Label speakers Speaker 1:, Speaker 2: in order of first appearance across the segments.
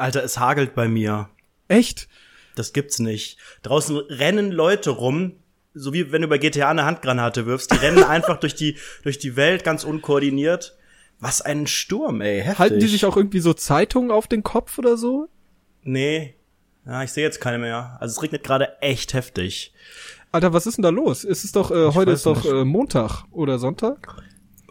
Speaker 1: Alter, es hagelt bei mir.
Speaker 2: Echt?
Speaker 1: Das gibt's nicht. Draußen rennen Leute rum, so wie wenn du bei GTA eine Handgranate wirfst. Die rennen einfach durch die, durch die Welt ganz unkoordiniert. Was ein Sturm, ey. Heftig.
Speaker 2: Halten die sich auch irgendwie so Zeitungen auf den Kopf oder so?
Speaker 1: Nee. Ja, ich sehe jetzt keine mehr. Also es regnet gerade echt heftig.
Speaker 2: Alter, was ist denn da los? Es ist doch, äh, heute ist doch äh, Montag oder Sonntag?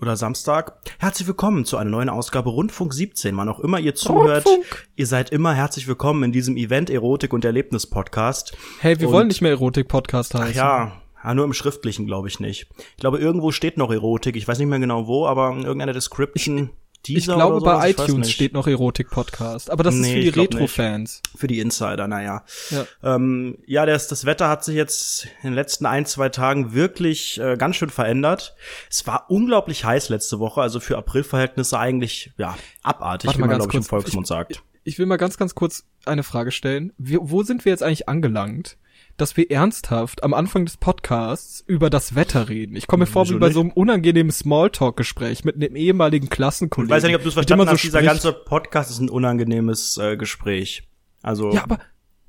Speaker 1: Oder Samstag. Herzlich willkommen zu einer neuen Ausgabe Rundfunk 17. Wann auch immer ihr zuhört,
Speaker 2: Rundfunk.
Speaker 1: ihr seid immer herzlich willkommen in diesem Event Erotik und Erlebnis Podcast.
Speaker 2: Hey, wir
Speaker 1: Und-
Speaker 2: wollen nicht mehr Erotik-Podcast heißen.
Speaker 1: Ach ja, ja, nur im Schriftlichen glaube ich nicht. Ich glaube, irgendwo steht noch Erotik. Ich weiß nicht mehr genau wo, aber in irgendeiner Description.
Speaker 2: Ich
Speaker 1: Teaser
Speaker 2: glaube,
Speaker 1: oder sowas,
Speaker 2: bei
Speaker 1: ich
Speaker 2: iTunes steht noch Erotik-Podcast. Aber das ist
Speaker 1: Nee,
Speaker 2: für die
Speaker 1: ich.
Speaker 2: Retro-Fans.
Speaker 1: Für die Insider, naja.
Speaker 2: Ja.
Speaker 1: Ähm, ja, das, das Wetter hat sich jetzt in den letzten ein, zwei Tagen wirklich äh, ganz schön verändert. Es war unglaublich heiß letzte Woche, also für Aprilverhältnisse eigentlich, ja, abartig,
Speaker 2: Warte
Speaker 1: wie man, glaube ich, im. Volksmund sagt.
Speaker 2: Ich will mal ganz, ganz kurz eine Frage stellen. Wir, wo sind wir jetzt eigentlich angelangt, dass wir ernsthaft am Anfang des Podcasts über das Wetter reden? Ich komme mir vor wie bei so einem unangenehmen Smalltalk-Gespräch mit einem ehemaligen Klassenkollegen.
Speaker 1: Ich weiß ja nicht, ob du es verstanden hast,
Speaker 2: so
Speaker 1: dieser
Speaker 2: spricht.
Speaker 1: ganze Podcast ist ein unangenehmes äh, Gespräch. Also,
Speaker 2: Ja, aber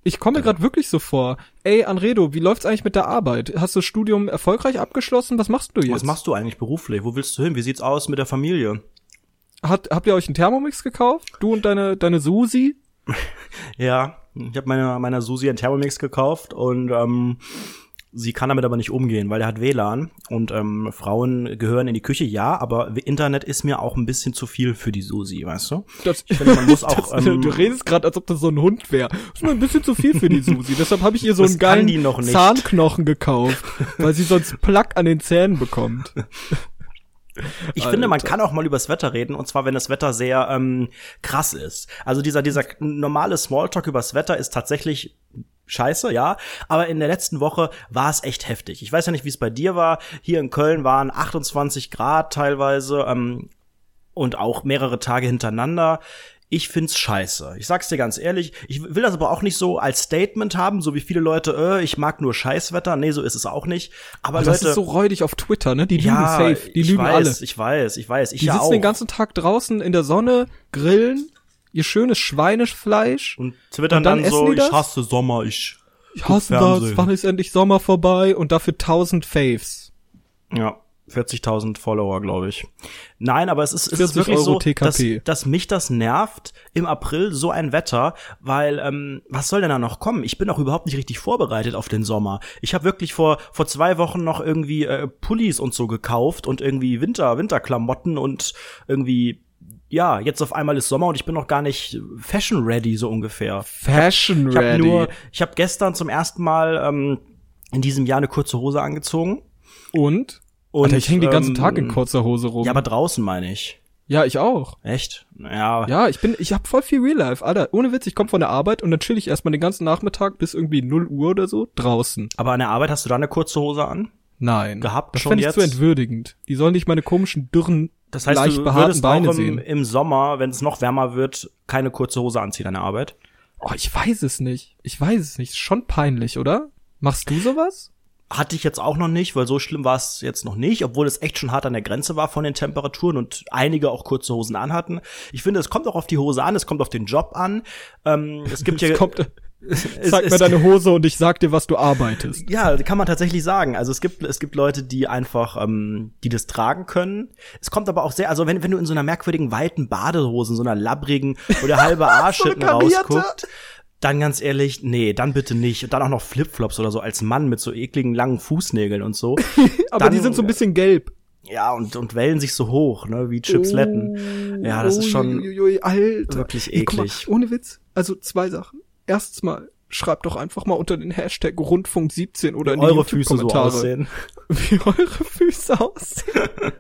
Speaker 2: ich komme mir gerade wirklich so vor. Ey, Anredo, wie läuft's eigentlich mit der Arbeit? Hast du das Studium erfolgreich abgeschlossen? Was machst du jetzt?
Speaker 1: was machst du eigentlich beruflich? Wo willst du hin? Wie sieht's aus mit der Familie?
Speaker 2: Hat, habt ihr euch einen Thermomix gekauft? Du und deine, deine Susi?
Speaker 1: Ja, ich habe meiner meiner Susi einen Thermomix gekauft und ähm, sie kann damit aber nicht umgehen, weil der hat WLAN und ähm, Frauen gehören in die Küche, ja, aber Internet ist mir auch ein bisschen zu viel für die Susi, weißt du?
Speaker 2: Das,
Speaker 1: Ich finde, man muss auch,
Speaker 2: das,
Speaker 1: ähm,
Speaker 2: du redest gerade, als ob das so ein Hund wäre. Ist mir ein bisschen zu viel für die Susi. Deshalb habe ich ihr so einen geilen. Zahnknochen gekauft, weil sie sonst Plack an den Zähnen bekommt.
Speaker 1: Ich finde, man
Speaker 2: Alter.
Speaker 1: kann auch mal übers Wetter reden, und zwar, wenn das Wetter sehr ähm, krass ist. Also dieser, dieser normale Smalltalk übers Wetter ist tatsächlich scheiße, ja. Aber in der letzten Woche war es echt heftig. Ich weiß ja nicht, wie es bei dir war. Hier in Köln waren 28 Grad teilweise ähm, und auch mehrere Tage hintereinander. Ich find's scheiße. Ich sag's dir ganz ehrlich. Ich will das aber auch nicht so als Statement haben, so wie viele Leute, äh, ich mag nur Scheißwetter. Nee, so ist es auch nicht. Aber
Speaker 2: Aber
Speaker 1: Leute,
Speaker 2: das ist so räudig auf Twitter, ne? Die lügen
Speaker 1: ja,
Speaker 2: safe. Die
Speaker 1: ich
Speaker 2: lügen
Speaker 1: weiß,
Speaker 2: alle.
Speaker 1: Ich weiß, ich weiß. Ich
Speaker 2: Die
Speaker 1: ja
Speaker 2: sitzen
Speaker 1: auch.
Speaker 2: den ganzen Tag draußen in der Sonne, grillen, ihr schönes Schweinefleisch.
Speaker 1: Und twittern
Speaker 2: Und dann
Speaker 1: dann, so,
Speaker 2: die das?
Speaker 1: ich hasse Sommer, ich.
Speaker 2: Ich hasse das,
Speaker 1: Fernsehen.
Speaker 2: wann ist endlich Sommer vorbei und dafür tausend Faves.
Speaker 1: Ja, 40.000 Follower, glaube ich. Nein, aber es ist, es
Speaker 2: 40
Speaker 1: ist wirklich
Speaker 2: Euro
Speaker 1: so, dass, dass mich das nervt im April so ein Wetter, weil ähm, was soll denn da noch kommen? Ich bin auch überhaupt nicht richtig vorbereitet auf den Sommer. Ich habe wirklich vor vor zwei Wochen noch irgendwie äh, Pullis und so gekauft und irgendwie Winter Winterklamotten und irgendwie ja, jetzt auf einmal ist Sommer und ich bin noch gar nicht fashion ready so ungefähr.
Speaker 2: Fashion
Speaker 1: Ich habe
Speaker 2: ready.
Speaker 1: nur, ich habe gestern zum ersten Mal ähm, in diesem Jahr eine kurze Hose angezogen.
Speaker 2: und?
Speaker 1: Und,
Speaker 2: Alter, ich hänge den ganzen
Speaker 1: ähm,
Speaker 2: Tag in kurzer Hose rum.
Speaker 1: Ja, aber draußen meine ich.
Speaker 2: ja, ich auch.
Speaker 1: Echt? Ja.
Speaker 2: Ja, ich bin, ich hab voll viel Real Life, Alter. Ohne Witz, ich komme von der Arbeit und dann chill ich erstmal den ganzen Nachmittag bis irgendwie 0 Uhr oder so draußen.
Speaker 1: Aber an der Arbeit hast du da eine kurze Hose an?
Speaker 2: Nein.
Speaker 1: Gehabt
Speaker 2: das
Speaker 1: schon jetzt?
Speaker 2: zu entwürdigend. Die sollen nicht meine komischen, dürren,
Speaker 1: Das heißt,
Speaker 2: leicht behaarten
Speaker 1: würdest auch
Speaker 2: Beine
Speaker 1: im,
Speaker 2: sehen.
Speaker 1: im Sommer, wenn es noch wärmer wird, keine kurze Hose anziehen an der Arbeit?
Speaker 2: Oh, ich weiß es nicht. Ich weiß es nicht. Ist schon peinlich, oder? Machst du sowas?
Speaker 1: Hatte ich jetzt auch noch nicht, weil so schlimm war es jetzt noch nicht, obwohl es echt schon hart an der Grenze war von den Temperaturen und einige auch kurze Hosen anhatten. Ich finde, es kommt auch auf die Hose an, es kommt auf den Job an. Ähm, es gibt ja
Speaker 2: Es kommt,
Speaker 1: es-
Speaker 2: zeig mir deine Hose und ich sag dir, was du arbeitest.
Speaker 1: Ja, kann man tatsächlich sagen. Also es gibt es gibt Leute, die einfach ähm, die das tragen können. Es kommt aber auch sehr, also wenn wenn du in so einer merkwürdigen weiten Badehose, in so einer labbrigen, wo der halbe Arsch
Speaker 2: So
Speaker 1: rausguckt, dann ganz ehrlich, nee, dann bitte nicht. Und dann auch noch Flipflops oder so als Mann mit so ekligen langen Fußnägeln und so.
Speaker 2: Aber
Speaker 1: Dann-
Speaker 2: die sind so ein bisschen gelb.
Speaker 1: Ja, und und wellen sich so hoch, ne, wie Chipsletten. Ja, das ist schon
Speaker 2: Uiuiui, Alter.
Speaker 1: wirklich
Speaker 2: guck mal,
Speaker 1: eklig.
Speaker 2: ohne Witz. Also zwei Sachen. Erstens mal, schreibt doch einfach mal unter den Hashtag Rundfunk 17 oder in die
Speaker 1: eure Füße so aussehen.
Speaker 2: wie eure Füße aussehen.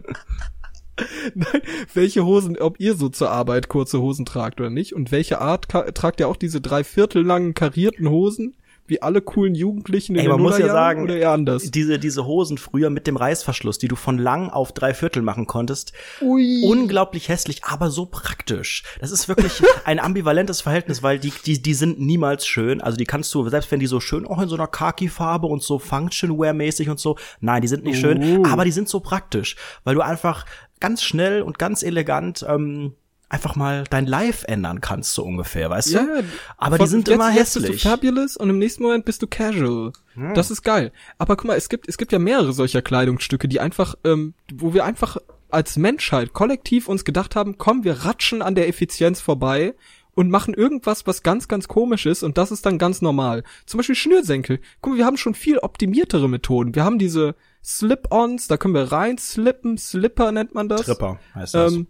Speaker 2: Nein, welche Hosen, ob ihr so zur Arbeit kurze Hosen tragt oder nicht? Und welche Art tragt ihr auch diese drei Viertel langen karierten Hosen, wie alle coolen Jugendlichen in
Speaker 1: Ey,
Speaker 2: den
Speaker 1: man muss ja sagen,
Speaker 2: oder eher anders?
Speaker 1: diese diese Hosen früher mit dem Reißverschluss, die du von lang auf drei Viertel machen konntest,
Speaker 2: Ui.
Speaker 1: unglaublich hässlich, aber so praktisch. Das ist wirklich ein ambivalentes Verhältnis, weil die, die, die sind niemals schön. Also die kannst du, selbst wenn die so schön auch in so einer Khaki-Farbe und so Function-Wear-mäßig und so, nein, die sind nicht schön,
Speaker 2: Oh.
Speaker 1: aber die sind so praktisch, weil du einfach ganz schnell und ganz elegant ähm, einfach mal dein Life ändern kannst, so ungefähr, weißt
Speaker 2: Ja,
Speaker 1: du? Aber die sind
Speaker 2: jetzt,
Speaker 1: immer
Speaker 2: jetzt
Speaker 1: hässlich.
Speaker 2: bist du fabulous und im nächsten Moment bist du casual. Das ist geil. Aber guck mal, es gibt, es gibt ja mehrere solcher Kleidungsstücke, die einfach, ähm, wo wir einfach als Menschheit kollektiv uns gedacht haben, komm, wir ratschen an der Effizienz vorbei und machen irgendwas, was ganz, ganz komisch ist und das ist dann ganz normal. Zum Beispiel Schnürsenkel. Guck mal, wir haben schon viel optimiertere Methoden. Wir haben diese Slip-ons, da können wir rein slippen, Slipper nennt man das.
Speaker 1: Tripper heißt das.
Speaker 2: Ähm,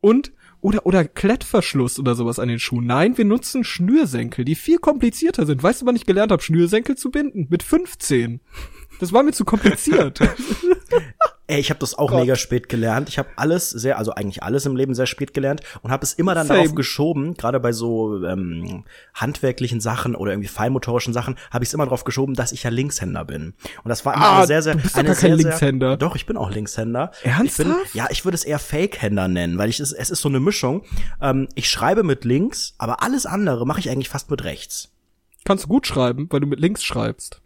Speaker 2: und oder oder Klettverschluss oder sowas an den Schuhen. Nein, wir nutzen Schnürsenkel, die viel komplizierter sind. Weißt du, wann ich gelernt habe, Schnürsenkel zu binden? Mit 15. Das war mir zu kompliziert.
Speaker 1: Ey, ich habe das auch
Speaker 2: Gott.
Speaker 1: mega spät gelernt. Ich habe alles sehr, also eigentlich alles im Leben sehr spät gelernt und habe es immer dann
Speaker 2: Same.
Speaker 1: darauf geschoben, gerade bei so ähm, handwerklichen Sachen oder irgendwie feinmotorischen Sachen, habe ich es immer darauf geschoben, dass ich ja Linkshänder bin. Und das war immer
Speaker 2: Ah,
Speaker 1: eine sehr, sehr,
Speaker 2: du bist doch
Speaker 1: eine
Speaker 2: gar kein
Speaker 1: sehr,
Speaker 2: Linkshänder.
Speaker 1: Sehr, doch, ich bin auch Linkshänder.
Speaker 2: Ernsthaft?
Speaker 1: Ich bin, ja, ich würde es eher Fake-Händer nennen, weil ich es, es ist so eine Mischung. Ähm, ich schreibe mit links, aber alles andere mache ich eigentlich fast mit rechts.
Speaker 2: Kannst du gut schreiben, weil du mit links schreibst.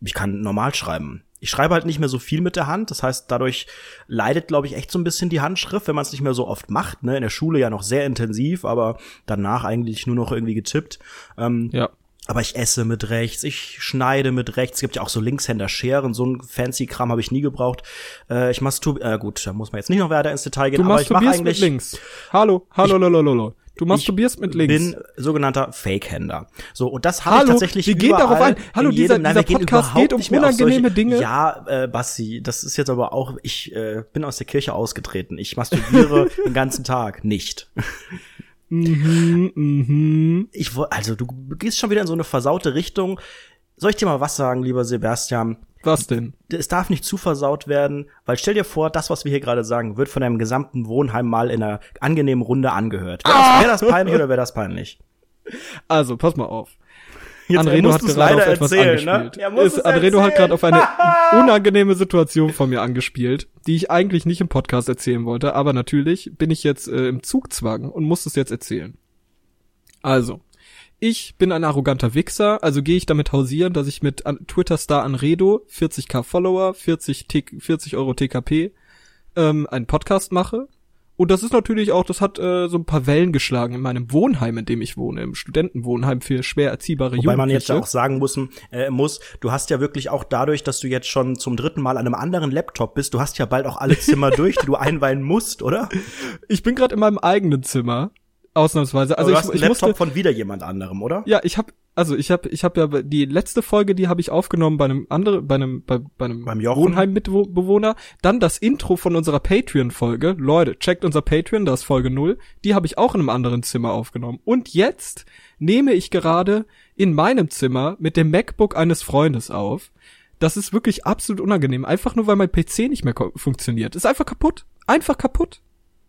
Speaker 1: ich kann normal schreiben. Ich schreibe halt nicht mehr so viel mit der Hand. Das heißt, dadurch leidet, glaube ich, echt so ein bisschen die Handschrift, wenn man es nicht mehr so oft macht. Ne? In der Schule ja noch sehr intensiv, aber danach eigentlich nur noch irgendwie getippt. Ähm,
Speaker 2: Ja.
Speaker 1: aber ich esse mit rechts, ich schneide mit rechts. Es gibt ja auch so Linkshänder-Scheren, so ein fancy Kram habe ich nie gebraucht. Äh, ich masturb, äh, gut, da muss man jetzt nicht noch weiter ins Detail gehen,
Speaker 2: Du
Speaker 1: aber ich mache
Speaker 2: masturbierst mit
Speaker 1: eigentlich
Speaker 2: links. Hallo, hallo, lolololo. Du masturbierst mit links.
Speaker 1: bin sogenannter Fake-Händer. So, und das habe ich
Speaker 2: Hallo,
Speaker 1: tatsächlich
Speaker 2: wir gehen darauf ein. Hallo, dieser-
Speaker 1: jedem, nein,
Speaker 2: dieser Podcast geht um unangenehme
Speaker 1: solche,
Speaker 2: Dinge.
Speaker 1: Ja, äh, Basti, das ist jetzt aber auch, ich äh, bin aus der Kirche ausgetreten. Ich masturbiere den ganzen Tag nicht.
Speaker 2: Mhm, mhm.
Speaker 1: Ich also du gehst schon wieder in so eine versaute Richtung. Soll ich dir mal was sagen, lieber Sebastian?
Speaker 2: Was denn?
Speaker 1: Es darf nicht zu versaut werden, weil stell dir vor, das, was wir hier gerade sagen, wird von deinem gesamten Wohnheim mal in einer angenehmen Runde angehört. Wäre das, wär das peinlich oder wäre das peinlich?
Speaker 2: Also, pass mal auf.
Speaker 1: Jetzt
Speaker 2: hat gerade auf etwas
Speaker 1: erzählen, ne?
Speaker 2: angespielt.
Speaker 1: Muss
Speaker 2: Ist,
Speaker 1: es
Speaker 2: Anredo hat gerade auf eine unangenehme Situation von mir angespielt, die ich eigentlich nicht im Podcast erzählen wollte, aber natürlich bin ich jetzt äh, im Zugzwang und muss es jetzt erzählen. Also, ich bin ein arroganter Wichser, also gehe ich damit hausieren, dass ich mit an- Twitter-Star Anredo, 40k Follower, 40, T 40 Euro TKP, ähm, einen Podcast mache. Und das ist natürlich auch, das hat äh, so ein paar Wellen geschlagen in meinem Wohnheim, in dem ich wohne, im Studentenwohnheim für schwer erziehbare
Speaker 1: Wobei man jetzt
Speaker 2: Jugendliche.
Speaker 1: ja auch sagen muss, äh, muss, du hast ja wirklich auch dadurch, dass du jetzt schon zum dritten Mal an einem anderen Laptop bist, du hast ja bald auch alle Zimmer durch, die du einweihen musst, oder?
Speaker 2: Ich bin gerade in meinem eigenen Zimmer, ausnahmsweise. Also
Speaker 1: du
Speaker 2: ich,
Speaker 1: hast
Speaker 2: ich
Speaker 1: Laptop
Speaker 2: musste,
Speaker 1: von wieder jemand anderem, oder?
Speaker 2: ja, ich habe, also ich habe, ich habe ja die letzte Folge, die habe ich aufgenommen bei einem anderen, bei einem, bei, bei einem
Speaker 1: Beim Jochen?
Speaker 2: Wohnheim-Mitbewohner. Dann das Intro von unserer Patreon-Folge. Leute, checkt unser Patreon, da ist Folge null. Die habe ich auch in einem anderen Zimmer aufgenommen. Und jetzt nehme ich gerade in meinem Zimmer mit dem MacBook eines Freundes auf. Das ist wirklich absolut unangenehm. Einfach nur, weil mein PC nicht mehr funktioniert. Ist einfach kaputt. Einfach kaputt.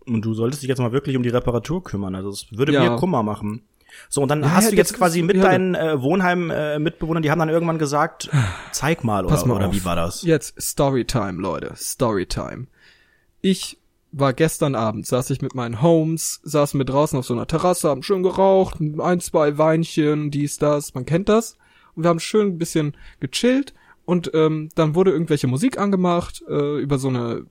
Speaker 1: Und du solltest dich jetzt mal wirklich um die Reparatur kümmern, also es würde
Speaker 2: Ja.
Speaker 1: mir Kummer machen. So, und dann
Speaker 2: Ja,
Speaker 1: hast
Speaker 2: ja,
Speaker 1: du jetzt quasi mit deinen äh, Wohnheim-Mitbewohnern, die haben dann irgendwann gesagt, zeig mal,
Speaker 2: Pass
Speaker 1: oder,
Speaker 2: mal
Speaker 1: oder wie war das?
Speaker 2: Jetzt Storytime, Leute. Storytime. Ich war gestern Abend, saß ich mit meinen Homes, saßen wir draußen auf so einer Terrasse, haben schön geraucht, ein, zwei Weinchen, dies, das, man kennt das. Und wir haben schön ein bisschen gechillt und ähm, dann wurde irgendwelche Musik angemacht äh, über so eine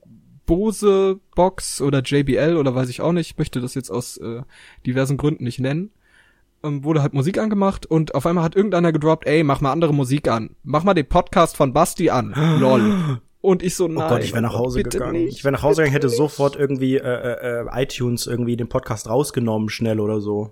Speaker 2: Bose Box oder JBL oder weiß ich auch nicht, ich möchte das jetzt aus äh, diversen Gründen nicht nennen. Ähm, wurde halt Musik angemacht und auf einmal hat irgendeiner gedroppt, ey, mach mal andere Musik an. Mach mal den Podcast von Basti an. Lol. Und ich so, nein.
Speaker 1: Oh Gott, ich wäre nach Hause gegangen.
Speaker 2: Nicht.
Speaker 1: Ich wäre nach Hause gegangen, hätte sofort irgendwie äh, äh, äh, iTunes irgendwie den Podcast rausgenommen, schnell oder so.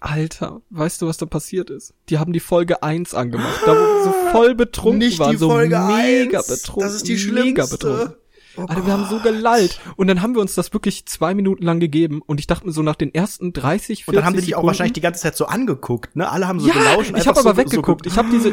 Speaker 2: Alter, weißt du, was da passiert ist? Die haben die Folge 1 angemacht, da wo wir so voll betrunken waren, so mega
Speaker 1: 1.
Speaker 2: betrunken.
Speaker 1: Das ist die
Speaker 2: mega
Speaker 1: schlimmste.
Speaker 2: betrunken.
Speaker 1: Oh
Speaker 2: Alter, wir haben so gelallt. Und dann haben wir uns das wirklich zwei Minuten lang gegeben. Und ich dachte mir so nach den ersten 30, 40
Speaker 1: Und dann haben die dich auch
Speaker 2: Sekunden,
Speaker 1: wahrscheinlich die ganze Zeit so angeguckt, ne? Alle haben so
Speaker 2: ja,
Speaker 1: gelauscht.
Speaker 2: ich habe aber
Speaker 1: so,
Speaker 2: weggeguckt.
Speaker 1: So,
Speaker 2: ich habe diese,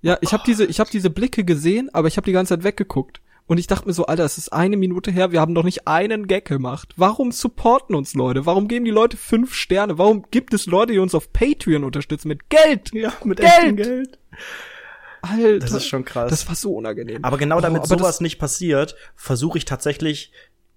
Speaker 2: ja, ich habe diese, ich habe diese Blicke gesehen, aber ich habe die ganze Zeit weggeguckt. Und ich dachte mir so, Alter, es ist eine Minute her, wir haben doch nicht einen Gag gemacht. Warum supporten uns Leute? Warum geben die Leute fünf Sterne? Warum gibt es Leute, die uns auf Patreon unterstützen mit Geld?
Speaker 1: ja, mit
Speaker 2: Geld!
Speaker 1: echtem Geld.
Speaker 2: Alter,
Speaker 1: Das ist schon krass.
Speaker 2: Das war so unangenehm.
Speaker 1: Aber genau damit
Speaker 2: Oh, aber
Speaker 1: sowas nicht passiert, versuche ich tatsächlich,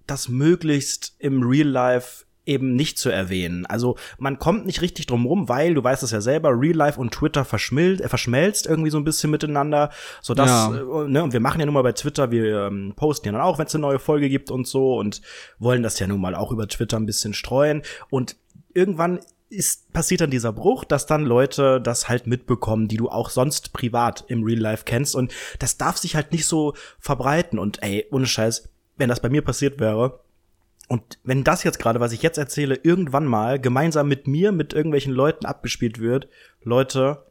Speaker 1: das möglichst im Real Life eben nicht zu erwähnen. Also man kommt nicht richtig drum rum, weil du weißt es ja selber, Real Life und Twitter verschmilzt, äh, verschmelzt irgendwie so ein bisschen miteinander, so dass
Speaker 2: Ja.
Speaker 1: äh, ne, und wir machen ja nun mal bei Twitter, wir ähm, posten ja dann auch, wenn es eine neue Folge gibt und so und wollen das ja nun mal auch über Twitter ein bisschen streuen und irgendwann ist passiert dann dieser Bruch, dass dann Leute das halt mitbekommen, die du auch sonst privat im Real Life kennst und das darf sich halt nicht so verbreiten und ey, ohne Scheiß, wenn das bei mir passiert wäre, und wenn das jetzt gerade, was ich jetzt erzähle, irgendwann mal gemeinsam mit mir, mit irgendwelchen Leuten abgespielt wird, Leute,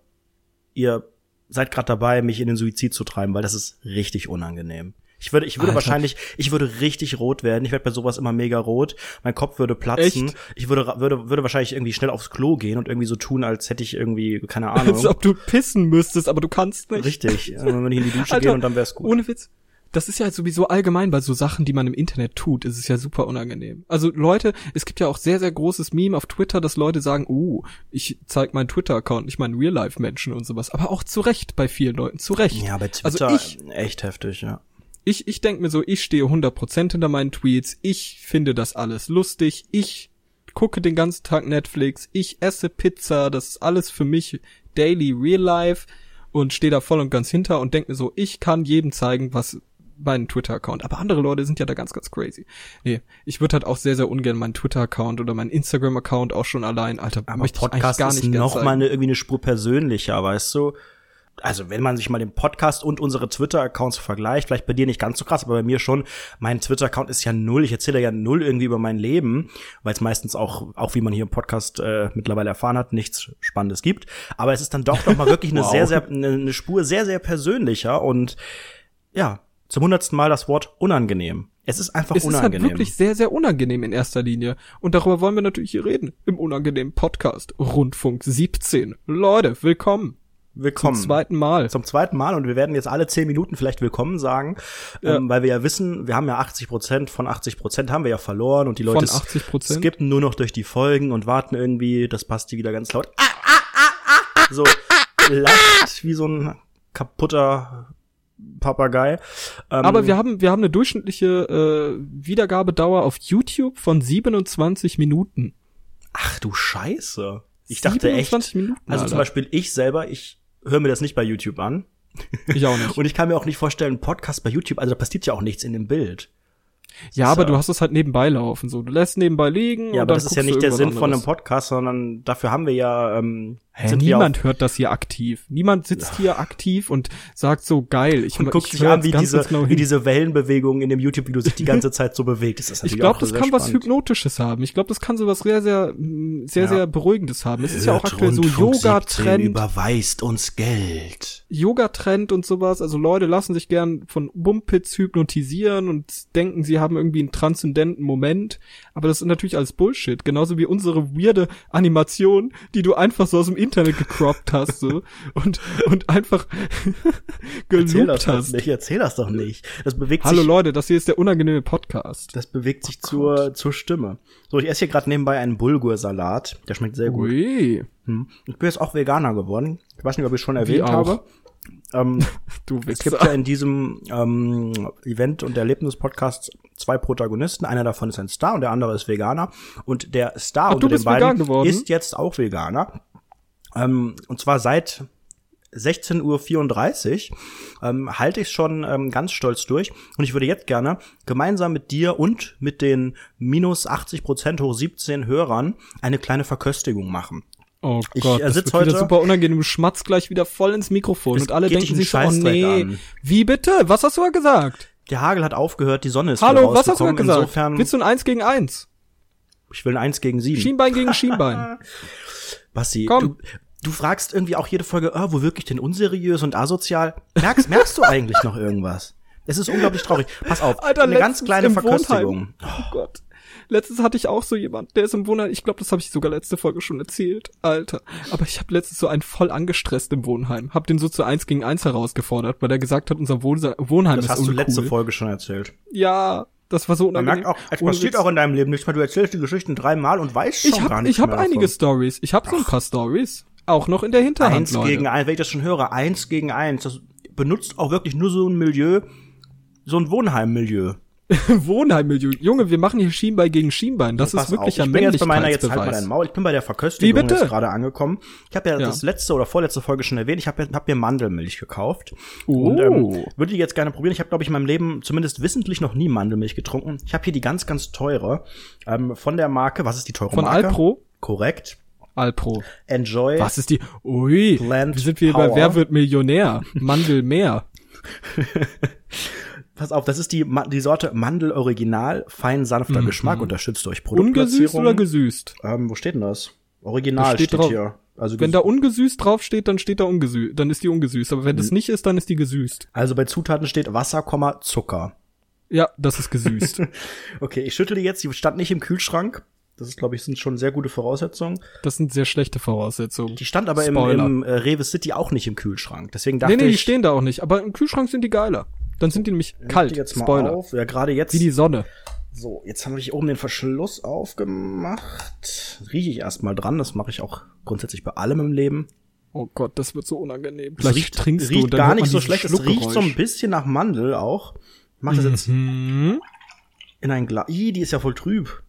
Speaker 1: ihr seid gerade dabei, mich in den Suizid zu treiben, weil das ist richtig unangenehm. Ich würde, ich würde
Speaker 2: Alter.
Speaker 1: wahrscheinlich, ich würde richtig rot werden. Ich werde bei sowas immer mega rot. Mein Kopf würde platzen.
Speaker 2: Echt?
Speaker 1: Ich würde, würde, würde wahrscheinlich irgendwie schnell aufs Klo gehen und irgendwie so tun, als hätte ich irgendwie, keine Ahnung.
Speaker 2: Als ob du pissen müsstest, aber du kannst nicht.
Speaker 1: Richtig. Äh, Wenn ich in die Dusche
Speaker 2: Alter,
Speaker 1: gehe und dann wär's gut.
Speaker 2: Ohne Witz. Das ist ja sowieso allgemein bei so Sachen, die man im Internet tut, ist es ja super unangenehm. Also Leute, es gibt ja auch sehr, sehr großes Meme auf Twitter, dass Leute sagen, uh, ich zeig meinen Twitter-Account, nicht meinen Real-Life-Menschen und sowas. Aber auch zu Recht bei vielen Leuten, zu Recht.
Speaker 1: Ja, bei
Speaker 2: Also
Speaker 1: Twitter
Speaker 2: ich-
Speaker 1: echt heftig, ja.
Speaker 2: Ich, ich denk mir so, ich stehe 100% hinter meinen Tweets, ich finde das alles lustig, ich gucke den ganzen Tag Netflix, ich esse Pizza, das ist alles für mich daily real life und stehe da voll und ganz hinter und denk mir so, ich kann jedem zeigen, was meinen Twitter-Account. Aber andere Leute sind ja da ganz, ganz crazy. Nee, ich würde halt auch sehr, sehr ungern meinen Twitter-Account oder meinen Instagram-Account auch schon allein, Alter,
Speaker 1: Aber
Speaker 2: möchte
Speaker 1: Podcast
Speaker 2: ich eigentlich gar
Speaker 1: ist
Speaker 2: nicht gern
Speaker 1: noch mal eine, irgendwie eine Spur persönlicher, weißt du? Also, wenn man sich mal den Podcast und unsere Twitter-Accounts vergleicht, vielleicht bei dir nicht ganz so krass, aber bei mir schon, mein Twitter-Account ist ja null. Ich erzähle ja null irgendwie über mein Leben, weil es meistens auch, auch wie man hier im Podcast äh, mittlerweile erfahren hat, nichts Spannendes gibt. Aber es ist dann doch noch mal wirklich eine
Speaker 2: Wow.
Speaker 1: sehr, sehr, eine, eine Spur sehr, sehr persönlicher und ja, zum hundertsten Mal das Wort unangenehm. Es ist einfach
Speaker 2: Es ist halt
Speaker 1: unangenehm.
Speaker 2: wirklich sehr, sehr unangenehm in erster Linie. Und darüber wollen wir natürlich hier reden. Im unangenehmen Podcast. Rundfunk 17. Leute, willkommen.
Speaker 1: Willkommen.
Speaker 2: Zum zweiten Mal.
Speaker 1: zum zweiten Mal und wir werden jetzt alle zehn Minuten vielleicht willkommen sagen,
Speaker 2: Ja.
Speaker 1: ähm, weil wir ja wissen, wir haben ja 80 Prozent von 80 Prozent haben wir ja verloren und die Leute
Speaker 2: Von 80%?
Speaker 1: skippen nur noch durch die Folgen und warten irgendwie, dass Basti wieder ganz laut ah, ah, ah, ah, ah, so lacht wie so ein kaputter Papagei. Ähm,
Speaker 2: Aber wir haben, wir haben eine durchschnittliche äh, Wiedergabedauer auf YouTube von 27 Minuten.
Speaker 1: ach du Scheiße. Ich dachte echt,
Speaker 2: 27 Minuten,
Speaker 1: also
Speaker 2: Alter.
Speaker 1: zum Beispiel ich selber, ich höre mir das nicht bei YouTube an.
Speaker 2: Ich auch nicht.
Speaker 1: Und ich kann mir auch nicht vorstellen, ein Podcast bei YouTube, also da passiert ja auch nichts in dem Bild.
Speaker 2: Ja, aber
Speaker 1: so.
Speaker 2: du hast es halt nebenbei laufen. So, du lässt nebenbei liegen.
Speaker 1: Ja,
Speaker 2: und
Speaker 1: aber
Speaker 2: dann
Speaker 1: das ist ja nicht der Sinn von einem
Speaker 2: anderes.
Speaker 1: Podcast, sondern dafür haben wir ja ähm,
Speaker 2: Hä,
Speaker 1: sind wir
Speaker 2: niemand hört das hier aktiv. Niemand sitzt hier aktiv und sagt so geil. Ich,
Speaker 1: und guckt
Speaker 2: ich
Speaker 1: sich an, wie diese,
Speaker 2: genau
Speaker 1: wie diese Wellenbewegung in dem YouTube-Video sich die ganze Zeit so bewegt. Das ist
Speaker 2: Ich glaube, das
Speaker 1: sehr
Speaker 2: kann was
Speaker 1: spannend.
Speaker 2: Hypnotisches haben. Ich glaube, das kann so was sehr, sehr, mm, sehr,
Speaker 1: Ja.
Speaker 2: sehr Beruhigendes haben. Es ist ja auch
Speaker 1: Hört
Speaker 2: aktuell so
Speaker 1: Rundfunk 17
Speaker 2: Yoga-Trend,
Speaker 1: überweist uns Geld.
Speaker 2: Yoga-Trend und sowas. Also Leute lassen sich gern von Bumpits hypnotisieren und denken, sie haben irgendwie einen transzendenten Moment. Aber das ist natürlich alles Bullshit. Genauso wie unsere weirde Animation, die du einfach so aus dem Internet gecroppt hast, so. Und, und einfach
Speaker 1: Erzähl das
Speaker 2: geloopt hast.
Speaker 1: nicht, erzähl das doch nicht. Das bewegt
Speaker 2: Hallo
Speaker 1: sich,
Speaker 2: Leute, das hier ist der unangenehme Podcast.
Speaker 1: das bewegt sich zur, zur Stimme. So, ich esse hier gerade nebenbei einen Bulgursalat. Der schmeckt sehr gut.
Speaker 2: Ui,
Speaker 1: Hm. Ich bin jetzt auch Veganer geworden. Ich weiß nicht, ob ich schon erwähnt habe. Ähm,
Speaker 2: du
Speaker 1: Es
Speaker 2: Wichser.
Speaker 1: gibt ja in diesem ähm, Event- und Erlebnis-Podcast zwei Protagonisten. Einer davon ist ein Star und der andere ist Veganer. Und der Star
Speaker 2: Ach,
Speaker 1: unter den beiden
Speaker 2: geworden?
Speaker 1: ist jetzt auch Veganer. Ähm, und zwar seit 16.34 Uhr ähm, halte ich schon ähm, ganz stolz durch. Und ich würde jetzt gerne gemeinsam mit dir und mit den minus 80 Prozent hoch 17 Hörern eine kleine Verköstigung machen.
Speaker 2: Oh
Speaker 1: Ich,
Speaker 2: Gott,
Speaker 1: äh,
Speaker 2: das
Speaker 1: sitz
Speaker 2: wird wieder
Speaker 1: heute-
Speaker 2: super unangenehm. Du schmatzt gleich wieder voll ins Mikrofon und alle denken sich so, oh nee.
Speaker 1: an.
Speaker 2: Wie bitte? Was hast du da gesagt?
Speaker 1: Der Hagel hat aufgehört, die Sonne ist
Speaker 2: Hallo, was hast du da gesagt?
Speaker 1: Insofern,
Speaker 2: Willst du ein Eins gegen Eins?
Speaker 1: ich will ein 1 gegen 7.
Speaker 2: Schienbein gegen Schienbein.
Speaker 1: Basti,
Speaker 2: Komm.
Speaker 1: du, du fragst irgendwie auch jede Folge, oh, wo wirklich denn unseriös und asozial? Merkst, merkst du eigentlich noch irgendwas? Es ist unglaublich traurig. Pass auf,
Speaker 2: Alter,
Speaker 1: eine ganz kleine Verköstigung.
Speaker 2: Wohnheim. Oh Gott. Letztens hatte ich auch so jemand, der ist im Wohnheim. Ich glaube, das habe ich sogar letzte Folge schon erzählt. Alter. Aber ich habe letztens so einen voll angestresst im Wohnheim. Hab den so zu eins gegen eins herausgefordert, weil er gesagt hat, unser Wohn Wohnheim
Speaker 1: Das
Speaker 2: ist
Speaker 1: hast du
Speaker 2: uncool.
Speaker 1: letzte Folge schon erzählt.
Speaker 2: Ja, das war so
Speaker 1: Man
Speaker 2: unangenehm.
Speaker 1: merkt auch, es
Speaker 2: Ohne
Speaker 1: passiert
Speaker 2: Witz.
Speaker 1: auch in deinem Leben nichts mehr. Du erzählst die Geschichten dreimal und weißt schon
Speaker 2: Ich
Speaker 1: gar
Speaker 2: habe
Speaker 1: nichts
Speaker 2: ich hab
Speaker 1: mehr
Speaker 2: einige. Stories. Ich habe so ein paar Stories. Auch noch in der Hinterhand,
Speaker 1: Eins
Speaker 2: Leute.
Speaker 1: gegen eins, wenn ich das schon höre, eins gegen eins. Das benutzt auch wirklich nur so ein Milieu, so ein Wohnheimmilieu.
Speaker 2: Wohnheimmilch. Junge, wir machen hier Schienbein gegen Schienbein. Das ist wirklich
Speaker 1: auf,
Speaker 2: ein
Speaker 1: ich bin jetzt bei meiner, jetzt halt mal dein Maul, ich bin bei der Verköstigung
Speaker 2: Wie bitte?
Speaker 1: jetzt gerade angekommen. Ich habe ja,
Speaker 2: Ja.
Speaker 1: das letzte oder vorletzte Folge schon erwähnt, ich habe hab mir Mandelmilch gekauft.
Speaker 2: Oh.
Speaker 1: Und ähm, würde die jetzt gerne probieren. Ich habe, glaube ich, in meinem Leben zumindest wissentlich noch nie Mandelmilch getrunken. Ich habe hier die ganz, ganz teure ähm, von der Marke, was ist die teure
Speaker 2: Von
Speaker 1: Marke?
Speaker 2: Alpro?
Speaker 1: Korrekt.
Speaker 2: Alpro.
Speaker 1: Enjoy.
Speaker 2: Was ist die? Ui,
Speaker 1: Plant
Speaker 2: wie sind wir bei
Speaker 1: Power.
Speaker 2: Wer wird Millionär? Mandel mehr.
Speaker 1: Pass auf, das ist die, die Sorte Mandel Original, fein sanfter Geschmack, unterstützt durch
Speaker 2: Mhm. Ungesüßt
Speaker 1: Produktplatzierung.
Speaker 2: oder gesüßt?
Speaker 1: Ähm, wo steht denn das? Original
Speaker 2: Das steht
Speaker 1: steht,
Speaker 2: drauf.
Speaker 1: hier. Also,
Speaker 2: Wenn da ungesüßt draufsteht, dann steht da ungesüßt, dann ist die ungesüßt. Aber wenn das
Speaker 1: Mhm.
Speaker 2: nicht ist, dann ist die gesüßt.
Speaker 1: also bei Zutaten steht Wasser, Zucker.
Speaker 2: Ja, das ist gesüßt.
Speaker 1: Okay, ich schüttle die jetzt, die stand nicht im Kühlschrank. Das ist, glaube ich, sind schon sehr gute Voraussetzungen.
Speaker 2: Das sind sehr schlechte Voraussetzungen.
Speaker 1: Die stand aber im,
Speaker 2: Spoiler.
Speaker 1: im äh, Rewe City auch nicht im Kühlschrank. Deswegen dachte
Speaker 2: Nee, nee, die
Speaker 1: ich,
Speaker 2: stehen da auch nicht. Aber im Kühlschrank sind die geiler. Dann sind die nämlich
Speaker 1: leg
Speaker 2: kalt.
Speaker 1: die jetzt mal
Speaker 2: Spoiler.
Speaker 1: auf. Ja, gerade jetzt.
Speaker 2: Wie die Sonne.
Speaker 1: so, jetzt habe ich oben den Verschluss aufgemacht. Rieche ich erstmal dran. Das mache ich auch grundsätzlich bei allem im Leben.
Speaker 2: Oh Gott, das wird so unangenehm.
Speaker 1: Es
Speaker 2: Gleich
Speaker 1: riecht,
Speaker 2: trinkst du
Speaker 1: riecht
Speaker 2: dann
Speaker 1: gar nicht so schlecht. Es riecht so ein bisschen nach Mandel auch. Mach das jetzt
Speaker 2: Mhm.
Speaker 1: in ein Glas. Ih, die ist ja voll trüb.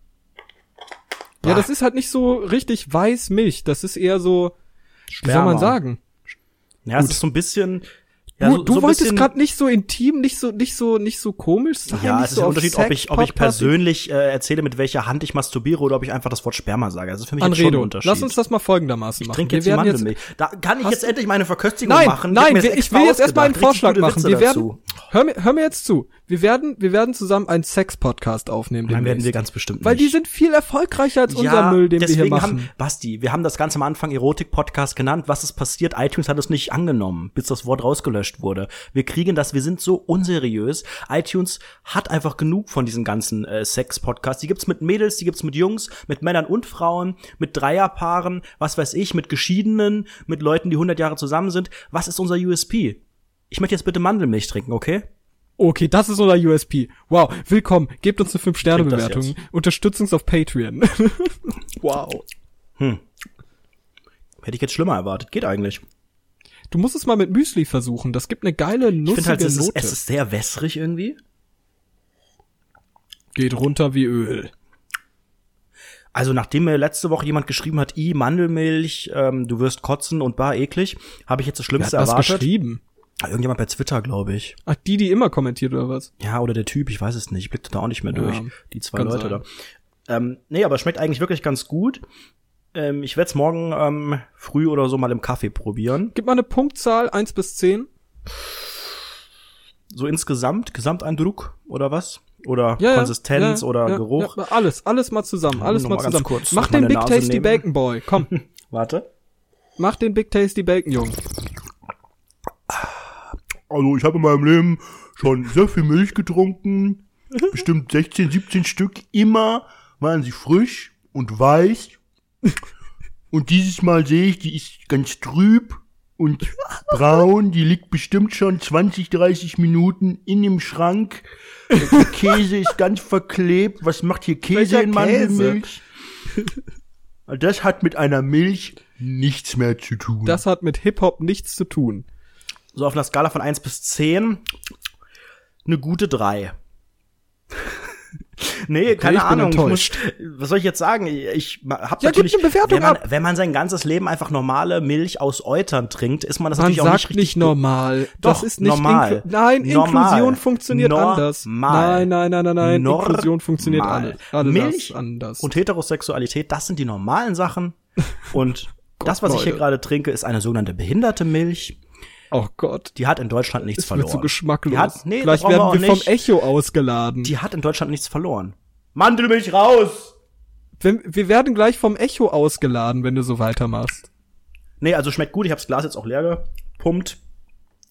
Speaker 2: Ja, das ist halt nicht so richtig weiß Milch. Das ist eher so, wie soll man
Speaker 1: Sperma.
Speaker 2: sagen?
Speaker 1: Ja, es
Speaker 2: Gut.
Speaker 1: ist so ein bisschen. Ja,
Speaker 2: du
Speaker 1: so,
Speaker 2: du
Speaker 1: so ein
Speaker 2: wolltest gerade nicht so intim, nicht so, nicht so, nicht so komisch sein.
Speaker 1: Ja, es ist
Speaker 2: so
Speaker 1: ein
Speaker 2: auf
Speaker 1: Unterschied, ob ich, ob ich persönlich äh, erzähle, mit welcher Hand ich masturbiere oder ob ich einfach das Wort Sperma sage. Das ist für mich jetzt schon ein
Speaker 2: Anredo,
Speaker 1: Unterschied.
Speaker 2: lass uns das mal folgendermaßen
Speaker 1: ich
Speaker 2: machen.
Speaker 1: trinke
Speaker 2: Wir
Speaker 1: jetzt die
Speaker 2: werden
Speaker 1: Mandelmilch. Da kann ich jetzt endlich meine Verköstigung
Speaker 2: Nein,
Speaker 1: machen.
Speaker 2: nein, wir, ich
Speaker 1: extra
Speaker 2: will jetzt erstmal einen. Vorschlag machen. Wir werden,
Speaker 1: dazu.
Speaker 2: Hör mir, hör mir jetzt zu. Wir werden, wir werden zusammen einen Sex-Podcast aufnehmen.
Speaker 1: Nein, werden wir ganz bestimmt
Speaker 2: Weil
Speaker 1: nicht.
Speaker 2: die sind viel erfolgreicher als unser
Speaker 1: ja,
Speaker 2: Müll, den wir hier machen.
Speaker 1: haben, Basti, wir haben das Ganze am Anfang Erotik-Podcast genannt. Was ist passiert? iTunes hat es nicht angenommen, bis das Wort rausgelöscht wurde. Wir kriegen das, wir sind so unseriös. iTunes hat einfach genug von diesen ganzen äh, Sex-Podcasts. Die gibt's mit Mädels, die gibt's mit Jungs, mit Männern und Frauen, mit Dreierpaaren, was weiß ich, mit Geschiedenen, mit Leuten, die 100 Jahre zusammen sind. Was ist unser USP? Ich möchte jetzt bitte Mandelmilch trinken, okay?
Speaker 2: Okay, das ist unser USP. Wow, willkommen. Gebt uns eine
Speaker 1: Trink
Speaker 2: 5-Sterne-Bewertung.
Speaker 1: das
Speaker 2: Unterstützt uns auf Patreon. wow.
Speaker 1: Hätte ich jetzt schlimmer erwartet. Geht eigentlich.
Speaker 2: Du musst es mal mit Müsli versuchen. Das gibt eine geile,
Speaker 1: Ich
Speaker 2: nussige
Speaker 1: finde halt, es ist, es ist sehr wässrig irgendwie.
Speaker 2: Geht runter wie Öl.
Speaker 1: Also nachdem mir letzte Woche jemand geschrieben hat, i Mandelmilch, ähm, du wirst kotzen und bar eklig, habe ich jetzt das
Speaker 2: Wer hat
Speaker 1: Schlimmste
Speaker 2: das
Speaker 1: erwartet.
Speaker 2: geschrieben?
Speaker 1: Irgendjemand bei Twitter, glaube ich.
Speaker 2: Ach, die, die immer kommentiert oder was?
Speaker 1: Ja, oder der Typ, ich weiß es nicht. Ich blickte da auch nicht mehr
Speaker 2: Ja,
Speaker 1: durch. Die zwei Leute
Speaker 2: sein.
Speaker 1: da. Ähm, nee, aber es schmeckt eigentlich wirklich ganz gut. Ähm, ich werde es morgen ähm, früh oder so mal im Kaffee probieren.
Speaker 2: Gib mal eine Punktzahl, 1 bis 10.
Speaker 1: So insgesamt, Gesamteindruck oder was? Oder
Speaker 2: Ja, ja,
Speaker 1: Konsistenz
Speaker 2: ja,
Speaker 1: oder
Speaker 2: ja,
Speaker 1: Geruch.
Speaker 2: Ja, alles, alles mal zusammen, alles mal
Speaker 1: mal
Speaker 2: zusammen.
Speaker 1: kurz
Speaker 2: Mach den Big
Speaker 1: Nase
Speaker 2: Tasty
Speaker 1: nehmen.
Speaker 2: Bacon Boy, komm.
Speaker 1: Warte.
Speaker 2: Mach den Big Tasty Bacon, Jung.
Speaker 3: Also ich habe in meinem Leben schon sehr viel Milch getrunken. Bestimmt 16, 17 Stück. Immer waren sie frisch und weiß. Und dieses Mal sehe ich, die ist ganz trüb und braun. Die liegt bestimmt schon 20, 30 Minuten in dem Schrank. Der Käse ist ganz verklebt. Was macht hier Käse
Speaker 2: Welcher
Speaker 3: in Mandelmilch? Das hat mit einer Milch nichts mehr zu tun.
Speaker 2: Das hat mit Hip-Hop nichts zu tun.
Speaker 1: So auf einer Skala von 1 bis 10 eine gute 3. nee, keine
Speaker 2: ich
Speaker 1: Ahnung. Ich muss, was soll ich jetzt sagen? Ich hab
Speaker 2: Ja,
Speaker 1: natürlich,
Speaker 2: eine Bewertung
Speaker 1: wenn man, wenn man sein ganzes Leben einfach normale Milch aus Eutern trinkt, ist man das
Speaker 2: Man
Speaker 1: natürlich auch nicht
Speaker 2: nicht,
Speaker 1: richtig.
Speaker 2: normal.
Speaker 1: Doch,
Speaker 2: das ist nicht
Speaker 1: normal.
Speaker 2: Inklu Nein,
Speaker 1: Normal.
Speaker 2: Inklusion funktioniert
Speaker 1: Normal.
Speaker 2: anders. Nein, nein, nein, nein, nein.
Speaker 1: Normal.
Speaker 2: Inklusion funktioniert anders.
Speaker 1: Milch
Speaker 2: anders.
Speaker 1: und Heterosexualität, das sind die normalen Sachen. Und das, was ich hier gerade trinke, ist eine sogenannte behinderte Milch.
Speaker 2: Oh Gott.
Speaker 1: Die hat in Deutschland nichts
Speaker 2: Das wird
Speaker 1: verloren.
Speaker 2: so geschmacklos.
Speaker 1: Die hat, nee,
Speaker 2: Gleich werden wir
Speaker 1: auch
Speaker 2: vom. Echo ausgeladen.
Speaker 1: Die hat in Deutschland nichts verloren. Mandelmilch raus!
Speaker 2: Wenn, wir werden gleich vom Echo ausgeladen, wenn du so weitermachst.
Speaker 1: Nee, also schmeckt gut. Ich habe das Glas jetzt auch leer gepumpt.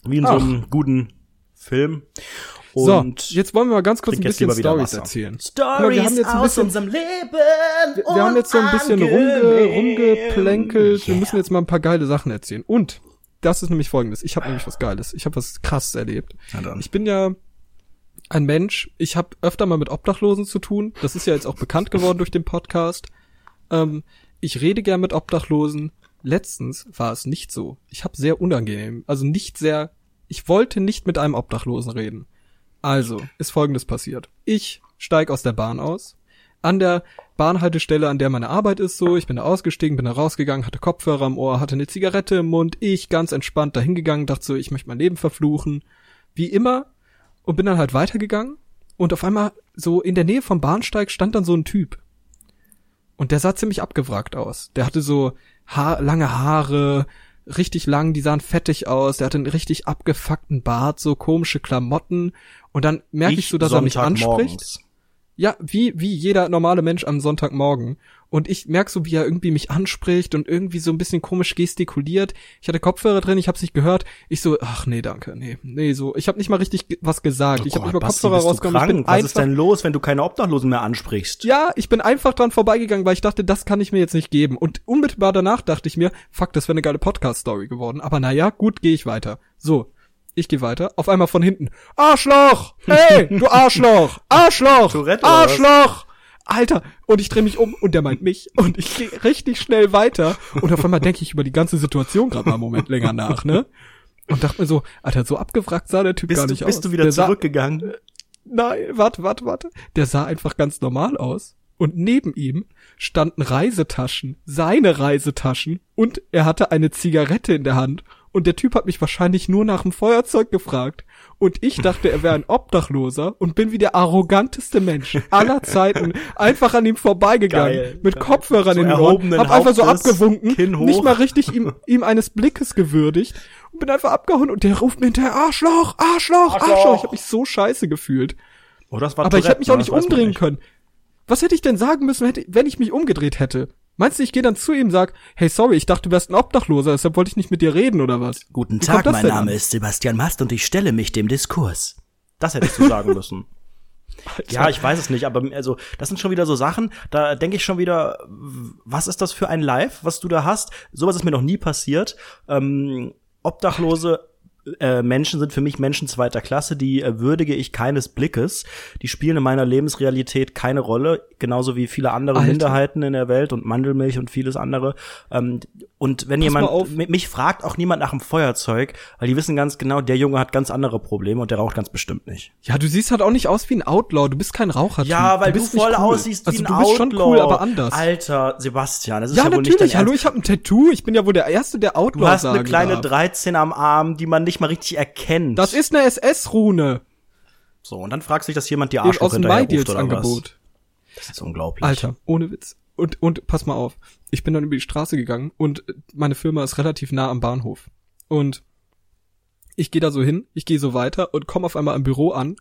Speaker 1: Wie in so
Speaker 2: Ach.
Speaker 1: einem guten Film. Und
Speaker 2: so, jetzt wollen wir mal ganz kurz ein bisschen Stories erzählen.
Speaker 1: Stories
Speaker 2: wir haben jetzt ein
Speaker 1: aus
Speaker 2: bisschen-
Speaker 1: unserem Leben.
Speaker 2: Wir haben jetzt so ein bisschen rumge, rumgeplänkelt. Wir müssen jetzt mal ein paar geile Sachen erzählen. Und das ist nämlich folgendes. Ich habe nämlich was Geiles. Ich habe was krasses erlebt. Ich bin ja ein Mensch. Ich habe öfter mal mit Obdachlosen zu tun. Das ist ja jetzt auch bekannt geworden durch den Podcast. Ähm, ich rede gern mit Obdachlosen. Letztens war es nicht so. Ich habe sehr unangenehm, also nicht sehr. Ich wollte nicht mit einem Obdachlosen reden. Also, ist folgendes passiert. Ich steig aus der Bahn aus. An der Bahnhaltestelle, an der meine Arbeit ist, so, ich bin da ausgestiegen, bin da rausgegangen, hatte Kopfhörer im Ohr, hatte eine Zigarette im Mund, ich ganz entspannt da hingegangen, dachte so, ich möchte mein Leben verfluchen. Wie immer. Und bin dann halt weitergegangen. Und auf einmal, so in der Nähe vom Bahnsteig stand dann so ein Typ. Und der sah ziemlich abgewrackt aus. Der hatte so ha lange Haare, richtig lang, die sahen fettig aus, der hatte einen richtig abgefuckten Bart, so komische Klamotten. Und dann merke ich, so, dass er mich anspricht.
Speaker 1: Sonntagmorgens.
Speaker 2: Ja, wie, wie jeder normale Mensch am Sonntagmorgen. Und ich merk so, wie er irgendwie mich anspricht und irgendwie so ein bisschen komisch gestikuliert. Ich hatte Kopfhörer drin, ich hab's nicht gehört. Ich so, ach nee, danke, nee, nee, so. Ich habe nicht mal richtig was gesagt.
Speaker 1: Oh
Speaker 2: ich habe
Speaker 1: Gott,
Speaker 2: nicht mal
Speaker 1: Basti,
Speaker 2: Kopfhörer rausgenommen. Ich bin
Speaker 1: krank? Was ist
Speaker 2: einfach,
Speaker 1: denn los, wenn du keine Obdachlosen mehr ansprichst?
Speaker 2: ja, ich bin einfach dran vorbeigegangen, weil ich dachte, das kann ich mir jetzt nicht geben. Und unmittelbar danach dachte ich mir, fuck, das wäre eine geile Podcast-Story geworden. Aber naja, gut, gehe ich weiter. So, ich gehe weiter. Auf einmal von hinten. Arschloch! Hey, du Arschloch! Arschloch!
Speaker 1: Tourette?
Speaker 2: Arschloch! Alter, und ich drehe mich um und der meint mich und ich gehe richtig schnell weiter und auf einmal denke ich über die ganze Situation gerade mal einen Moment länger nach, ne? Und dachte mir so, Alter, so abgewrackt sah der Typ
Speaker 1: Bist,
Speaker 2: gar
Speaker 1: du,
Speaker 2: nicht
Speaker 1: bist
Speaker 2: aus.
Speaker 1: du wieder
Speaker 2: Der sah-
Speaker 1: zurückgegangen?
Speaker 2: Nein, warte, warte, warte. Der sah einfach ganz normal aus. Und neben ihm standen Reisetaschen, seine Reisetaschen, und er hatte eine Zigarette in der Hand. Und der Typ hat mich wahrscheinlich nur nach dem Feuerzeug gefragt. Und ich dachte, er wäre ein Obdachloser und bin wie der arroganteste Mensch aller Zeiten einfach an ihm vorbeigegangen.
Speaker 1: Geil,
Speaker 2: mit
Speaker 1: geil.
Speaker 2: Kopfhörern
Speaker 1: So
Speaker 2: in den Ohren. Hab einfach so abgewunken, nicht mal richtig ihm, ihm eines Blickes gewürdigt. Und bin einfach abgehauen und der ruft mir hinterher, Arschloch, Arschloch, Arschloch.
Speaker 1: Arschloch.
Speaker 2: Ich hab mich so scheiße gefühlt.
Speaker 1: Oh, das war
Speaker 2: Aber ich
Speaker 1: Tourette,
Speaker 2: hätte mich auch nicht umdrehen
Speaker 1: nicht.
Speaker 2: können. Was hätte ich denn sagen müssen, hätte, wenn ich mich umgedreht hätte? Meinst du, ich gehe dann zu ihm und sag, hey, sorry, ich dachte, du wärst ein Obdachloser, deshalb wollte ich nicht mit dir reden oder was?
Speaker 1: Guten
Speaker 2: Wie
Speaker 1: Tag, mein Name
Speaker 2: an?
Speaker 1: ist Sebastian Mast und ich stelle mich dem Diskurs. Das hättest du sagen müssen. Ja, ich weiß es nicht, aber also das sind schon wieder so Sachen, da denke ich schon wieder, was ist das für ein Live, was du da hast? Sowas ist mir noch nie passiert. Ähm, Obdachlose äh, Menschen sind für mich Menschen zweiter Klasse, die äh, würdige ich keines Blickes. Die spielen in meiner Lebensrealität keine Rolle, genauso wie viele andere
Speaker 2: Alter.
Speaker 1: Minderheiten in der Welt und Mandelmilch und vieles andere. Ähm, und wenn
Speaker 2: Pass
Speaker 1: jemand mich fragt auch niemand nach dem Feuerzeug, weil die wissen ganz genau, der Junge hat ganz andere Probleme und der raucht ganz bestimmt nicht.
Speaker 2: Ja, du siehst halt auch nicht aus wie ein Outlaw, du bist kein Raucher.
Speaker 1: Ja, weil du,
Speaker 2: bist nicht
Speaker 1: voll
Speaker 2: cool.
Speaker 1: aussiehst
Speaker 2: also
Speaker 1: wie ein
Speaker 2: du bist schon
Speaker 1: Outlaw.
Speaker 2: cool, aber anders.
Speaker 1: Alter, Sebastian, das ist
Speaker 2: ja,
Speaker 1: ja, wohl nicht dein
Speaker 2: natürlich, hallo,
Speaker 1: Ernst.
Speaker 2: ich habe ein Tattoo, ich bin ja wohl der Erste, der Outlaw
Speaker 1: Du hast eine kleine
Speaker 2: darf.
Speaker 1: 13 am Arm, die man nicht mal richtig erkennt.
Speaker 2: Das ist eine SS-Rune.
Speaker 1: so, und dann fragst du dich, dass jemand dir
Speaker 2: Aus
Speaker 1: Arschloch hinterher ruft oder was.
Speaker 2: MyDeals-Angebot.
Speaker 1: Das ist unglaublich.
Speaker 2: Alter, ohne Witz. Und, und pass mal auf. Ich bin dann über die Straße gegangen und meine Firma ist relativ nah am Bahnhof. Und ich gehe da so hin, ich gehe so weiter und komme auf einmal im Büro an.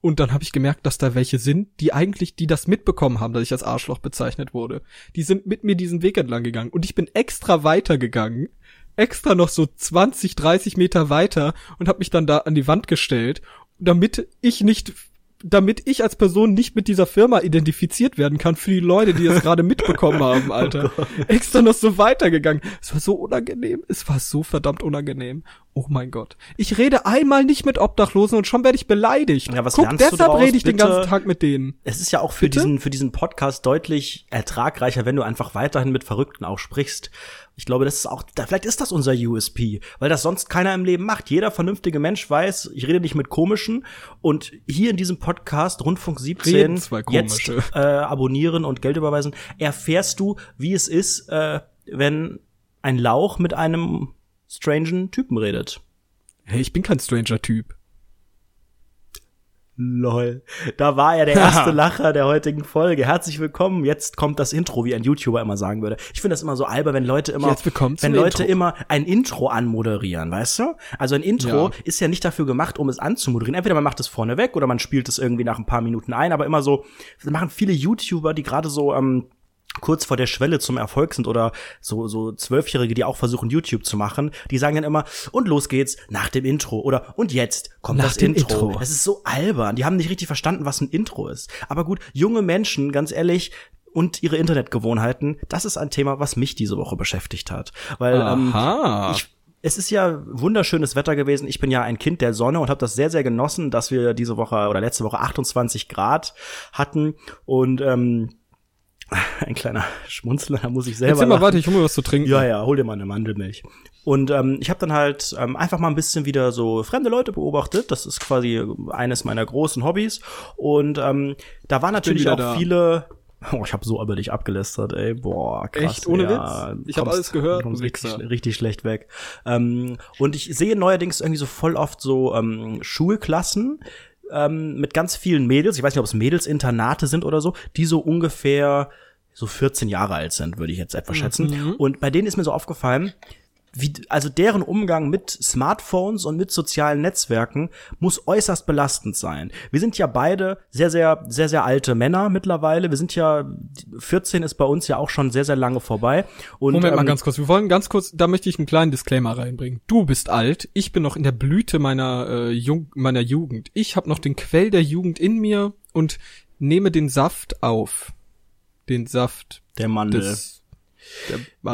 Speaker 2: Und dann habe ich gemerkt, dass da welche sind, die eigentlich, die das mitbekommen haben, dass ich als Arschloch bezeichnet wurde. Die sind mit mir diesen Weg entlang gegangen. Und ich bin extra weitergegangen. Extra noch so 20, 30 Meter weiter und habe mich dann da an die Wand gestellt, damit ich nicht damit ich als Person nicht mit dieser Firma identifiziert werden kann für die Leute, die das gerade mitbekommen haben, Alter. Extra noch so weitergegangen. Es war so unangenehm. Es war so verdammt unangenehm. Oh mein Gott. Ich rede einmal nicht mit Obdachlosen und schon werde ich beleidigt.
Speaker 1: Ja, was
Speaker 2: Guck,
Speaker 1: lernst du
Speaker 2: deshalb
Speaker 1: draus,
Speaker 2: rede ich den
Speaker 1: bitte?
Speaker 2: ganzen Tag mit denen.
Speaker 1: Es ist ja auch für
Speaker 2: Bitte?
Speaker 1: diesen, für diesen Podcast deutlich ertragreicher, wenn du einfach weiterhin mit Verrückten auch sprichst. Ich glaube, das ist auch, da, vielleicht ist das unser USP, weil das sonst keiner im Leben macht. Jeder vernünftige Mensch weiß, ich rede nicht mit Komischen und hier in diesem Podcast Rundfunk 17
Speaker 2: Reden zwei
Speaker 1: jetzt äh, abonnieren und Geld überweisen, erfährst du, wie es ist, äh, wenn ein Lauch mit einem strangen Typen redet.
Speaker 2: Hey, ich bin kein Stranger-Typ.
Speaker 1: Lol. Da war er der erste Lacher der heutigen Folge. Herzlich willkommen. Jetzt kommt das Intro, wie ein YouTuber immer sagen würde. Ich finde das immer so albern, wenn Leute immer, wenn Leute
Speaker 2: Intro.
Speaker 1: immer ein Intro anmoderieren, weißt du? Also ein Intro
Speaker 2: Ja.
Speaker 1: ist ja nicht dafür gemacht, um es anzumoderieren. Entweder man macht es vorne weg oder man spielt es irgendwie nach ein paar Minuten ein, aber immer so, das machen viele YouTuber, die gerade so, ähm, kurz vor der Schwelle zum Erfolg sind oder so so Zwölfjährige, die auch versuchen YouTube zu machen, die sagen dann immer und los geht's nach dem Intro oder und jetzt kommt
Speaker 2: Nach
Speaker 1: das Intro.
Speaker 2: Intro.
Speaker 1: Das ist so albern. Die haben nicht richtig verstanden, was ein Intro ist. Aber gut, junge Menschen, ganz ehrlich. Und ihre Internetgewohnheiten, das ist ein Thema, was mich diese Woche beschäftigt hat. Weil ähm,
Speaker 2: Aha.
Speaker 1: ich, es ist ja wunderschönes Wetter gewesen. Ich bin ja ein Kind der Sonne und habe das sehr, sehr genossen, dass wir diese Woche oder letzte Woche 28 Grad hatten. Und ähm, Ein kleiner Schmunzler, da muss ich selber.
Speaker 2: Erzähl mal
Speaker 1: lachen.
Speaker 2: weiter, ich hol mir was zu trinken.
Speaker 1: Ja, ja, hol dir mal eine Mandelmilch. Und ähm, ich habe dann halt ähm, einfach mal ein bisschen wieder so fremde Leute beobachtet. Das ist quasi eines meiner großen Hobbys. Und ähm, da waren natürlich auch
Speaker 2: da.
Speaker 1: viele. Oh, ich habe so über dich abgelästert, ey. Boah, krass.
Speaker 2: Echt? Ohne
Speaker 1: ja,
Speaker 2: Witz? Ich hab
Speaker 1: kommst-
Speaker 2: alles gehört,
Speaker 1: kommst richtig, richtig schlecht weg. Ähm, und ich sehe neuerdings irgendwie so voll oft so ähm, Schulklassen ähm, mit ganz vielen Mädels. Ich weiß nicht, ob es Mädelsinternate sind oder so, die so ungefähr so 14 Jahre alt sind, würde ich jetzt etwa schätzen. Und bei denen ist mir so aufgefallen, wie, also deren Umgang mit Smartphones und mit sozialen Netzwerken muss äußerst belastend sein. Wir sind ja beide sehr, sehr, sehr, sehr alte Männer mittlerweile. Wir sind ja, 14 ist bei uns ja auch schon sehr, sehr lange vorbei. Und,
Speaker 2: Moment mal
Speaker 1: ähm,
Speaker 2: ganz kurz. Wir wollen ganz kurz, da möchte ich einen kleinen Disclaimer reinbringen. Du bist alt, ich bin noch in der Blüte meiner äh, Jung meiner Jugend. Ich habe noch den Quell der Jugend in mir und nehme den Saft auf. Den Saft
Speaker 1: der Mandel.
Speaker 2: des.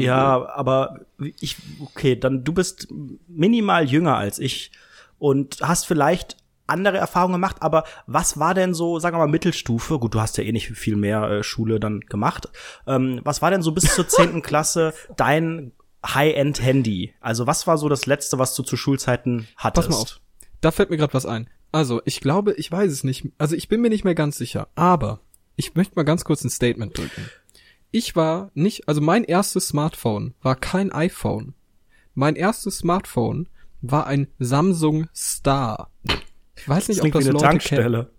Speaker 1: Ja, aber ich, okay, dann du bist minimal jünger als ich und hast vielleicht andere Erfahrungen gemacht, aber was war denn so, sagen wir mal, Mittelstufe? Gut, du hast ja eh nicht viel mehr äh, Schule dann gemacht. Ähm, was war denn so bis zur zehnten Klasse dein High-End-Handy? Also was war so das Letzte, was du zu Schulzeiten hattest?
Speaker 2: Pass mal auf. Da fällt mir gerade was ein. Also, ich glaube, ich weiß es nicht. Also, ich bin mir nicht mehr ganz sicher. Aber ich möchte mal ganz kurz ein Statement drücken. Ich war nicht, also mein erstes Smartphone war kein iPhone. Mein erstes Smartphone war ein Samsung Star. Ich weiß nicht,
Speaker 1: Das
Speaker 2: ob das
Speaker 1: wie eine
Speaker 2: Leute
Speaker 1: Tankstelle.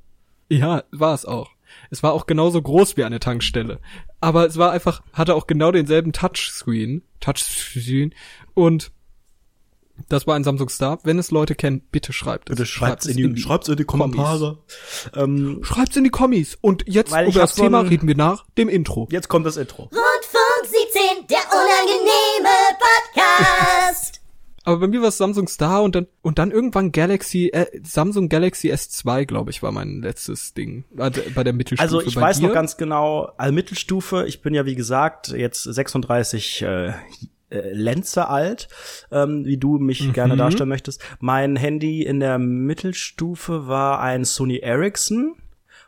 Speaker 2: kennen. Ja, war es auch. Es war auch genauso groß wie eine Tankstelle. Aber es war einfach, hatte auch genau denselben Touchscreen. Touchscreen. Und das war ein Samsung Star. Wenn es Leute kennen, bitte schreibt es.
Speaker 1: Bitte schreibt's in die, schreibt's in die
Speaker 2: Kommis.
Speaker 1: Kommentare. Ähm,
Speaker 2: Schreibt's in die Kommis. Und jetzt über das
Speaker 1: so
Speaker 2: Thema
Speaker 1: ein-
Speaker 2: reden wir nach dem Intro.
Speaker 1: jetzt kommt das Intro.
Speaker 4: Rundfunk 17, der unangenehme Podcast.
Speaker 2: Aber bei mir war es Samsung Star und dann und dann irgendwann Galaxy äh, Samsung Galaxy S2, glaube ich, war mein letztes Ding äh, bei der Mittelstufe.
Speaker 1: Also ich
Speaker 2: bei
Speaker 1: weiß
Speaker 2: dir?
Speaker 1: noch ganz genau, also Mittelstufe, ich bin ja wie gesagt jetzt 36 äh, äh, Lenze alt, ähm, wie du mich
Speaker 2: Mhm.
Speaker 1: gerne darstellen möchtest. Mein Handy in der Mittelstufe war ein Sony Ericsson.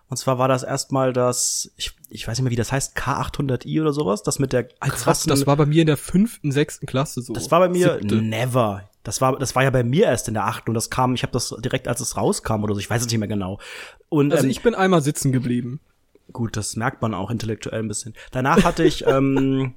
Speaker 1: Und zwar war das erstmal das, ich, ich weiß nicht mehr, wie das heißt, K800i oder sowas, das mit der krassen,
Speaker 2: das war bei mir in der fünften, sechsten Klasse so.
Speaker 1: das war bei mir
Speaker 2: Siebte.
Speaker 1: never. Das war, das war ja bei mir erst in der achten und das kam, ich habe das direkt, als es rauskam oder so, ich weiß es nicht mehr genau. Und
Speaker 2: Also
Speaker 1: ähm,
Speaker 2: ich bin einmal sitzen geblieben.
Speaker 1: Gut, das merkt man auch intellektuell ein bisschen. Danach hatte ich, ähm,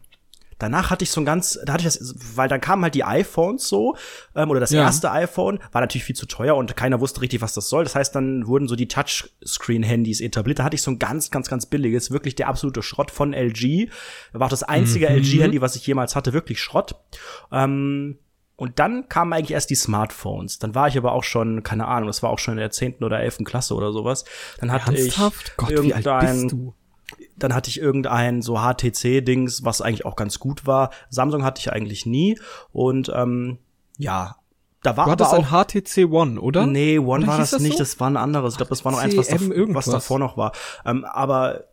Speaker 1: danach hatte ich so ein ganz, da hatte ich das, weil dann kamen halt die iPhones so, ähm, oder das
Speaker 2: Ja.
Speaker 1: erste iPhone, war natürlich viel zu teuer und keiner wusste richtig, was das soll. Das heißt, dann wurden so die Touchscreen-Handys etabliert. Da hatte ich so ein ganz, ganz, ganz billiges, wirklich der absolute Schrott von LG. War auch das einzige LG-Handy, was ich jemals hatte, wirklich Schrott. Ähm, und dann kamen eigentlich erst die Smartphones. Dann war ich aber auch schon, keine Ahnung, das war auch schon in der zehnten oder elften Klasse oder sowas. Dann hatte
Speaker 2: Ernsthaft?
Speaker 1: ich
Speaker 2: Gott,
Speaker 1: irgendein? Dann hatte ich irgendein so HTC-Dings, was eigentlich auch ganz gut war. Samsung hatte ich eigentlich nie. Und ähm, ja, da war
Speaker 2: Du hattest
Speaker 1: aber auch
Speaker 2: ein HTC One, oder?
Speaker 1: Nee, One
Speaker 2: Oder
Speaker 1: war das,
Speaker 2: das
Speaker 1: nicht,
Speaker 2: so?
Speaker 1: das war ein anderes. Ich glaube, das war noch eins, was,
Speaker 2: CM
Speaker 1: dav
Speaker 2: irgendwas.
Speaker 1: was davor noch war. Ähm, aber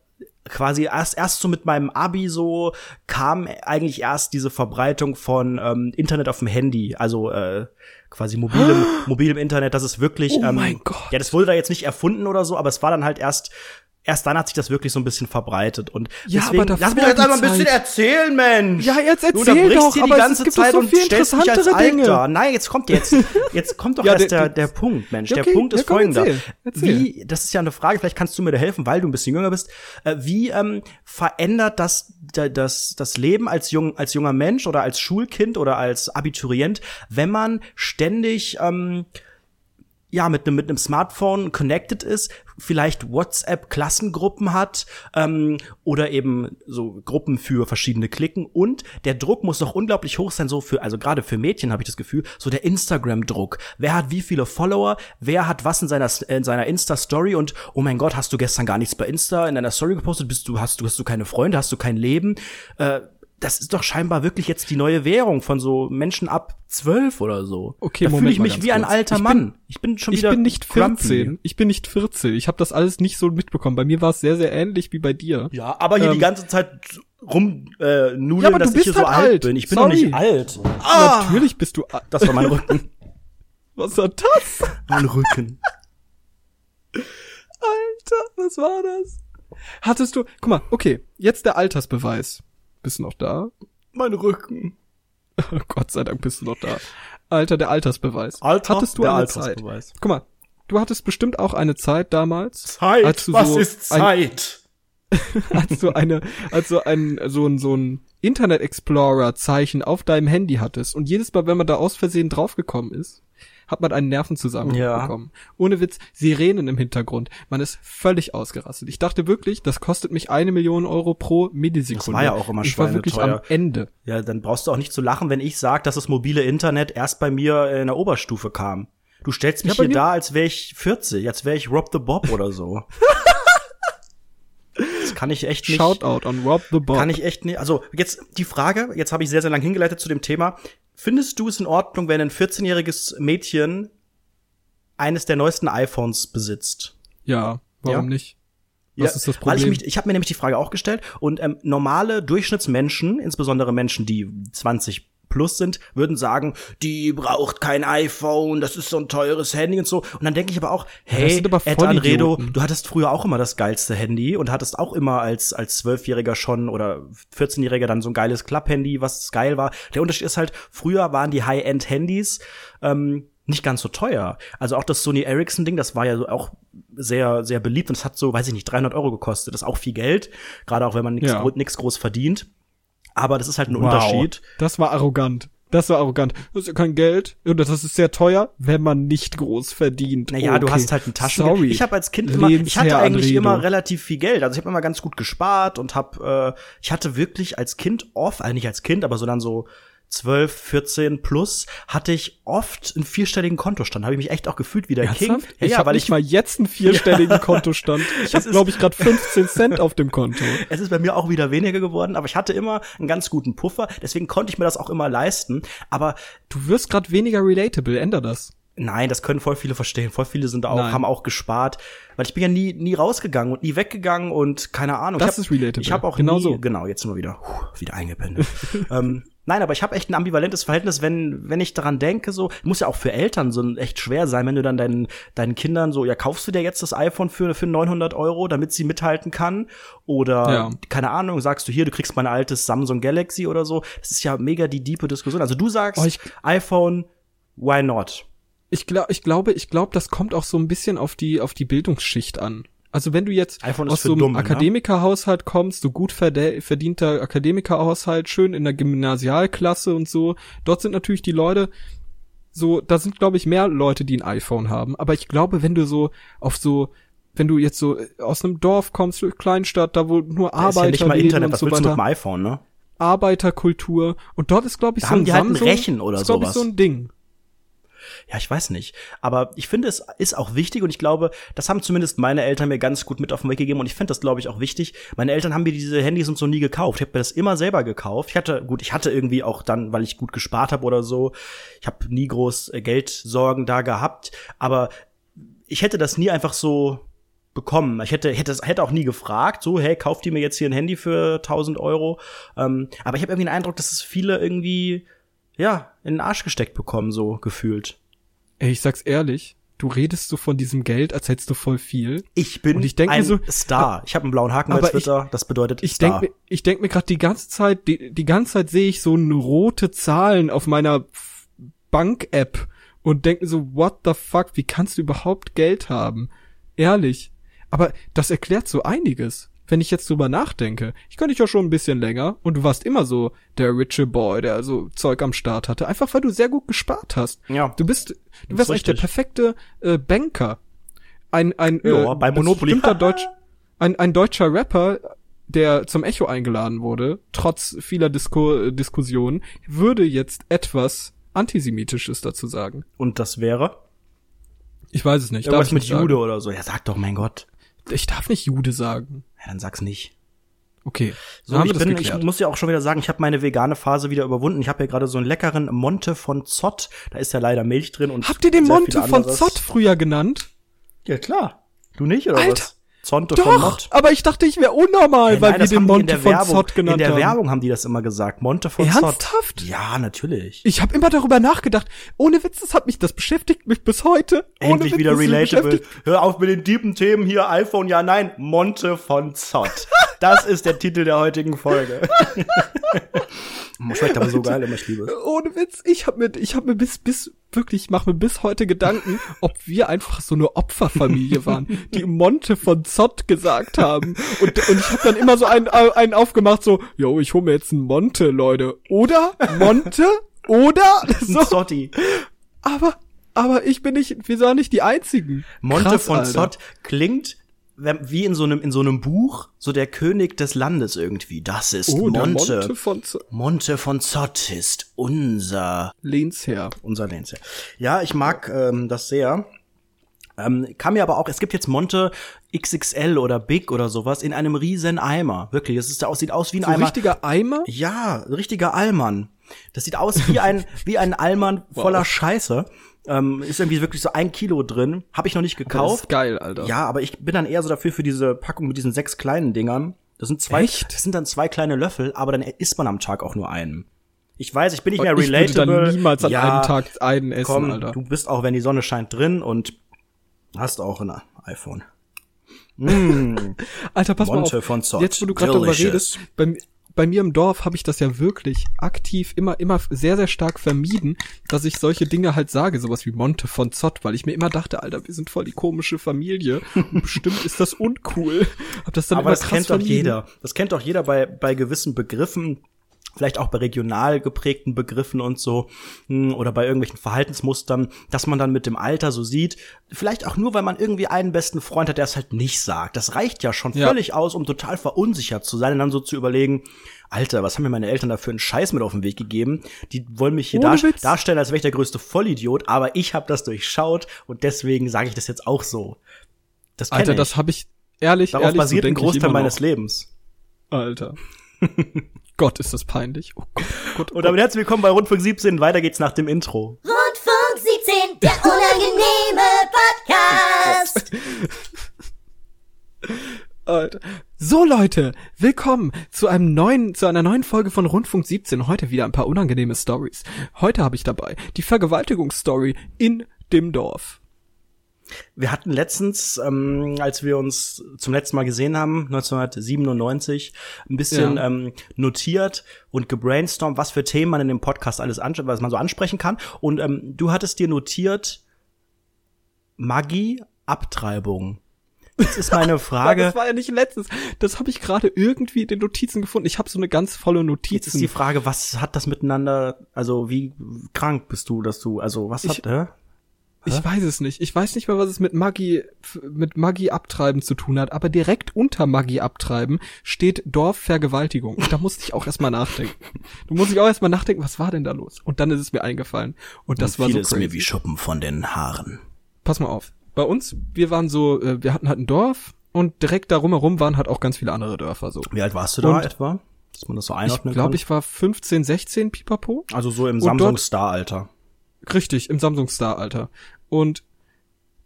Speaker 1: quasi erst erst so mit meinem Abi so kam eigentlich erst diese Verbreitung von ähm, Internet auf dem Handy, also äh, quasi mobilem mobilem Internet, das ist wirklich
Speaker 2: Oh
Speaker 1: ähm,
Speaker 2: mein Gott.
Speaker 1: ja, das wurde da jetzt nicht erfunden oder so, aber es war dann halt erst erst dann hat sich das wirklich so ein bisschen verbreitet und
Speaker 2: Ja,
Speaker 1: deswegen
Speaker 2: aber
Speaker 1: lass mich
Speaker 2: davor
Speaker 1: doch jetzt einmal ein bisschen
Speaker 2: Zeit-
Speaker 1: erzählen, Mensch.
Speaker 2: Ja, jetzt
Speaker 1: Du
Speaker 2: erzähl
Speaker 1: unterbrichst
Speaker 2: doch,
Speaker 1: hier
Speaker 2: aber
Speaker 1: die
Speaker 2: es
Speaker 1: ganze
Speaker 2: gibt doch
Speaker 1: Zeit
Speaker 2: so
Speaker 1: und
Speaker 2: viel
Speaker 1: stellst dich als
Speaker 2: interessantere Dinge.
Speaker 1: Alter. Nein, jetzt kommt jetzt jetzt kommt doch
Speaker 2: Ja,
Speaker 1: erst
Speaker 2: der-
Speaker 1: der, der Punkt, Mensch.
Speaker 2: Ja,
Speaker 1: Der
Speaker 2: okay,
Speaker 1: Punkt ist
Speaker 2: ja, komm,
Speaker 1: folgender.
Speaker 2: erzähl, erzähl.
Speaker 1: Wie, das ist ja eine Frage, vielleicht kannst du mir da helfen, weil du ein bisschen jünger bist. Äh, wie ähm, verändert das, da- das das Leben als jung als junger Mensch oder als Schulkind oder als Abiturient, wenn man ständig ähm, ja, mit einem mit einem Smartphone connected ist, vielleicht WhatsApp-Klassengruppen hat ähm, oder eben so Gruppen für verschiedene Klicken. Und der Druck muss doch unglaublich hoch sein, so für, also gerade für Mädchen habe ich das Gefühl, so der Instagram-Druck. Wer hat wie viele Follower, wer hat was in seiner in seiner Insta-Story? Und oh mein Gott, hast du gestern gar nichts bei Insta in deiner Story gepostet, bist du, hast du, hast du keine Freunde, hast du kein Leben? Äh, das ist doch scheinbar wirklich jetzt die neue Währung von so Menschen ab zwölf oder so.
Speaker 2: Okay,
Speaker 1: da fühle ich mich wie ein
Speaker 2: kurz.
Speaker 1: alter
Speaker 2: Ich bin-
Speaker 1: Mann. ich bin schon
Speaker 2: Ich
Speaker 1: wieder
Speaker 2: bin nicht
Speaker 1: grumpy.
Speaker 2: 14. Ich bin nicht 14. Ich habe das alles nicht so mitbekommen. Bei mir war es sehr, sehr ähnlich wie bei dir.
Speaker 1: Ja, aber hier
Speaker 2: Ähm,
Speaker 1: die ganze Zeit rum äh, nudeln,
Speaker 2: Ja, aber
Speaker 1: dass
Speaker 2: du
Speaker 1: ich hier
Speaker 2: bist
Speaker 1: so
Speaker 2: halt
Speaker 1: alt
Speaker 2: alt.
Speaker 1: bin. Ich bin
Speaker 2: Sorry.
Speaker 1: doch nicht alt. Ah,
Speaker 2: Natürlich bist du. a-
Speaker 1: das war mein Rücken.
Speaker 2: Was war das?
Speaker 1: mein Rücken.
Speaker 2: Alter, was war das? Hattest du, guck mal, okay, jetzt der Altersbeweis. Bist du noch da?
Speaker 1: Mein Rücken.
Speaker 2: Gott sei Dank bist du noch da. Alter, der Altersbeweis.
Speaker 1: Alter,
Speaker 2: hattest du
Speaker 1: der
Speaker 2: eine
Speaker 1: Altersbeweis.
Speaker 2: Zeit? Guck mal, du hattest bestimmt auch eine Zeit damals.
Speaker 1: Zeit,
Speaker 2: du
Speaker 1: was
Speaker 2: so
Speaker 1: ist
Speaker 2: ein-
Speaker 1: Zeit?
Speaker 2: als du eine, als du ein, so ein, so ein Internet Explorer Zeichen auf deinem Handy hattest und jedes Mal, wenn man da aus Versehen draufgekommen ist, hat man einen Nervenzusammenbruch
Speaker 1: Ja.
Speaker 2: bekommen. Ohne Witz, Sirenen im Hintergrund. Man ist völlig ausgerastet. Ich dachte wirklich, das kostet mich eine Million Euro pro Millisekunde.
Speaker 1: Das war ja auch immer
Speaker 2: Ich war wirklich am. Ende.
Speaker 1: Ja, dann brauchst du auch nicht zu lachen, wenn ich sage, dass das mobile Internet erst bei mir in der Oberstufe kam. Du stellst mich
Speaker 2: Ja,
Speaker 1: hier da, als wäre ich 40, als wäre ich Rob the Bob oder so. das kann ich echt nicht.
Speaker 2: Shoutout on Rob the Bob.
Speaker 1: Kann ich echt nicht. Also jetzt die Frage, jetzt habe ich sehr, sehr lang hingeleitet zu dem Thema. Findest du es in Ordnung, wenn ein 14-jähriges Mädchen eines der neuesten iPhones besitzt?
Speaker 2: ja, warum
Speaker 1: Ja?
Speaker 2: nicht? Was ist das
Speaker 1: Weil ich
Speaker 2: Problem?
Speaker 1: mich, ich habe mir nämlich die Frage auch gestellt und ähm, normale Durchschnittsmenschen, insbesondere Menschen, die 20 plus sind, würden sagen, die braucht kein iPhone, das ist so ein teures Handy und so. Und dann denke ich aber auch, hey,
Speaker 2: aber
Speaker 1: Ed Anredo, du hattest früher auch immer das geilste Handy und hattest auch immer als als Zwölfjähriger schon oder 14-Jähriger dann so ein geiles Klapp-Handy, was geil war. Der Unterschied ist halt, früher waren die High-End-Handys ähm, nicht ganz so teuer. Also auch das Sony Ericsson Ding, das war ja so auch sehr, sehr beliebt und es hat so, weiß ich nicht, 300 Euro gekostet. Das ist auch viel Geld, gerade auch wenn man nichts
Speaker 2: Ja.
Speaker 1: groß verdient. Aber das ist halt ein Unterschied.
Speaker 2: Das war arrogant. Das war arrogant. Das ist ja kein Geld. Und das ist sehr teuer, wenn man nicht groß verdient.
Speaker 1: Naja, du
Speaker 2: Okay.
Speaker 1: hast halt ein Taschengeld.
Speaker 2: Sorry.
Speaker 1: Ich habe als Kind immer, ich hatte
Speaker 2: Lehnsherr
Speaker 1: eigentlich
Speaker 2: Anredo.
Speaker 1: immer relativ viel Geld. Also ich habe immer ganz gut gespart und habe, äh, ich hatte wirklich als Kind oft, also nicht als Kind, aber so dann so 12, 14 plus, hatte ich oft einen vierstelligen Kontostand. Habe ich mich echt auch gefühlt wie der King. Ja,
Speaker 2: ich
Speaker 1: ja,
Speaker 2: habe nicht
Speaker 1: ich
Speaker 2: mal jetzt einen vierstelligen Kontostand. Ich habe, glaube ich, gerade 15 Cent auf dem Konto.
Speaker 1: Es ist bei mir auch wieder weniger geworden, aber ich hatte immer einen ganz guten Puffer, deswegen konnte ich mir das auch immer leisten. Aber
Speaker 2: Du wirst gerade weniger relatable. Änder das.
Speaker 1: nein, das können voll viele verstehen. Voll viele sind auch,
Speaker 2: Nein.
Speaker 1: haben auch gespart, weil ich bin ja nie, nie rausgegangen und nie weggegangen und keine Ahnung.
Speaker 2: Das
Speaker 1: hab,
Speaker 2: ist relatable.
Speaker 1: Ich habe auch
Speaker 2: Genau
Speaker 1: nie,
Speaker 2: so.
Speaker 1: genau, jetzt wir wieder, puh, wieder eingependelt. ähm, nein, aber ich habe echt ein ambivalentes Verhältnis, wenn, wenn ich daran denke, so, muss ja auch für Eltern so echt schwer sein, wenn du dann deinen, deinen Kindern so, ja, kaufst du dir jetzt das iPhone für, für 900 Euro, damit sie mithalten kann? Oder,
Speaker 2: Ja.
Speaker 1: keine Ahnung, sagst du hier, du kriegst mein altes Samsung Galaxy oder so. Das ist ja mega die diepe Diskussion. Also du sagst,
Speaker 2: Oh,
Speaker 1: iPhone, why not?
Speaker 2: Ich, glaub, ich glaube, ich glaube, das kommt auch so ein bisschen auf die, auf die Bildungsschicht an. Also wenn du jetzt aus so einem
Speaker 1: Dumme, ne?
Speaker 2: Akademikerhaushalt kommst, so gut verdienter Akademikerhaushalt, schön in der Gymnasialklasse und so, dort sind natürlich die Leute, so, da sind, glaube ich, mehr Leute, die ein iPhone haben. Aber ich glaube, wenn du so auf so, wenn du jetzt so aus einem Dorf kommst, Kleinstadt, da wo nur
Speaker 1: Da ist ja
Speaker 2: Arbeiter
Speaker 1: nicht mal Internet, was
Speaker 2: so
Speaker 1: willst du mit dem iPhone, ne?
Speaker 2: Arbeiterkultur und dort ist, glaube ich,
Speaker 1: Da
Speaker 2: so
Speaker 1: haben
Speaker 2: ein
Speaker 1: die halt ein
Speaker 2: Samsung,
Speaker 1: Rechen oder
Speaker 2: ist, glaub ich,
Speaker 1: sowas.
Speaker 2: so ein Ding.
Speaker 1: Ja, ich weiß nicht. Aber ich finde, es ist auch wichtig und ich glaube, das haben zumindest meine Eltern mir ganz gut mit auf den Weg gegeben und ich finde das, glaube ich, auch wichtig. Meine Eltern haben mir diese Handys und so nie gekauft. Ich habe mir das immer selber gekauft. Ich hatte, gut, ich hatte irgendwie auch dann, weil ich gut gespart habe oder so, ich habe nie groß äh, Geldsorgen da gehabt, aber ich hätte das nie einfach so bekommen. Ich hätte, hätte, hätte auch nie gefragt, so, hey, kauft ihr mir jetzt hier ein Handy für 1000 Euro? Ähm, aber ich habe irgendwie den Eindruck, dass es viele irgendwie, ja, in den Arsch gesteckt bekommen, so gefühlt.
Speaker 2: Ey, ich sag's ehrlich, du redest so von diesem Geld, als hättest du voll viel.
Speaker 1: Ich bin
Speaker 2: Und ich denk mir
Speaker 1: ein
Speaker 2: so-
Speaker 1: Star. Ich habe einen blauen Haken bei
Speaker 2: Aber ich-
Speaker 1: Twitter. das bedeutet
Speaker 2: Ich
Speaker 1: Star.
Speaker 2: denk mir, ich denk mir gerade die ganze Zeit, die, die ganze Zeit sehe ich so rote Zahlen auf meiner Bank-App und denke mir so, what the fuck, wie kannst du überhaupt Geld haben? Ehrlich. Aber das erklärt so einiges. Wenn ich jetzt drüber nachdenke, ich kenne dich ja schon ein bisschen länger und du warst immer so der riche Boy, der so Zeug am Start hatte, einfach weil du sehr gut gespart hast.
Speaker 1: Ja.
Speaker 2: Du bist, du wärst eigentlich der perfekte äh, Banker. Ein, ein,
Speaker 1: Ja,
Speaker 2: äh,
Speaker 1: bei Monopoly.
Speaker 2: bestimmter Deutsch, ein, ein deutscher Rapper, der zum Echo eingeladen wurde, trotz vieler Disku Diskussionen, würde jetzt etwas Antisemitisches dazu sagen.
Speaker 1: Und das wäre?
Speaker 2: Ich weiß es nicht. Darf
Speaker 1: Irgendwas
Speaker 2: ich
Speaker 1: mit
Speaker 2: sagen.
Speaker 1: Jude oder so. Ja, sag doch, mein Gott.
Speaker 2: Ich darf nicht Jude sagen.
Speaker 1: Ja, dann sag's nicht.
Speaker 2: Okay.
Speaker 1: So, ich, bin, ich muss ja auch schon wieder sagen, ich habe meine vegane Phase wieder überwunden. Ich habe hier gerade so einen leckeren Monte von Zott. Da ist ja leider Milch drin und
Speaker 2: Habt ihr den Monte von. Zott früher genannt?
Speaker 1: Ja, klar. Du nicht, oder
Speaker 2: Alter.
Speaker 1: was? Zonte von
Speaker 2: Doch,
Speaker 1: Mott.
Speaker 2: aber ich dachte, ich wäre unnormal,
Speaker 1: Ey,
Speaker 2: weil
Speaker 1: nein,
Speaker 2: wir den
Speaker 1: haben
Speaker 2: Monte von
Speaker 1: Werbung,
Speaker 2: Zott genannt
Speaker 1: In der
Speaker 2: haben.
Speaker 1: Werbung haben die das immer gesagt. Monte von Zott.
Speaker 2: Ernsthaft?
Speaker 1: Ja, natürlich.
Speaker 2: Ich habe immer darüber nachgedacht. Ohne Witz, das hat mich, das beschäftigt mich bis heute. Ohne
Speaker 1: Endlich
Speaker 2: Witz,
Speaker 1: wieder relatable. Hör auf mit den tiefen Themen hier, iPhone, ja, nein, Monte von Zott. Das ist der Titel der heutigen Folge. Schmeckt aber so geil, immer ich liebe.
Speaker 2: Ohne Witz, ich habe mir, ich habe mir bis, bis wirklich, ich mache mir bis heute Gedanken, ob wir einfach so eine Opferfamilie waren, die Monte von Zott gesagt haben. Und, und ich habe dann immer so einen, einen aufgemacht, so, yo, ich hole mir jetzt einen Monte, Leute. Oder Monte? Oder? So,
Speaker 1: Zotti.
Speaker 2: aber, aber ich bin nicht, wir sind nicht die einzigen.
Speaker 1: Monte
Speaker 2: Krass,
Speaker 1: von
Speaker 2: Alter.
Speaker 1: Zott klingt wie in so einem in so einem Buch, so der König des Landes irgendwie. Das ist
Speaker 2: Oh,
Speaker 1: Monte.
Speaker 2: Monte von Zott.
Speaker 1: Monte von Zott ist unser
Speaker 2: Lehnsherr.
Speaker 1: unser Lehnsherr. Ja, ich mag ähm, das sehr. Ähm, kann mir aber auch, es gibt jetzt Monte XXL oder Big oder sowas in einem riesen Eimer. Wirklich, es ist, sieht aus wie ein
Speaker 2: So ein
Speaker 1: Eimer.
Speaker 2: richtiger Eimer?
Speaker 1: Ja, ein richtiger Allmann. Das sieht aus wie ein, wie ein Allmann voller Scheiße. Ähm, ist irgendwie wirklich so ein Kilo drin. Habe ich noch nicht
Speaker 2: Das
Speaker 1: gekauft.
Speaker 2: ist geil, Alter.
Speaker 1: Ja, aber ich bin dann eher so dafür für diese Packung mit diesen sechs kleinen Dingern. Das sind zwei,
Speaker 2: Echt?
Speaker 1: das sind dann zwei kleine Löffel, aber dann isst man am Tag auch nur einen. Ich weiß, ich bin nicht mehr
Speaker 2: ich würde
Speaker 1: relatable.
Speaker 2: dann niemals an
Speaker 1: ja,
Speaker 2: einem Tag einen essen,
Speaker 1: komm,
Speaker 2: Alter.
Speaker 1: du bist auch, wenn die Sonne scheint, drin und hast auch ein iPhone.
Speaker 2: Alter, pass
Speaker 1: Monte
Speaker 2: mal auf.
Speaker 1: von Zott.
Speaker 2: Jetzt, wo du gerade darüber redest, bei, bei mir im Dorf habe ich das ja wirklich aktiv immer, immer sehr, sehr stark vermieden, dass ich solche Dinge halt sage, sowas wie Monte von Zott, weil ich mir immer dachte, Alter, wir sind voll die komische Familie. Und bestimmt ist das uncool. Hab das dann
Speaker 1: Aber
Speaker 2: immer
Speaker 1: das kennt doch
Speaker 2: vermieden.
Speaker 1: jeder. Das kennt doch jeder bei, bei gewissen Begriffen, vielleicht auch bei regional geprägten Begriffen und so, hm, oder bei irgendwelchen Verhaltensmustern, dass man dann mit dem Alter so sieht, vielleicht auch nur, weil man irgendwie einen besten Freund hat, der es halt nicht sagt. Das reicht ja schon
Speaker 2: Ja.
Speaker 1: völlig aus, um total verunsichert zu sein und dann so zu überlegen, Alter, was haben mir meine Eltern da für einen Scheiß mit auf den Weg gegeben? Die wollen mich hier dar
Speaker 2: Witz.
Speaker 1: darstellen, als wäre ich der größte Vollidiot, aber ich habe das durchschaut und deswegen sage ich das jetzt auch so. Das
Speaker 2: Alter,
Speaker 1: ich.
Speaker 2: das habe ich ehrlich,
Speaker 1: Darauf
Speaker 2: ehrlich,
Speaker 1: basiert
Speaker 2: so
Speaker 1: ein Großteil meines. Lebens.
Speaker 2: Alter. Gott, ist das peinlich. Oh Gott, oh Gott, oh
Speaker 1: Und damit herzlich willkommen bei Rundfunk 17. Weiter geht's nach dem Intro.
Speaker 4: Rundfunk 17, der unangenehme Podcast.
Speaker 2: Alter. So Leute, willkommen zu einem neuen, zu einer neuen Folge von Rundfunk 17. Heute wieder ein paar unangenehme Stories. Heute habe ich dabei die Vergewaltigungsstory in dem Dorf.
Speaker 1: Wir hatten letztens, ähm, als wir uns zum letzten Mal gesehen haben, 1997, ein bisschen
Speaker 2: Ja.
Speaker 1: ähm, notiert und gebrainstormt, was für Themen man in dem Podcast alles was man so ansprechen kann. Und ähm, du hattest dir notiert Magie, Abtreibung. Jetzt ist meine Frage.
Speaker 2: das war ja nicht letztens. Das habe ich gerade irgendwie in den Notizen gefunden. Ich habe so eine ganz volle Notizen.
Speaker 1: Jetzt ist die Frage, was hat das miteinander, also wie krank bist du, dass du, also was
Speaker 2: Ich-
Speaker 1: hat, äh?
Speaker 2: Ich weiß es nicht. Ich weiß nicht mal, was es mit Magie, f- mit Magie abtreiben zu tun hat, aber direkt unter Magie abtreiben steht Dorfvergewaltigung. Und da musste ich auch erstmal nachdenken. Du musst ich auch erstmal nachdenken, was war denn da los? Und dann ist es mir eingefallen. Und das war so
Speaker 1: Vieles mir
Speaker 2: crazy.
Speaker 1: wie Schuppen von den Haaren.
Speaker 2: Pass mal auf. Bei uns, wir waren so, äh, wir hatten halt ein Dorf und direkt darum herum waren halt auch ganz viele andere Dörfer so.
Speaker 1: Wie alt warst du da
Speaker 2: Und-
Speaker 1: etwa? Dass man das so
Speaker 2: Ich
Speaker 1: einordnen
Speaker 2: glaube,
Speaker 1: kann?
Speaker 2: ich war 15, 16 Pipapo.
Speaker 1: Also so im
Speaker 2: Und
Speaker 1: Samsung
Speaker 2: dort-
Speaker 1: Star Alter.
Speaker 2: Richtig, im Samsung Star, Alter. Und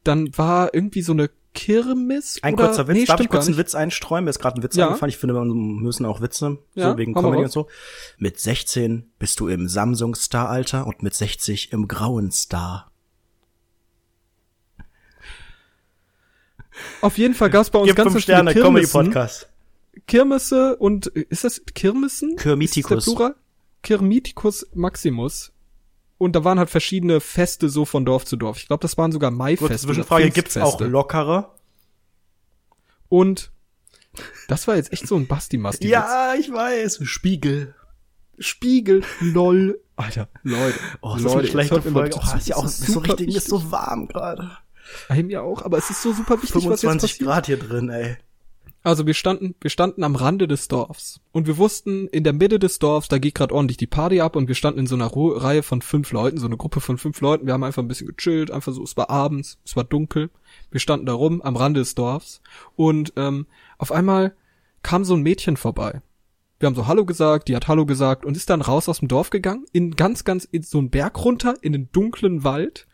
Speaker 2: dann war irgendwie so eine Kirmes.
Speaker 1: Ein
Speaker 2: oder,
Speaker 1: kurzer Witz,
Speaker 2: nee,
Speaker 1: darf ich kurz einen. Witz einstreuen? Mir ist gerade ein Witz
Speaker 2: Ja.
Speaker 1: eingefallen. Ich finde, wir müssen auch Witze,
Speaker 2: Ja,
Speaker 1: so wegen Comedy und so. Mit 16 bist du im Samsung Star Alter und mit 60 im grauen Star.
Speaker 2: Auf jeden Fall gab's bei uns
Speaker 1: Gib
Speaker 2: ganz
Speaker 1: fünf
Speaker 2: viele
Speaker 1: Sterne, Comedy Podcast.
Speaker 2: Kirmesse und ist das Kirmessen?
Speaker 1: Kirmitikus.
Speaker 2: Kirmiticus Maximus. Und da waren halt verschiedene Feste so von Dorf zu Dorf. Ich glaube, das waren sogar Maifeste.
Speaker 1: Kurze Zwischenfrage, gibt's auch lockere?
Speaker 2: Und das war jetzt echt so ein Basti-Masti.
Speaker 1: Ja, ich weiß. Spiegel.
Speaker 2: Spiegel, lol. Alter, Leute.
Speaker 1: Oh, ist das
Speaker 2: Leute,
Speaker 1: eine
Speaker 2: jetzt
Speaker 1: schlechte Folge. Oh, ist ja auch ist so
Speaker 2: super
Speaker 1: richtig, ist so warm gerade.
Speaker 2: Ey, mir auch, aber es ist so super wichtig, was jetzt
Speaker 1: 25
Speaker 2: passiert.
Speaker 1: Grad hier drin, ey.
Speaker 2: Also wir standen, wir standen am Rande des Dorfs und wir wussten, in der Mitte des Dorfs, da geht gerade ordentlich die Party ab und wir standen in so einer Ru Reihe von fünf Leuten, so eine Gruppe von fünf Leuten. Wir haben einfach ein bisschen gechillt, einfach so, es war abends, es war dunkel. Wir standen da rum am Rande des Dorfs und ähm, auf einmal kam so ein Mädchen vorbei. Wir haben so Hallo gesagt, die hat Hallo gesagt und ist dann raus aus dem Dorf gegangen, in ganz, ganz, in so einen Berg runter, in den dunklen Wald,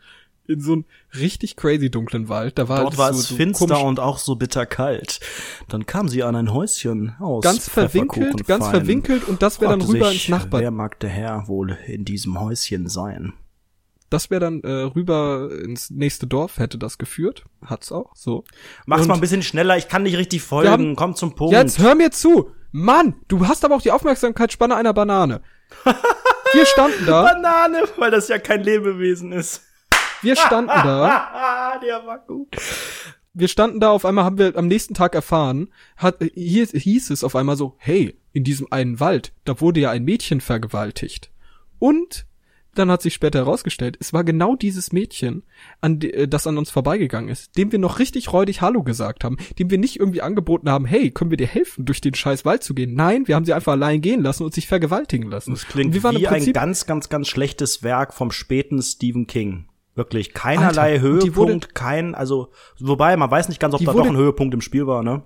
Speaker 2: in so einen richtig crazy dunklen Wald. Da war
Speaker 1: Dort war
Speaker 2: so,
Speaker 1: es
Speaker 2: so
Speaker 1: finster und auch so bitterkalt. Dann kam sie an ein Häuschen aus
Speaker 2: ganz verwinkelt, ganz verwinkelt und das wäre dann rüber
Speaker 1: sich,
Speaker 2: ins Nachbar.
Speaker 1: Wer mag der Herr wohl in diesem Häuschen sein?
Speaker 2: Das wäre dann äh, rüber ins nächste Dorf, hätte das geführt. Hat's auch, so.
Speaker 1: Mach's
Speaker 2: Und-
Speaker 1: mal ein bisschen schneller, ich kann nicht richtig folgen.
Speaker 2: Haben-
Speaker 1: Komm zum Punkt.
Speaker 2: Jetzt hör mir zu. Mann, du hast aber auch die Aufmerksamkeitsspanne einer Banane. Wir standen da,
Speaker 1: Banane, weil das ja kein Lebewesen ist.
Speaker 2: Wir standen da,
Speaker 1: der war gut.
Speaker 2: wir standen da, auf einmal haben wir am nächsten Tag erfahren, hat, hier hieß es auf einmal so, hey, in diesem einen Wald, da wurde ja ein Mädchen vergewaltigt. Und dann hat sich später herausgestellt, es war genau dieses Mädchen, an de, äh, das an uns vorbeigegangen ist, dem wir noch richtig räudig Hallo gesagt haben, dem wir nicht irgendwie angeboten haben, hey, können wir dir helfen, durch den scheiß Wald zu gehen? Nein, wir haben sie einfach allein gehen lassen und sich vergewaltigen lassen.
Speaker 1: Das klingt wie ein ganz, ganz, ganz schlechtes Werk vom späten Stephen King. Wirklich keinerlei
Speaker 2: Alter, die wurde-
Speaker 1: Höhepunkt, kein, also, wobei, man weiß nicht ganz, ob da
Speaker 2: wurde-
Speaker 1: doch ein Höhepunkt im Spiel war, ne?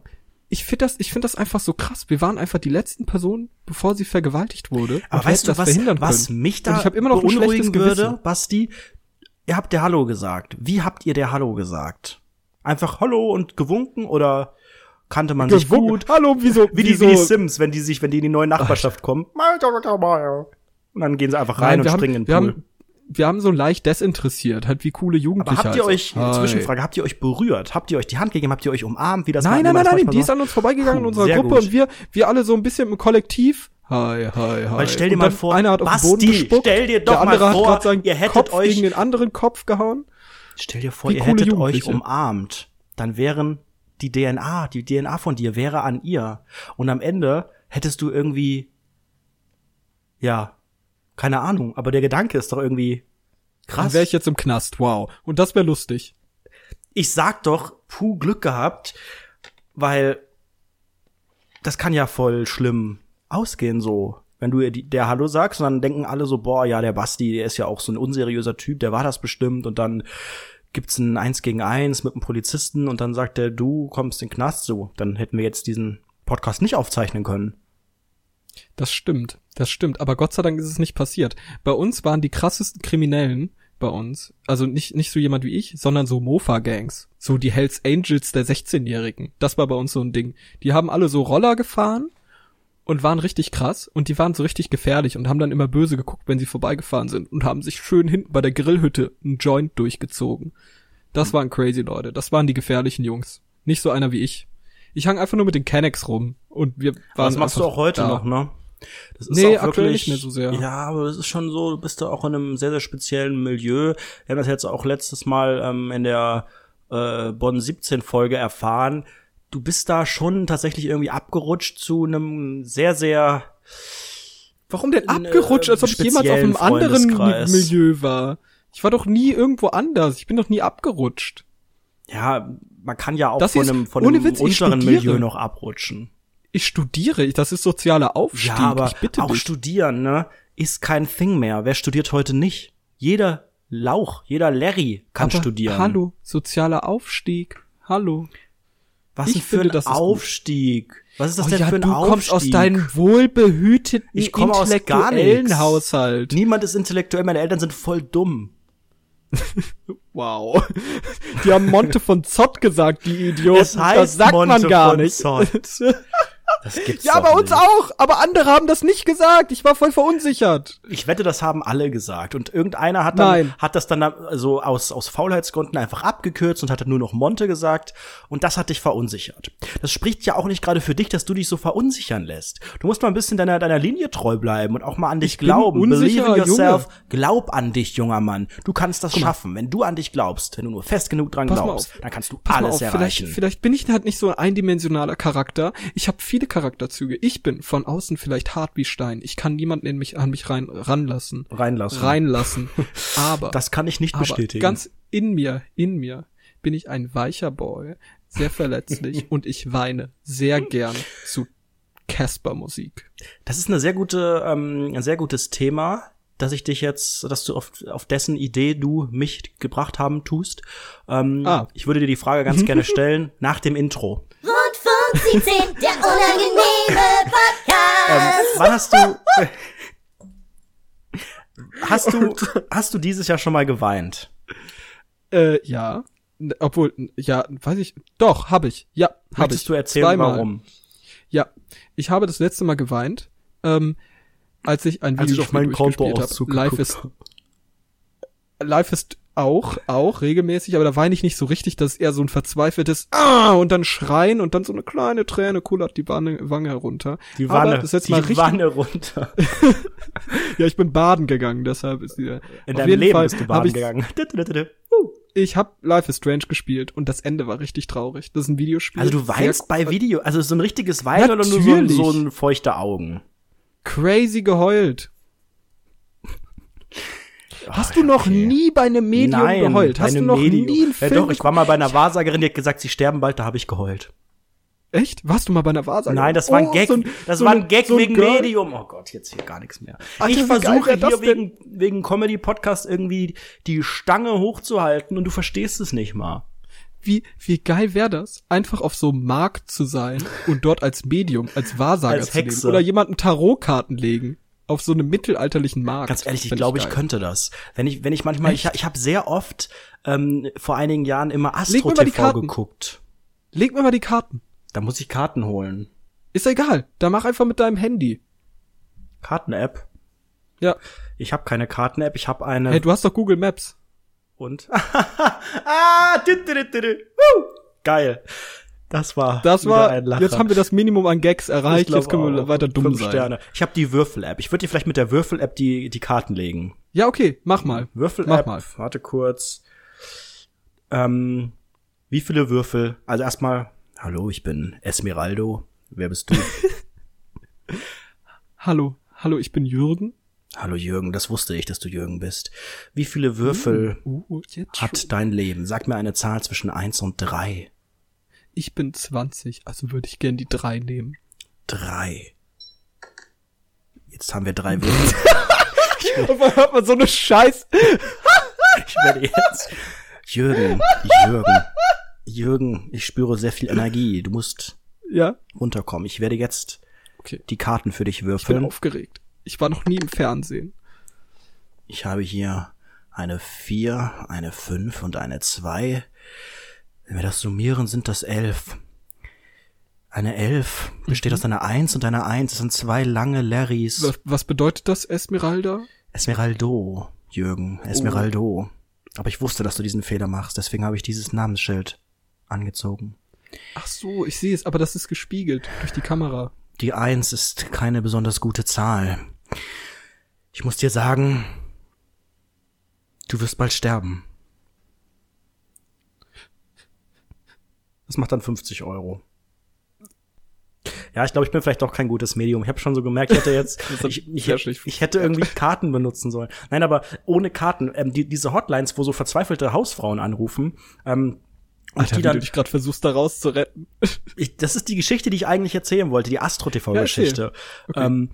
Speaker 2: ich finde das, ich finde das einfach so krass. Wir waren einfach die letzten Personen, bevor sie vergewaltigt wurde.
Speaker 1: Aber weißt du,
Speaker 2: das
Speaker 1: was,
Speaker 2: verhindern
Speaker 1: was mich da
Speaker 2: und ich immer noch
Speaker 1: beunruhigen würde,
Speaker 2: Gewissen.
Speaker 1: Basti? Ihr habt der Hallo gesagt. Wie habt ihr der Hallo gesagt? Einfach Hallo und gewunken oder kannte man sich
Speaker 2: Gewunken.
Speaker 1: gut?
Speaker 2: Hallo, wieso?
Speaker 1: Wie die,
Speaker 2: wieso?
Speaker 1: wie die Sims, wenn die sich, wenn die in die neue Nachbarschaft kommen. Und dann gehen sie einfach rein
Speaker 2: Nein,
Speaker 1: und springen
Speaker 2: haben,
Speaker 1: in den Pool.
Speaker 2: haben, wir haben so leicht desinteressiert, halt wie coole Jugendliche.
Speaker 1: Aber habt ihr
Speaker 2: halt
Speaker 1: euch,
Speaker 2: so. Hi.
Speaker 1: Zwischenfrage, habt ihr euch berührt? Habt ihr euch die Hand gegeben? Habt ihr euch umarmt? Wie das
Speaker 2: Nein, nein, nein, nein, die ist an uns vorbeigegangen in unserer Gruppe und wir, wir alle so ein bisschen im Kollektiv. Hi, hi, hi.
Speaker 1: Weil stell dir mal vor,
Speaker 2: einer hat auf den Boden gespuckt,
Speaker 1: stell dir doch
Speaker 2: der
Speaker 1: mal vor,
Speaker 2: hat seinen
Speaker 1: ihr hättet
Speaker 2: Kopf
Speaker 1: euch-
Speaker 2: gegen den anderen Kopf gehauen.
Speaker 1: Stell dir vor, ihr hättet euch umarmt. Dann wären die DNA, die DNA von dir wäre an ihr. Und am Ende hättest du irgendwie, ja, keine Ahnung, aber der Gedanke ist doch irgendwie
Speaker 2: Dann
Speaker 1: krass.
Speaker 2: wäre ich jetzt im Knast, wow. Und das wäre lustig.
Speaker 1: ich sag doch, puh, Glück gehabt, weil das kann ja voll schlimm ausgehen so. Wenn du der Hallo sagst und dann denken alle so, boah, ja, der Basti, der ist ja auch so ein unseriöser Typ, der war das bestimmt und dann gibt's ein Eins gegen Eins mit einem Polizisten und dann sagt der, du kommst in den Knast, so. Dann hätten wir jetzt diesen Podcast nicht aufzeichnen können.
Speaker 2: Das stimmt, das stimmt. Aber Gott sei Dank ist es nicht passiert. Bei uns waren die krassesten Kriminellen bei uns, also nicht, nicht so jemand wie ich, sondern so Mofa-Gangs. So die Hells Angels der 16-Jährigen. Das war bei uns so ein Ding. Die haben alle so Roller gefahren und waren richtig krass und die waren so richtig gefährlich und haben dann immer böse geguckt, wenn sie vorbeigefahren sind und haben sich schön hinten bei der Grillhütte einen Joint durchgezogen. Das waren crazy Leute. Das waren die gefährlichen Jungs. Nicht so einer wie ich. Ich hang einfach nur mit den Kennex rum und wir waren
Speaker 1: das machst du auch heute
Speaker 2: da.
Speaker 1: noch, ne? Das ist
Speaker 2: Nee,
Speaker 1: auch
Speaker 2: aktuell
Speaker 1: wirklich,
Speaker 2: nicht mehr so sehr.
Speaker 1: Ja, aber das ist schon so, du bist da auch in einem sehr, sehr speziellen Milieu. Wir haben das jetzt auch letztes Mal ähm, in der äh, Bonn 17 Folge erfahren. Du bist da schon tatsächlich irgendwie abgerutscht zu einem sehr, sehr
Speaker 2: Warum denn
Speaker 1: einen,
Speaker 2: abgerutscht,
Speaker 1: äh,
Speaker 2: als ob ich jemals auf einem anderen. Milieu war? Ich war doch nie irgendwo anders. Ich bin doch nie abgerutscht.
Speaker 1: ja, man kann ja auch
Speaker 2: Das
Speaker 1: von einem, von einem
Speaker 2: Witz,
Speaker 1: unteren. Milieu noch abrutschen.
Speaker 2: Ich studiere, das ist sozialer Aufstieg.
Speaker 1: Ja, aber
Speaker 2: ich bitte
Speaker 1: auch
Speaker 2: dich.
Speaker 1: studieren, ne, ist kein Thing mehr. Wer studiert heute nicht? Jeder Lauch, jeder Larry kann
Speaker 2: aber
Speaker 1: studieren.
Speaker 2: Hallo, sozialer Aufstieg. Hallo.
Speaker 1: Was
Speaker 2: Ich
Speaker 1: denn für
Speaker 2: finde,
Speaker 1: ein. Aufstieg? Was ist das
Speaker 2: Oh
Speaker 1: denn
Speaker 2: ja,
Speaker 1: für ein
Speaker 2: du
Speaker 1: Aufstieg?
Speaker 2: kommst aus deinem wohlbehüteten,
Speaker 1: Ich komme aus gar
Speaker 2: intellektuellen. Haushalt.
Speaker 1: Niemand ist intellektuell, meine Eltern sind voll dumm.
Speaker 2: Wow. Die haben Monte von Zott gesagt, die Idioten.
Speaker 1: Es heißt
Speaker 2: das sagt man
Speaker 1: Monte
Speaker 2: gar
Speaker 1: von
Speaker 2: nicht.
Speaker 1: Zott. Das gibt's
Speaker 2: Ja, bei uns
Speaker 1: nicht.
Speaker 2: auch. Aber andere haben das nicht gesagt. Ich war voll verunsichert.
Speaker 1: Ich wette, das haben alle gesagt. Und irgendeiner hat dann,
Speaker 2: Nein.
Speaker 1: hat das dann so aus, aus Faulheitsgründen einfach abgekürzt und hatte nur noch Monte gesagt. Und das hat dich verunsichert. Das spricht ja auch nicht gerade für dich, dass du dich so verunsichern lässt. Du musst mal ein bisschen deiner, deiner Linie treu bleiben und auch mal an dich
Speaker 2: Ich
Speaker 1: glauben.
Speaker 2: unsicher,
Speaker 1: Believe in yourself.
Speaker 2: Junge.
Speaker 1: Glaub an dich, junger Mann. Du kannst das schaffen. Wenn du an dich glaubst, wenn du nur fest genug dran
Speaker 2: Pass
Speaker 1: glaubst, dann kannst du
Speaker 2: Pass
Speaker 1: alles
Speaker 2: auf,
Speaker 1: erreichen.
Speaker 2: Vielleicht, vielleicht bin ich halt nicht so ein eindimensionaler Charakter. Ich habe viele Charakterzüge. Ich bin von außen vielleicht hart wie Stein. Ich kann niemanden in mich, an mich rein, ranlassen.
Speaker 1: Reinlassen.
Speaker 2: Reinlassen. Aber,
Speaker 1: Das kann ich nicht
Speaker 2: aber
Speaker 1: bestätigen.
Speaker 2: ganz in mir, in mir bin ich ein weicher Boy, sehr verletzlich und ich weine sehr gern zu Casper-Musik.
Speaker 1: Das ist eine sehr gute, ähm, ein sehr gutes Thema, dass ich dich jetzt, dass du auf, auf dessen Idee du mich gebracht haben tust. Ähm,
Speaker 2: Ah.
Speaker 1: Ich würde dir die Frage ganz gerne stellen nach dem Intro.
Speaker 4: Rundfunk 17, der unangenehme Podcast.
Speaker 1: Ähm, wann hast du hast du hast du dieses Jahr schon mal geweint?
Speaker 2: Äh, ja. Obwohl, ja, weiß ich. Doch, habe ich. Ja, habe ich.
Speaker 1: Du erzählen,
Speaker 2: Zweimal.
Speaker 1: warum?
Speaker 2: Ja, ich habe das letzte Mal geweint, ähm, als ich ein
Speaker 1: Als ich
Speaker 2: Videospiel
Speaker 1: auf meinen
Speaker 2: durchgespielt
Speaker 1: Kontoauszug
Speaker 2: habe. Life ist Life ist auch, auch regelmäßig, aber da weine ich nicht so richtig, das ist eher so ein verzweifeltes Ah und dann schreien und dann so eine kleine Träne kullert die Wange, Wange runter.
Speaker 1: Die Wanne,
Speaker 2: das ist jetzt
Speaker 1: die
Speaker 2: mal richtig,
Speaker 1: Wanne runter.
Speaker 2: Ja, ich bin baden gegangen, deshalb ist die.
Speaker 1: In
Speaker 2: Auf
Speaker 1: deinem
Speaker 2: jeden
Speaker 1: Leben
Speaker 2: Fall
Speaker 1: bist du baden
Speaker 2: ich,
Speaker 1: gegangen.
Speaker 2: Ich habe Life is Strange gespielt und das Ende war richtig traurig. Das ist ein Videospiel.
Speaker 1: Also du weinst bei Video, also so ein richtiges Weinen oder nur so, so ein feuchte Augen?
Speaker 2: crazy geheult. Hast du noch
Speaker 1: okay.
Speaker 2: nie bei einem Medium
Speaker 1: Nein,
Speaker 2: geheult? Hast du noch
Speaker 1: Medium.
Speaker 2: nie einen
Speaker 1: Ja
Speaker 2: Film
Speaker 1: doch, ich war mal bei einer Wahrsagerin, die hat gesagt, sie sterben bald, da habe ich geheult.
Speaker 2: Echt? Warst du mal bei einer Wahrsagerin?
Speaker 1: Nein, das war ein
Speaker 2: Oh,
Speaker 1: Gag,
Speaker 2: so ein-
Speaker 1: das
Speaker 2: so
Speaker 1: war ein Gag
Speaker 2: so ein
Speaker 1: wegen
Speaker 2: Girl.
Speaker 1: Medium. Oh Gott, jetzt hier gar nichts mehr.
Speaker 2: Alter,
Speaker 1: ich versuche hier wegen, wegen Comedy-Podcast irgendwie die Stange hochzuhalten und du verstehst es nicht mal.
Speaker 2: Wie, wie geil wäre das, einfach auf so einem Markt zu sein und dort als Medium, als Wahrsager
Speaker 1: Als
Speaker 2: zu leben. Oder jemanden Tarotkarten legen. Auf so einem mittelalterlichen Markt.
Speaker 1: Ganz ehrlich, ich glaube, ich
Speaker 2: geil.
Speaker 1: könnte das. Wenn ich, wenn ich manchmal, ich, ich habe sehr oft ähm, vor einigen Jahren immer
Speaker 2: Leg
Speaker 1: Astro
Speaker 2: mir mal die
Speaker 1: TV
Speaker 2: Karten.
Speaker 1: geguckt.
Speaker 2: Leg mir mal die Karten.
Speaker 1: Da muss ich Karten holen.
Speaker 2: Ist egal. Da mach einfach mit deinem Handy.
Speaker 1: Karten-App.
Speaker 2: Ja.
Speaker 1: Ich habe keine Karten-App, ich habe eine
Speaker 2: Hey, du hast doch Google Maps.
Speaker 1: und ah, dü, dü, dü, dü. Woo! geil. Das war
Speaker 2: Das war,
Speaker 1: ein Lacher.
Speaker 2: jetzt haben wir das Minimum an Gags
Speaker 1: Ich
Speaker 2: erreicht,
Speaker 1: glaub
Speaker 2: jetzt können wir
Speaker 1: auch.
Speaker 2: weiter dumm
Speaker 1: Fünf
Speaker 2: sein.
Speaker 1: Sterne. Ich habe die Würfel-App. Ich würde dir vielleicht mit der Würfel-App die die Karten legen.
Speaker 2: Ja, okay, mach mal. Mach
Speaker 1: Würfel-App.
Speaker 2: mal.
Speaker 1: Warte kurz. Ähm, wie viele Würfel? Also erstmal, hallo, ich bin Esmeraldo. Wer bist du?
Speaker 2: Hallo, hallo, ich bin Jürgen.
Speaker 1: hallo Jürgen, das wusste ich, dass du Jürgen bist. Wie viele Würfel
Speaker 2: Uh, schon.
Speaker 1: hat dein Leben? Sag mir eine Zahl zwischen eins und drei.
Speaker 2: Ich bin 20, also würde ich gern die drei nehmen.
Speaker 1: Drei. Jetzt haben wir drei Würfel.
Speaker 2: Und dann hört man so eine Scheiß.
Speaker 1: Ich werde jetzt. Jürgen, Jürgen, Jürgen, ich spüre sehr viel Energie. Du musst
Speaker 2: Ja,
Speaker 1: runterkommen. Ich werde jetzt
Speaker 2: okay.
Speaker 1: die Karten für dich
Speaker 2: Ich bin
Speaker 1: würfeln.
Speaker 2: aufgeregt. Ich war noch nie im Fernsehen.
Speaker 1: Ich habe hier eine vier, eine fünf und eine zwei. Wenn wir das summieren, sind das elf. Eine elf besteht aus einer eins und einer eins. Das sind zwei lange Larrys.
Speaker 2: Was, was bedeutet das, Esmeralda?
Speaker 1: Esmeraldo, Jürgen, Esmeraldo. Aber ich wusste, dass du diesen Fehler machst, deswegen habe ich dieses Namensschild angezogen.
Speaker 2: Ach so, ich sehe es, aber das ist gespiegelt durch die Kamera.
Speaker 1: Die Eins ist keine besonders gute Zahl. Ich muss dir sagen, du wirst bald sterben. Das macht dann 50 Euro. Ja, ich glaube, ich bin vielleicht doch kein gutes Medium. Ich habe schon so gemerkt, ich hätte jetzt, ich, ich, ich, hätte irgendwie Karten benutzen sollen. Nein, aber ohne Karten. Ähm, die, diese Hotlines, wo so verzweifelte Hausfrauen anrufen, ähm, und
Speaker 2: Alter,
Speaker 1: die
Speaker 2: wie
Speaker 1: dann,
Speaker 2: du dich gerade versuchst, da rauszuretten.
Speaker 1: ich, das ist die Geschichte, die ich eigentlich erzählen wollte, die Astro-TV-Geschichte.
Speaker 2: Okay.
Speaker 1: ähm,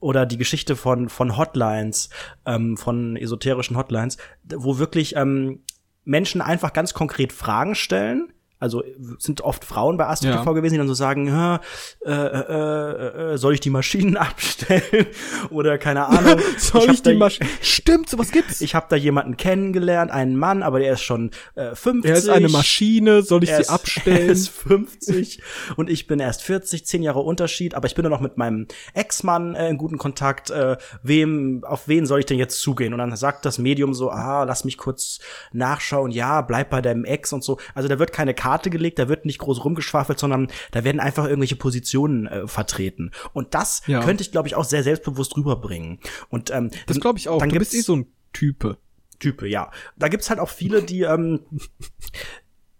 Speaker 1: oder die Geschichte von, von Hotlines, ähm, von esoterischen Hotlines, wo wirklich ähm, Menschen einfach ganz konkret Fragen stellen. Also sind oft Frauen bei Astro
Speaker 2: Ja.
Speaker 1: TV gewesen, die dann so sagen, "Ja, äh, äh, äh, äh, soll ich die Maschinen abstellen? Oder keine Ahnung.
Speaker 2: Soll
Speaker 1: hab
Speaker 2: ich, die
Speaker 1: da-
Speaker 2: Maschine? Stimmt, sowas gibt's.
Speaker 1: Ich habe da jemanden kennengelernt, einen Mann, aber der ist schon äh, 50.
Speaker 2: er ist eine Maschine, soll ich
Speaker 1: Er
Speaker 2: sie
Speaker 1: ist-
Speaker 2: abstellen?
Speaker 1: Er ist 50 und ich bin erst 40, 10 Jahre Unterschied, aber ich bin nur noch mit meinem Ex-Mann äh, in guten Kontakt. Äh, wem, auf wen soll ich denn jetzt zugehen? Und dann sagt das Medium so, ah, lass mich kurz nachschauen, ja, bleib bei deinem Ex und so. Also da wird keine Karte gelegt, da wird nicht groß rumgeschwafelt, sondern da werden einfach irgendwelche Positionen äh, vertreten. Und das
Speaker 2: Ja.
Speaker 1: könnte ich, glaube ich, auch sehr selbstbewusst rüberbringen. Und ähm,
Speaker 2: das glaube ich auch.
Speaker 1: Dann
Speaker 2: du bist eh so ein Type.
Speaker 1: Type, ja. Da gibt's halt auch viele, die ähm,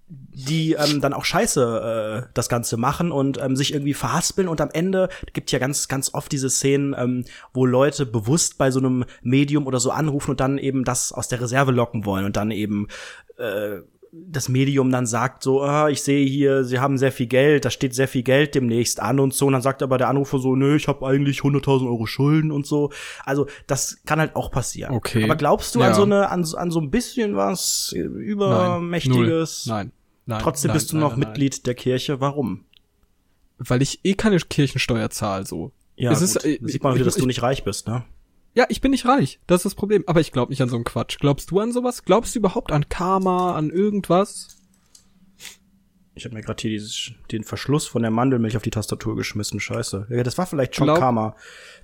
Speaker 1: die ähm, dann auch scheiße äh, das Ganze machen und ähm, sich irgendwie verhaspeln und am Ende gibt ja ganz ganz oft diese Szenen, ähm, wo Leute bewusst bei so einem Medium oder so anrufen und dann eben das aus der Reserve locken wollen und dann eben äh, das Medium dann sagt so, ah, ich sehe hier, sie haben sehr viel Geld, da steht sehr viel Geld demnächst an und so. Und dann sagt aber der Anrufer so, nö, ich habe eigentlich 100.000 Euro Schulden und so. Also das kann halt auch passieren.
Speaker 2: Okay.
Speaker 1: Aber glaubst du an
Speaker 2: Ja.
Speaker 1: so eine, an, so- an so ein bisschen was übermächtiges?
Speaker 2: Null. Nein. Nein.
Speaker 1: Trotzdem
Speaker 2: nein,
Speaker 1: bist du
Speaker 2: nein,
Speaker 1: noch
Speaker 2: nein, nein.
Speaker 1: Mitglied der Kirche. Warum?
Speaker 2: Weil ich eh keine Kirchensteuer zahle, so.
Speaker 1: Ja,
Speaker 2: Es
Speaker 1: gut.
Speaker 2: ist, äh,
Speaker 1: sieht man wieder,
Speaker 2: ich-
Speaker 1: dass du nicht reich bist, ne?
Speaker 2: Ja, ich bin nicht reich. Das ist das Problem. Aber ich glaube nicht an so einen Quatsch. Glaubst du an sowas? Glaubst du überhaupt an Karma, an irgendwas?
Speaker 1: Ich habe mir gerade hier dieses, den Verschluss von der Mandelmilch auf die Tastatur geschmissen. Scheiße. Ja, das war vielleicht schon
Speaker 2: Glaub-
Speaker 1: Karma.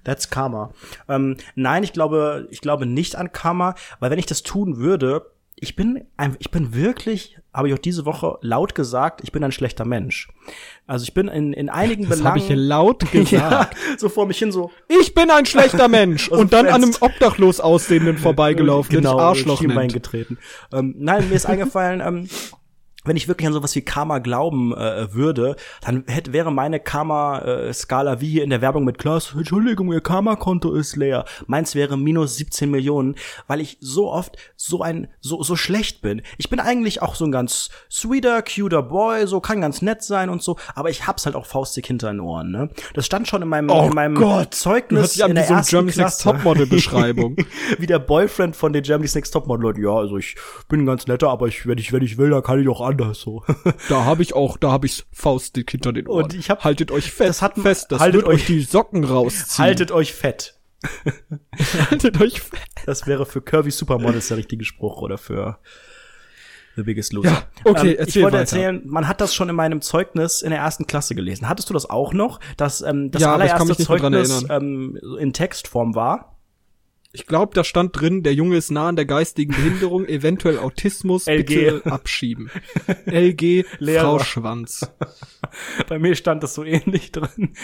Speaker 1: That's Karma. Ähm, nein, ich glaube, ich glaube nicht an Karma, weil wenn ich das tun würde, ich bin, ich bin wirklich, habe ich auch diese Woche laut gesagt, ich bin ein schlechter Mensch. Also ich bin in, in einigen
Speaker 2: Das habe
Speaker 1: Belangen.
Speaker 2: ich laut gesagt.
Speaker 1: ja, so vor mich hin so.
Speaker 2: Ich bin ein schlechter Mensch.
Speaker 1: Also
Speaker 2: und dann an einem obdachlos aussehenden vorbeigelaufen, den ich Arschloch nennt.
Speaker 1: getreten. Ähm, nein, mir ist eingefallen, ähm, wenn ich wirklich an sowas wie Karma glauben äh, würde, dann hätte, wäre meine Karma-Skala wie hier in der Werbung mit Klaas, Entschuldigung, Ihr Karma-Konto ist leer. Meins wäre minus 17 Millionen, weil ich so oft so ein, so, so schlecht bin. Ich bin eigentlich auch so ein ganz sweeter, cuter Boy, so kann ganz nett sein und so, aber ich hab's halt auch faustig hinter den Ohren, ne? Das stand schon in meinem,
Speaker 2: Oh
Speaker 1: in meinem
Speaker 2: Gott,
Speaker 1: Zeugnis
Speaker 2: an
Speaker 1: in der
Speaker 2: so
Speaker 1: ersten
Speaker 2: Germany's Next. Topmodel-Beschreibung.
Speaker 1: wie der Boyfriend von den Germany's Next Topmodel. Ja, also ich bin ein ganz netter, aber ich, wenn ich, wenn ich will, dann kann ich auch anders so.
Speaker 2: Da habe ich auch, da habe ich faustdick hinter den Ohren.
Speaker 1: Und ich hab-
Speaker 2: haltet euch fest,
Speaker 1: das hat-
Speaker 2: fest, das
Speaker 1: haltet
Speaker 2: euch die Socken rausziehen.
Speaker 1: Haltet euch fett.
Speaker 2: haltet euch fest.
Speaker 1: Das wäre für Curvy Supermodels der richtige Spruch oder für The Biggest Loser.
Speaker 2: Ja, okay,
Speaker 1: ich
Speaker 2: erzähl
Speaker 1: wollte
Speaker 2: weiter.
Speaker 1: erzählen, man hat das schon in meinem Zeugnis in der ersten Klasse gelesen. Hattest du das auch noch, dass ähm, das
Speaker 2: Ja, ich
Speaker 1: allererste Zeugnis ähm, in Textform war?
Speaker 2: Ich glaube, da stand drin, der Junge ist nah an der geistigen Behinderung, eventuell Autismus,
Speaker 1: LG.
Speaker 2: bitte abschieben. LG,
Speaker 1: Lehrer.
Speaker 2: Frau Schwanz.
Speaker 1: Bei mir stand das so ähnlich drin.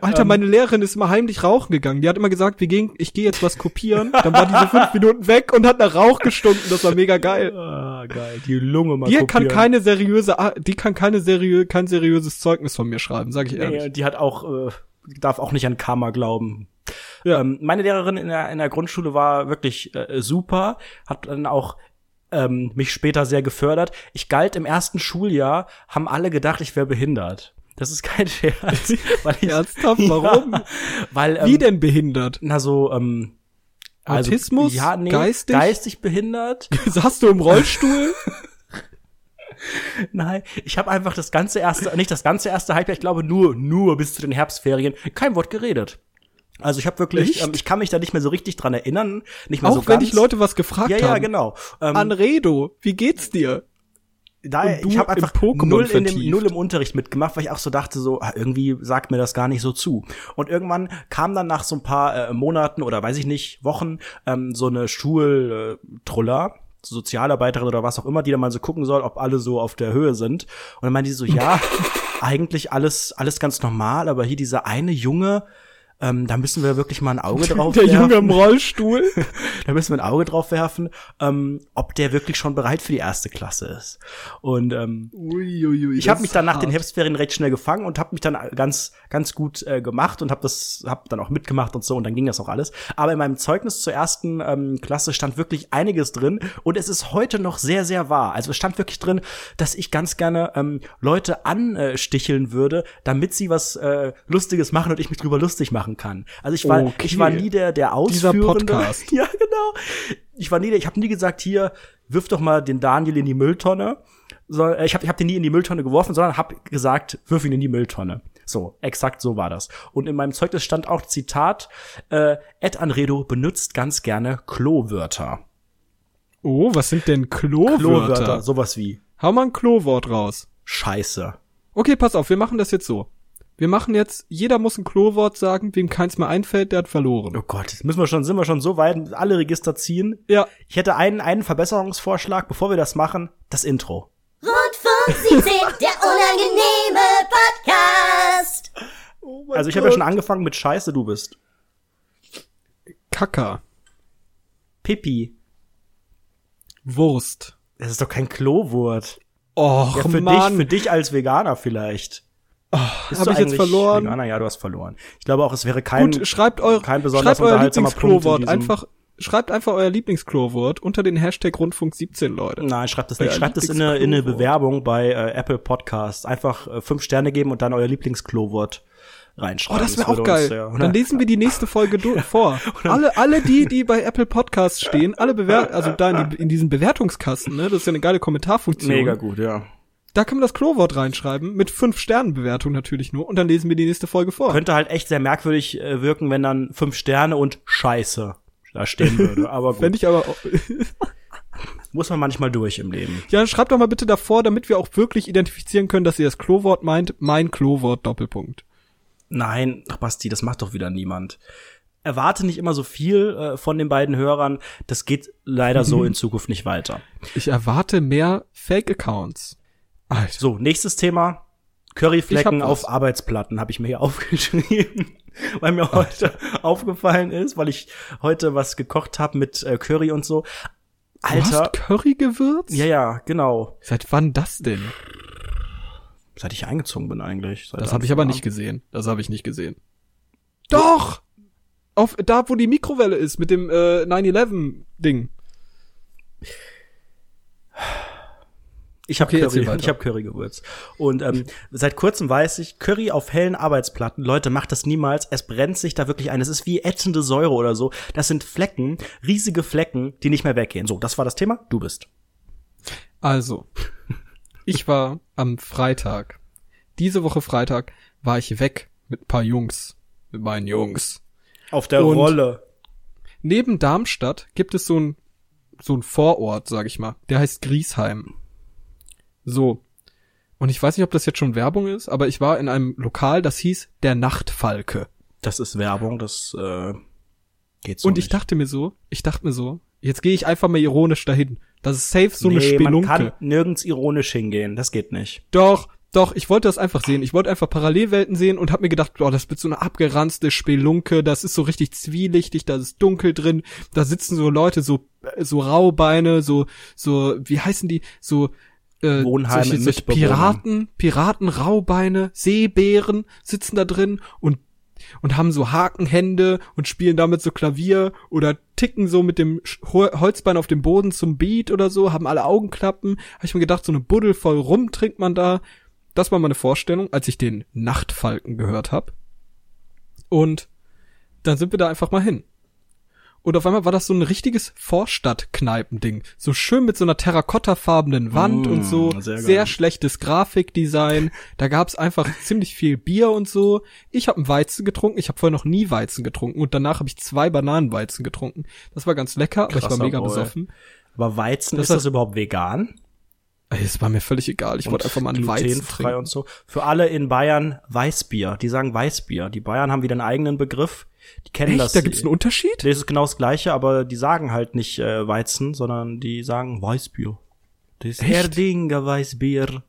Speaker 2: Alter,
Speaker 1: Ähm,
Speaker 2: meine Lehrerin ist immer heimlich rauchen gegangen. Die hat immer gesagt, wir gehen, ich gehe jetzt was kopieren. Dann war diese fünf Minuten weg und hat nach Rauch gestunken. Das war mega geil.
Speaker 1: Ah, geil. Die Lunge mal
Speaker 2: Die kann
Speaker 1: kopieren.
Speaker 2: keine seriöse, die kann keine seriö kein seriöses Zeugnis von mir schreiben, sag ich ehrlich.
Speaker 1: Nee, die hat auch, äh, darf auch nicht an Karma glauben.
Speaker 2: Ja.
Speaker 1: Ähm, meine Lehrerin in der, in der Grundschule war wirklich äh, super, hat dann auch ähm, mich später sehr gefördert. Ich galt im ersten Schuljahr, haben alle gedacht, ich wäre behindert. Das ist kein Scherz. weil ich,
Speaker 2: Ernsthaft? Warum?
Speaker 1: Ja, weil, ähm,
Speaker 2: Wie denn behindert?
Speaker 1: Na so, ähm, also,
Speaker 2: Autismus?
Speaker 1: Ja, nee,
Speaker 2: Geistig?
Speaker 1: geistig behindert.
Speaker 2: Saßt du im Rollstuhl?
Speaker 1: Nein, ich habe einfach das ganze erste, nicht das ganze erste Halbjahr, ich glaube nur, nur bis zu den Herbstferien, kein Wort geredet. Also ich habe wirklich, ähm, ich kann mich da nicht mehr so richtig dran erinnern, nicht mehr
Speaker 2: Auch
Speaker 1: so
Speaker 2: wenn
Speaker 1: ganz.
Speaker 2: dich Leute was gefragt
Speaker 1: ja,
Speaker 2: haben.
Speaker 1: ja, genau. Ähm,
Speaker 2: Anredo, wie geht's dir?
Speaker 1: da, ich habe einfach null, in dem, null im Unterricht mitgemacht, weil ich auch so dachte, so ah, irgendwie sagt mir das gar nicht so zu. Und irgendwann kam dann nach so ein paar äh, Monaten oder weiß ich nicht Wochen ähm, so eine Schultruller. Sozialarbeiterin oder was auch immer, die da mal so gucken soll, ob alle so auf der Höhe sind. Und dann meinte die so, ja, eigentlich alles, alles ganz normal, aber hier dieser eine Junge, ähm, da müssen wir wirklich mal ein Auge drauf
Speaker 2: Der
Speaker 1: werfen.
Speaker 2: Junge im Rollstuhl?
Speaker 1: Da müssen wir ein Auge drauf werfen, ähm, ob der wirklich schon bereit für die erste Klasse ist. Und ähm,
Speaker 2: Uiuiui,
Speaker 1: ich habe mich dann nach den Herbstferien recht schnell gefangen und habe mich dann ganz ganz gut äh, gemacht und habe das habe dann auch mitgemacht und so und dann ging das auch alles. Aber in meinem Zeugnis zur ersten ähm, Klasse stand wirklich einiges drin und es ist heute noch sehr sehr wahr. Also es stand wirklich drin, dass ich ganz gerne ähm, Leute ansticheln würde, damit sie was äh, Lustiges machen und ich mich drüber lustig machen kann. Also ich war
Speaker 2: Okay.
Speaker 1: ich war nie der der
Speaker 2: Dieser
Speaker 1: Ausführende.
Speaker 2: Podcast.
Speaker 1: Ja genau. Ich war nie der, ich habe nie gesagt hier wirf doch mal den Daniel in die Mülltonne so, äh, ich habe ich hab den nie in die Mülltonne geworfen, sondern habe gesagt, wirf ihn in die Mülltonne. So, exakt so war das. Und in meinem Zeugnis stand auch Zitat, äh, Ed Anredo benutzt ganz gerne Klowörter.
Speaker 2: Oh, was sind denn Klowörter?
Speaker 1: Klowörter, sowas wie
Speaker 2: Hau mal ein Klowort raus.
Speaker 1: Scheiße.
Speaker 2: Okay, pass auf, wir machen das jetzt so. Wir machen jetzt, jeder muss ein Klowort sagen, wem keins mehr einfällt, der hat verloren.
Speaker 1: Oh Gott, jetzt müssen wir schon, sind wir schon so weit, alle Register ziehen.
Speaker 2: Ja,
Speaker 1: Ich hätte einen, einen Verbesserungsvorschlag, bevor wir das machen, das Intro.
Speaker 4: Rundfunk 17, der unangenehme Podcast.
Speaker 1: also ich habe ja schon angefangen mit Scheiße, du bist.
Speaker 2: Kacker,
Speaker 1: Pipi.
Speaker 2: Wurst.
Speaker 1: Das ist doch kein Klowort.
Speaker 2: Och,
Speaker 1: Ja, für
Speaker 2: Mann.
Speaker 1: dich, für dich als Veganer vielleicht. Bist
Speaker 2: hab
Speaker 1: du
Speaker 2: ich jetzt verloren?
Speaker 1: Veganer? Ja, du hast verloren. Ich glaube auch, es wäre kein,
Speaker 2: Gut, schreibt eure,
Speaker 1: kein besonders
Speaker 2: schreibt euer
Speaker 1: unterhaltsamer Punkt in
Speaker 2: Lieblingsklowort einfach, schreibt einfach euer Lieblingsklowort unter den Hashtag Rundfunk 17, Leute.
Speaker 1: Nein, schreibt das nicht.
Speaker 2: Euer
Speaker 1: Schreibt das in eine, in eine. Bewerbung bei äh, Apple Podcasts. Einfach äh, fünf Sterne geben und dann euer Lieblingsklowort
Speaker 2: Oh,
Speaker 1: reinschreiben.
Speaker 2: das wäre auch geil.
Speaker 1: uns sehr-
Speaker 2: Dann lesen wir die nächste Folge vor. Alle, alle die, die bei Apple Podcasts stehen, alle bewerten, also da in, die, in diesen Bewertungskasten, ne, das ist ja eine geile Kommentarfunktion.
Speaker 1: Mega gut, ja.
Speaker 2: Da kann man das Klowort reinschreiben, mit fünf Sternen Bewertung natürlich nur, und dann lesen wir die nächste Folge vor.
Speaker 1: Könnte halt echt sehr merkwürdig äh, wirken, wenn dann fünf Sterne und Scheiße da stehen würde. Aber gut,
Speaker 2: Fände ich aber
Speaker 1: muss man manchmal durch im Leben.
Speaker 2: Ja, schreibt doch mal bitte davor, damit wir auch wirklich identifizieren können, dass ihr das Klowort meint. Mein Klowort Doppelpunkt.
Speaker 1: Nein, ach Basti, das macht doch wieder niemand. Erwarte nicht immer so viel äh, von den beiden Hörern. Das geht leider so in Zukunft nicht weiter.
Speaker 2: Ich erwarte mehr Fake-Accounts. Alter.
Speaker 1: So, nächstes Thema. Curryflecken auf Arbeitsplatten habe ich mir hier aufgeschrieben, weil mir heute aufgefallen ist, weil ich heute was gekocht habe mit äh, Curry und so.
Speaker 2: Du
Speaker 1: Alter,
Speaker 2: hast Currygewürz?
Speaker 1: ja, ja, genau.
Speaker 2: Seit wann das denn?
Speaker 1: Seit ich eingezogen bin eigentlich.
Speaker 2: Das habe ich aber nicht gesehen. Das habe ich nicht gesehen. Doch! Auf da, wo die Mikrowelle ist, mit dem äh, 9-11-Ding.
Speaker 1: Ich habe
Speaker 2: Okay,
Speaker 1: Curry, ich hab Currygewürz. Und ähm, seit kurzem weiß ich, Curry auf hellen Arbeitsplatten, Leute, macht das niemals. Es brennt sich da wirklich ein. Es ist wie ätzende Säure oder so. Das sind Flecken, riesige Flecken, die nicht mehr weggehen. So, das war das Thema. Du bist.
Speaker 2: Also, ich war am Freitag, diese Woche Freitag, war ich weg mit ein paar Jungs. Mit meinen Jungs.
Speaker 1: Auf der
Speaker 2: Und-
Speaker 1: Rolle.
Speaker 2: Neben Darmstadt gibt es so ein, so ein Vorort, sag ich mal. Der heißt Griesheim. So. Und ich weiß nicht, ob das jetzt schon Werbung ist, aber ich war in einem Lokal, das hieß der Nachtfalke.
Speaker 1: Das ist Werbung, das äh, geht so
Speaker 2: Und ich
Speaker 1: nicht.
Speaker 2: dachte mir so, ich dachte mir so, jetzt gehe ich einfach mal ironisch dahin. Das ist safe so eine
Speaker 1: nee, man
Speaker 2: Spelunke.
Speaker 1: kann nirgends ironisch hingehen. Das geht nicht.
Speaker 2: Doch, doch, ich wollte das einfach sehen. Ich wollte einfach Parallelwelten sehen und hab mir gedacht, boah, das wird so eine abgeranzte Spelunke, das ist so richtig zwielichtig, da ist dunkel drin, da sitzen so Leute, so, äh, so Raubeine, so, so, wie heißen die, so, äh,
Speaker 1: Wohnheime
Speaker 2: solche, solche. Piraten, Piraten, Raubeine, Seebären sitzen da drin und und haben so Hakenhände und spielen damit so Klavier oder ticken so mit dem Holzbein auf dem Boden zum Beat oder so, haben alle Augenklappen. Habe ich mir gedacht, so eine Buddel voll rum trinkt man da. Das war meine Vorstellung, als ich den Nachtfalken gehört habe. Und dann sind wir da einfach mal hin. Und auf einmal war das so ein richtiges Vorstadtkneipending. So schön mit so einer terrakottafarbenen Wand
Speaker 1: Mm,
Speaker 2: und so.
Speaker 1: sehr geil.
Speaker 2: Sehr schlechtes Grafikdesign. Da gab's einfach ziemlich viel Bier und so. Ich habe einen Weizen getrunken. Ich habe vorher noch nie Weizen getrunken. Und danach habe ich zwei Bananenweizen getrunken. Das war ganz lecker, aber ich war mega
Speaker 1: Boy.
Speaker 2: besoffen.
Speaker 1: Aber Weizen,
Speaker 2: Das
Speaker 1: ist das überhaupt vegan?
Speaker 2: Es war mir völlig egal. Ich wollte einfach mal einen Weizen trinken.
Speaker 1: und so. Für alle in Bayern Weißbier. Die sagen Weißbier. Die Bayern haben wieder einen eigenen Begriff. Die kennen
Speaker 2: Echt?
Speaker 1: das.
Speaker 2: Da gibt's einen Unterschied?
Speaker 1: Das ist genau das Gleiche, aber die sagen halt nicht äh, Weizen, sondern die sagen Weißbier. Das ist
Speaker 2: Echt?
Speaker 1: Erdinger Weißbier.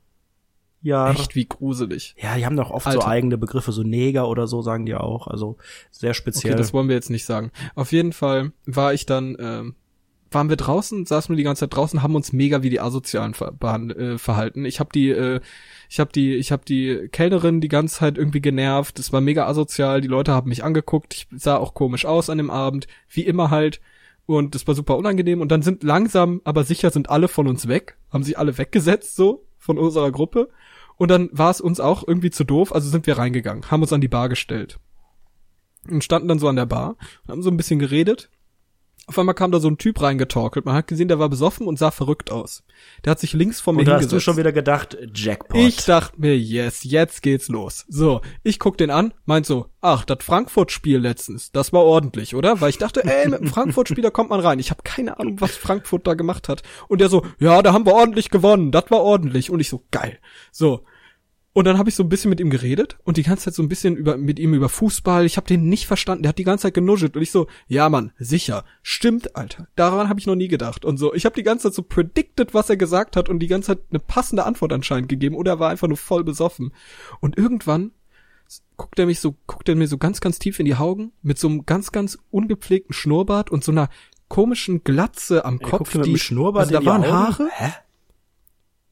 Speaker 1: Ja.
Speaker 2: Echt wie gruselig.
Speaker 1: Ja, die haben doch oft
Speaker 2: Alter.
Speaker 1: so eigene Begriffe, so Neger oder so sagen die auch. Also sehr speziell.
Speaker 2: Okay, das wollen wir jetzt nicht sagen. Auf jeden Fall war ich dann, ähm, waren wir draußen, saßen wir die ganze Zeit draußen, haben uns mega wie die Asozialen ver äh, verhalten. Ich habe die, äh, ich habe die, ich habe die Kellnerin die ganze Zeit irgendwie genervt. Es war mega asozial. Die Leute haben mich angeguckt. Ich sah auch komisch aus an dem Abend, wie immer halt. Und das war super unangenehm. Und dann sind langsam, aber sicher sind alle von uns weg, haben sich alle weggesetzt so von unserer Gruppe. Und dann war es uns auch irgendwie zu doof, also sind wir reingegangen, haben uns an die Bar gestellt und standen dann so an der Bar haben so ein bisschen geredet. Auf einmal kam da so ein Typ reingetorkelt. Man hat gesehen, der war besoffen und sah verrückt aus. Der hat sich links vor mir
Speaker 1: Und da hast
Speaker 2: hingesetzt.
Speaker 1: du schon wieder gedacht, Jackpot.
Speaker 2: Ich dachte mir, yes, jetzt geht's los. So, ich guck den an, meint so, ach, das Frankfurt-Spiel letztens, das war ordentlich, oder? Weil ich dachte, ey, mit dem Frankfurt-Spieler kommt man rein. Ich habe keine Ahnung, was Frankfurt da gemacht hat. Und der so, ja, da haben wir ordentlich gewonnen, das war ordentlich. Und ich so, geil. So. Und dann habe ich so ein bisschen mit ihm geredet und die ganze Zeit so ein bisschen über mit ihm über Fußball. Ich habe den nicht verstanden. Der hat die ganze Zeit genuschelt und ich so, ja Mann, sicher, stimmt, Alter. Daran habe ich noch nie gedacht und so. Ich habe die ganze Zeit so predicted, was er gesagt hat und die ganze Zeit eine passende Antwort anscheinend gegeben oder er war einfach nur voll besoffen. Und irgendwann guckt er mich so, guckt er mir so ganz, ganz tief in die Augen mit so einem ganz, ganz ungepflegten Schnurrbart und so einer komischen Glatze am
Speaker 1: Er
Speaker 2: Kopf.
Speaker 1: guckte mit
Speaker 2: die,
Speaker 1: dem Schnurrbart
Speaker 2: also da waren
Speaker 1: Augen?
Speaker 2: Haare.
Speaker 1: Hä?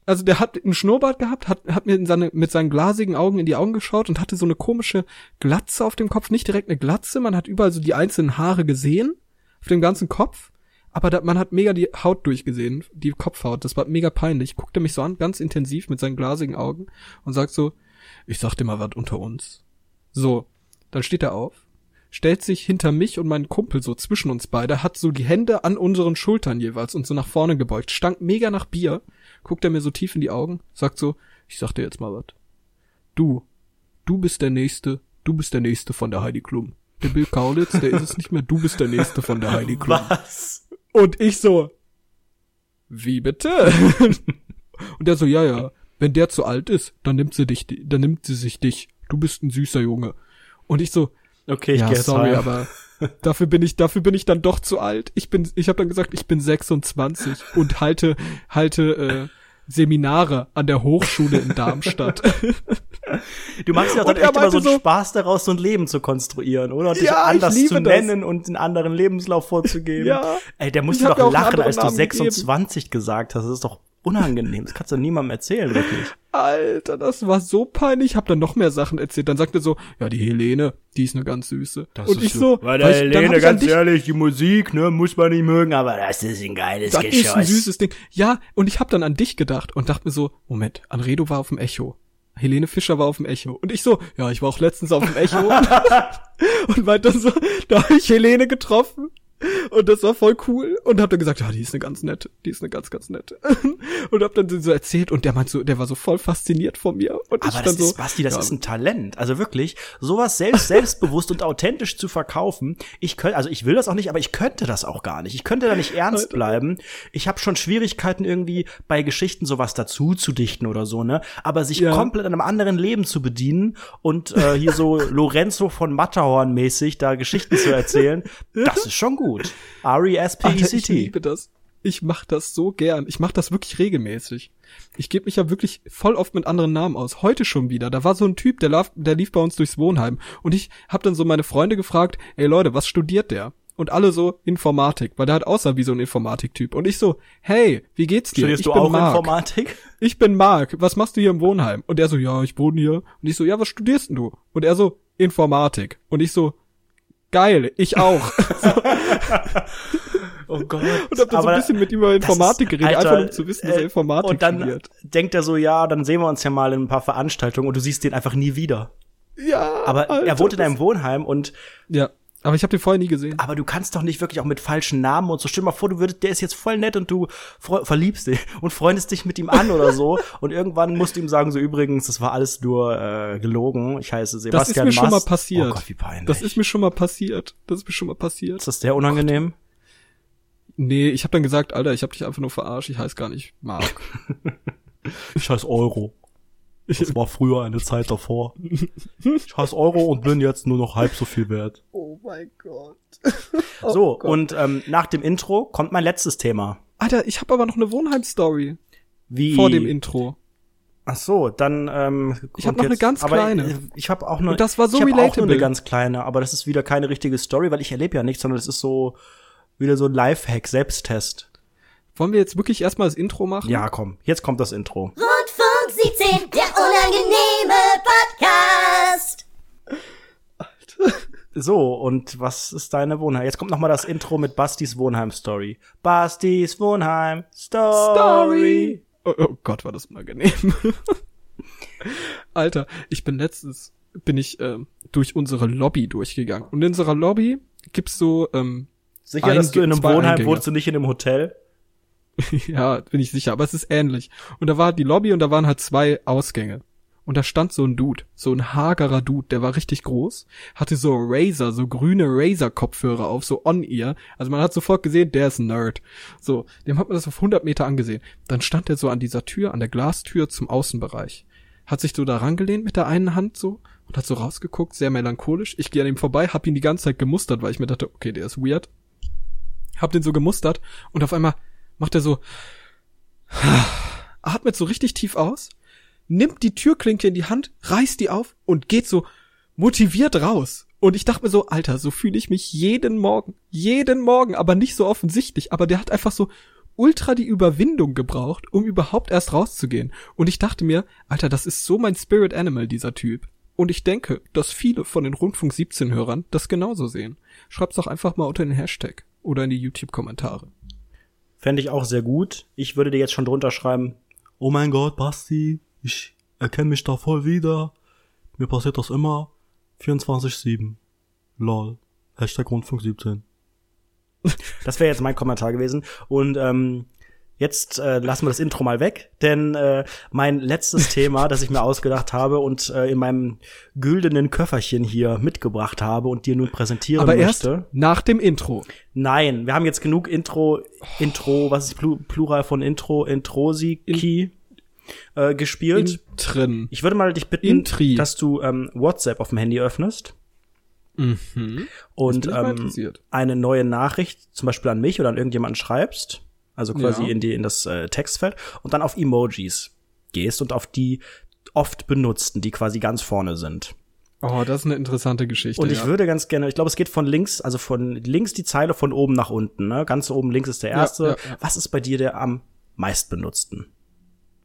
Speaker 2: Also der hat einen Schnurrbart gehabt, hat, hat mir in seine, mit seinen glasigen Augen in die Augen geschaut und hatte so eine komische Glatze auf dem Kopf. Nicht direkt eine Glatze, man hat überall so die einzelnen Haare gesehen auf dem ganzen Kopf. Aber da, man hat mega die Haut durchgesehen, die Kopfhaut. Das war mega peinlich. Guckt er mich so an, ganz intensiv mit seinen glasigen Augen und sagt so, ich sag dir mal was unter uns. So, dann steht er auf, stellt sich hinter mich und meinen Kumpel so zwischen uns beide, hat so die Hände an unseren Schultern jeweils und so nach vorne gebeugt, stank mega nach Bier, guckt er mir so tief in die Augen, sagt so, ich sag dir jetzt mal was. Du, du bist der Nächste, du bist der Nächste von der Heidi Klum. der Bill Kaulitz, der ist es nicht mehr, du bist der Nächste von der Heidi Klum.
Speaker 1: Was?
Speaker 2: Und ich so, wie bitte? Und der so, ja, ja, wenn der zu alt ist, dann nimmt sie dich, dann nimmt sie sich dich. Du bist ein süßer Junge. Und ich so,
Speaker 1: Okay, ich
Speaker 2: ja,
Speaker 1: gehe jetzt
Speaker 2: sorry,
Speaker 1: heim.
Speaker 2: aber dafür bin ich, dafür bin ich dann doch zu alt. Ich bin, ich habe dann gesagt, ich bin 26 und halte, halte äh, Seminare an der Hochschule in Darmstadt.
Speaker 1: Du machst ja dann echt immer so einen
Speaker 2: so-
Speaker 1: Spaß daraus, so ein Leben zu konstruieren, oder? Und dich
Speaker 2: Ja,
Speaker 1: anders zu
Speaker 2: das.
Speaker 1: nennen und einen anderen Lebenslauf vorzugeben.
Speaker 2: Ja.
Speaker 1: Ey, der musste doch lachen, als du
Speaker 2: Namen
Speaker 1: 26 gesagt hast. Das ist doch unangenehm. Das kannst du niemandem erzählen, wirklich.
Speaker 2: Alter, das war so peinlich. Ich habe dann noch mehr Sachen erzählt. Dann sagte er so, ja, die Helene, die ist eine ganz süße. und ich so,
Speaker 3: Weil der
Speaker 2: hab
Speaker 3: Helene, ganz
Speaker 2: dich,
Speaker 3: ehrlich, die Musik, ne, muss man nicht mögen, aber
Speaker 1: das ist ein geiles
Speaker 2: das ist ein süßes Ding. Ja, und ich habe dann an dich gedacht und dachte mir so, Moment, Anredo war auf dem Echo. Helene Fischer war auf dem Echo. Und ich so, ja, ich war auch letztens auf dem Echo. und meinte dann so, da habe ich Helene getroffen. Und das war voll cool. Und hab dann gesagt, ja, die ist eine ganz nette. Die ist eine ganz, ganz nette. und hab dann so erzählt und der meint so, der war so voll fasziniert von mir. Und ich
Speaker 1: Aber das
Speaker 2: dann so,
Speaker 1: ist, Basti, das
Speaker 2: ja,
Speaker 1: ist ein Talent. Also wirklich, sowas selbst, selbstbewusst und authentisch zu verkaufen. Ich könnte, also ich will das auch nicht, aber ich könnte das auch gar nicht. Ich könnte da nicht ernst bleiben. Ich habe schon Schwierigkeiten irgendwie bei Geschichten sowas dazu zu dichten oder so, ne? Aber sich
Speaker 2: Ja.
Speaker 1: komplett an einem anderen Leben zu bedienen und äh, hier so Lorenzo von Matterhorn mäßig da Geschichten zu erzählen, das ist schon gut. E
Speaker 2: Alter, ich
Speaker 1: R-E-S-P-E-C-T.
Speaker 2: liebe das. Ich mach das so gern. Ich mach das wirklich regelmäßig. Ich gebe mich ja wirklich voll oft mit anderen Namen aus. Heute schon wieder. Da war so ein Typ, der, lauf, der lief bei uns durchs Wohnheim. Und ich hab dann so meine Freunde gefragt, ey Leute, was studiert der? Und alle so Informatik, weil der hat aussah wie so ein Informatiktyp. Und ich so, hey, wie geht's dir?
Speaker 1: Studierst
Speaker 2: ich
Speaker 1: du
Speaker 2: bin
Speaker 1: auch
Speaker 2: Marc.
Speaker 1: Informatik?
Speaker 2: Ich bin Marc. Was machst du hier im Wohnheim? Und er so, ja, ich wohne hier. Und ich so, ja, was studierst denn du? Und er so, Informatik. Und ich so, geil, ich auch.
Speaker 1: Oh Gott.
Speaker 2: Und hab dann so ein bisschen mit ihm über Informatik geredet, einfach um zu wissen, dass er
Speaker 1: äh,
Speaker 2: Informatik
Speaker 1: Und dann
Speaker 2: studiert.
Speaker 1: denkt er so, ja, dann sehen wir uns ja mal in ein paar Veranstaltungen und du siehst den einfach nie wieder.
Speaker 2: Ja.
Speaker 1: Aber
Speaker 2: Alter,
Speaker 1: er wohnt in einem Wohnheim und
Speaker 2: Ja. Aber ich habe den vorher nie gesehen.
Speaker 1: aber du kannst doch nicht wirklich auch mit falschen Namen und so. Stell dir mal vor, du würdest, der ist jetzt voll nett und du verliebst dich und freundest dich mit ihm an oder so. Und irgendwann musst du ihm sagen, so übrigens, das war alles nur äh, gelogen. Ich heiße
Speaker 2: Das ist
Speaker 1: Sebastian
Speaker 2: mir schon mal
Speaker 1: Mast.
Speaker 2: passiert.
Speaker 1: Oh Gott, wie peinlich.
Speaker 2: Das ist mir schon mal passiert. Das ist mir schon mal passiert.
Speaker 1: ist das sehr unangenehm?
Speaker 2: Nee, ich habe dann gesagt, Alter, ich habe dich einfach nur verarscht. Ich heiße gar nicht Marc.
Speaker 1: Ich heiße Euro. Das war früher eine Zeit davor. Ich heiße Euro und bin jetzt nur noch halb so viel wert.
Speaker 2: oh mein Gott.
Speaker 1: so, und ähm, nach dem Intro kommt mein letztes Thema.
Speaker 2: Alter, ich habe aber noch eine Wohnheim-Story
Speaker 1: Wie
Speaker 2: vor dem Intro.
Speaker 1: Ach so, dann ähm,
Speaker 2: Ich hab
Speaker 1: kommt
Speaker 2: noch eine
Speaker 1: jetzt-
Speaker 2: ganz
Speaker 1: aber
Speaker 2: kleine.
Speaker 1: Ich, ich habe auch nur
Speaker 2: Und das war so
Speaker 1: ich hab auch nur
Speaker 2: relatable.
Speaker 1: eine ganz kleine, aber das ist wieder keine richtige Story, weil ich erlebe ja nichts, sondern es ist so wieder so ein Lifehack Selbsttest.
Speaker 2: Wollen wir jetzt wirklich erstmal das Intro machen?
Speaker 1: Ja, komm, jetzt kommt das Intro.
Speaker 4: Rundfunk 17, der unangenehme Podcast.
Speaker 1: So, und was ist deine Wohnheim? Jetzt kommt noch mal das Intro mit Bastis Wohnheim Story. Bastis Wohnheim Story.
Speaker 2: Story. Oh, oh Gott, war das unangenehm. Alter, ich bin letztens bin ich ähm, durch unsere Lobby durchgegangen und in unserer Lobby gibt's so ähm,
Speaker 1: Sicher, dass du in einem Wohnheim
Speaker 2: Eingänge.
Speaker 1: wohnst und nicht in einem Hotel?
Speaker 2: ja, bin ich sicher, aber es ist ähnlich. Und da war die Lobby und da waren halt zwei Ausgänge. Und da stand so ein Dude, so ein hagerer Dude, der war richtig groß, hatte so Razer, so grüne Razer-Kopfhörer auf, so On-Ear. Also man hat sofort gesehen, der ist ein Nerd. So, dem hat man das auf 100 Meter angesehen. Dann stand er so an dieser Tür, an der Glastür zum Außenbereich. Hat sich so da rangelehnt mit der einen Hand so und hat so rausgeguckt, sehr melancholisch. Ich gehe an ihm vorbei, hab ihn die ganze Zeit gemustert, weil ich mir dachte, okay, der ist weird. Hab den so gemustert und auf einmal macht er so, atmet so richtig tief aus, nimmt die Türklinke in die Hand, reißt die auf und geht so motiviert raus. Und ich dachte mir so, Alter, so fühle ich mich jeden Morgen. Jeden Morgen, aber nicht so offensichtlich. Aber der hat einfach so ultra die Überwindung gebraucht, um überhaupt erst rauszugehen. Und ich dachte mir, Alter, das ist so mein Spirit Animal, dieser Typ. Und ich denke, dass viele von den Rundfunk 17 Hörern das genauso sehen. Schreibt's doch einfach mal unter den Hashtag oder in die YouTube-Kommentare.
Speaker 1: Fände ich auch sehr gut. Ich würde dir jetzt schon drunter schreiben,
Speaker 3: Oh mein Gott, Basti, ich erkenne mich da voll wieder. Mir passiert das immer. 24-7. Lol. Hashtag Rundfunk 17.
Speaker 1: Das wäre jetzt mein Kommentar gewesen. Und ähm, Jetzt äh, lassen wir das Intro mal weg, denn äh, mein letztes Thema, das ich mir ausgedacht habe und äh, in meinem güldenen Köfferchen hier mitgebracht habe und dir nun präsentieren
Speaker 2: Aber erst
Speaker 1: möchte.
Speaker 2: nach dem Intro.
Speaker 1: Nein, wir haben jetzt genug Intro, Intro, was ist Plu Plural von Intro, Introsiki äh, gespielt.
Speaker 2: Intrin.
Speaker 1: ich würde mal dich bitten,
Speaker 2: Intri.
Speaker 1: dass du ähm, WhatsApp auf dem Handy öffnest
Speaker 2: Mhm.
Speaker 1: und ähm, eine neue Nachricht zum Beispiel an mich oder an irgendjemanden schreibst, also quasi
Speaker 2: Ja.
Speaker 1: in die in das äh, Textfeld und dann auf Emojis gehst und auf die oft benutzten, die quasi ganz vorne sind.
Speaker 2: Oh, das ist eine interessante Geschichte.
Speaker 1: Und ich
Speaker 2: ja.
Speaker 1: würde ganz gerne, ich glaube, es geht von links, also von links die Zeile von oben nach unten, ne? Ganz oben links ist der erste.
Speaker 2: ja.
Speaker 1: Was ist bei dir der am meistbenutzten?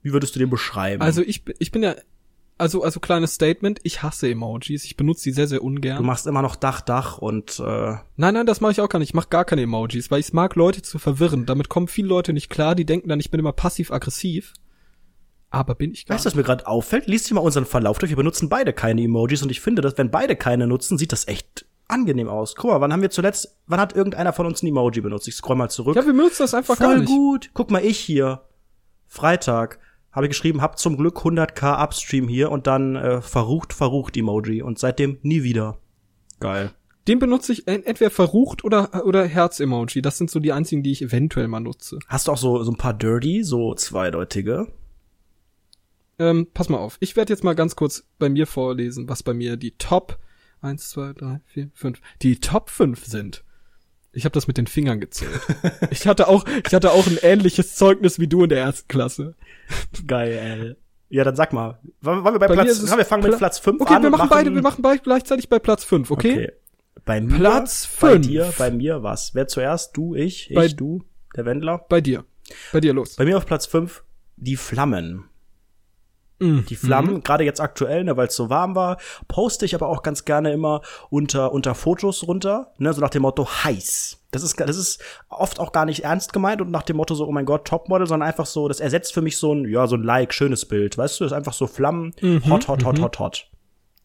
Speaker 1: Wie würdest du den beschreiben?
Speaker 2: Also ich, ich bin ja, also, also kleines Statement, ich hasse Emojis. Ich benutze die sehr, sehr
Speaker 1: du
Speaker 2: ungern.
Speaker 1: machst immer noch Dach, Dach und äh,
Speaker 2: Nein, nein, das mache ich auch gar nicht. Ich mache gar keine Emojis, weil ich es mag, Leute zu verwirren. Damit kommen viele Leute nicht klar, die denken dann, ich bin immer passiv-aggressiv. Aber bin ich gar
Speaker 1: Weißt du, was mir gerade auffällt? Lies dir mal unseren Verlauf durch. Wir benutzen beide keine Emojis und ich finde, dass wenn beide keine nutzen, sieht das echt angenehm aus. Guck mal, wann haben wir zuletzt, wann hat irgendeiner von uns ein Emoji benutzt? Ich scroll mal zurück.
Speaker 2: Ja, wir benutzen das einfach gar
Speaker 1: Voll
Speaker 2: nicht.
Speaker 1: gut. Guck mal, ich hier. Freitag habe ich geschrieben, hab zum Glück 100k Upstream hier und dann äh, verrucht, verrucht Emoji und seitdem nie wieder. Geil.
Speaker 2: Den benutze ich en- entweder verrucht oder, oder Herz-Emoji. Das sind so die einzigen, die ich eventuell mal nutze.
Speaker 1: Hast du auch so, so ein paar Dirty, so zweideutige?
Speaker 2: Ähm, pass mal auf. Ich werde jetzt mal ganz kurz bei mir vorlesen, was bei mir die Top eins, zwei, drei, vier, fünf, die Top 5 sind. Ich habe das mit den Fingern gezählt. ich hatte auch, ich hatte auch ein ähnliches Zeugnis wie du in der ersten Klasse.
Speaker 1: Geil. Ja, dann sag mal. Wollen wir bei,
Speaker 2: Bei
Speaker 1: Platz, komm, wir fangen mit
Speaker 2: Pla-
Speaker 1: Platz 5
Speaker 2: Okay,
Speaker 1: an.
Speaker 2: wir
Speaker 1: und
Speaker 2: machen beide, wir machen beide gleichzeitig bei Platz 5, okay?
Speaker 1: Okay. Bei mir,
Speaker 2: Platz
Speaker 1: bei
Speaker 2: fünf.
Speaker 1: dir, bei mir was? Wer zuerst? Du, ich, ich,
Speaker 2: Bei-
Speaker 1: du, der Wendler?
Speaker 2: Bei dir. Bei dir los.
Speaker 1: Bei mir auf Platz 5 die Flammen.
Speaker 2: Mhm.
Speaker 1: Die Flammen, gerade jetzt aktuell, ne, weil es so warm war, poste ich aber auch ganz gerne immer unter, unter Fotos runter, ne, so nach dem Motto heiß. Das ist, das ist oft auch gar nicht ernst gemeint und nach dem Motto so, oh mein Gott, Topmodel, sondern einfach so, das ersetzt für mich so ein, ja, so ein Like, schönes Bild, weißt du, das ist einfach so Flammen, hot, hot, hot, hot, hot.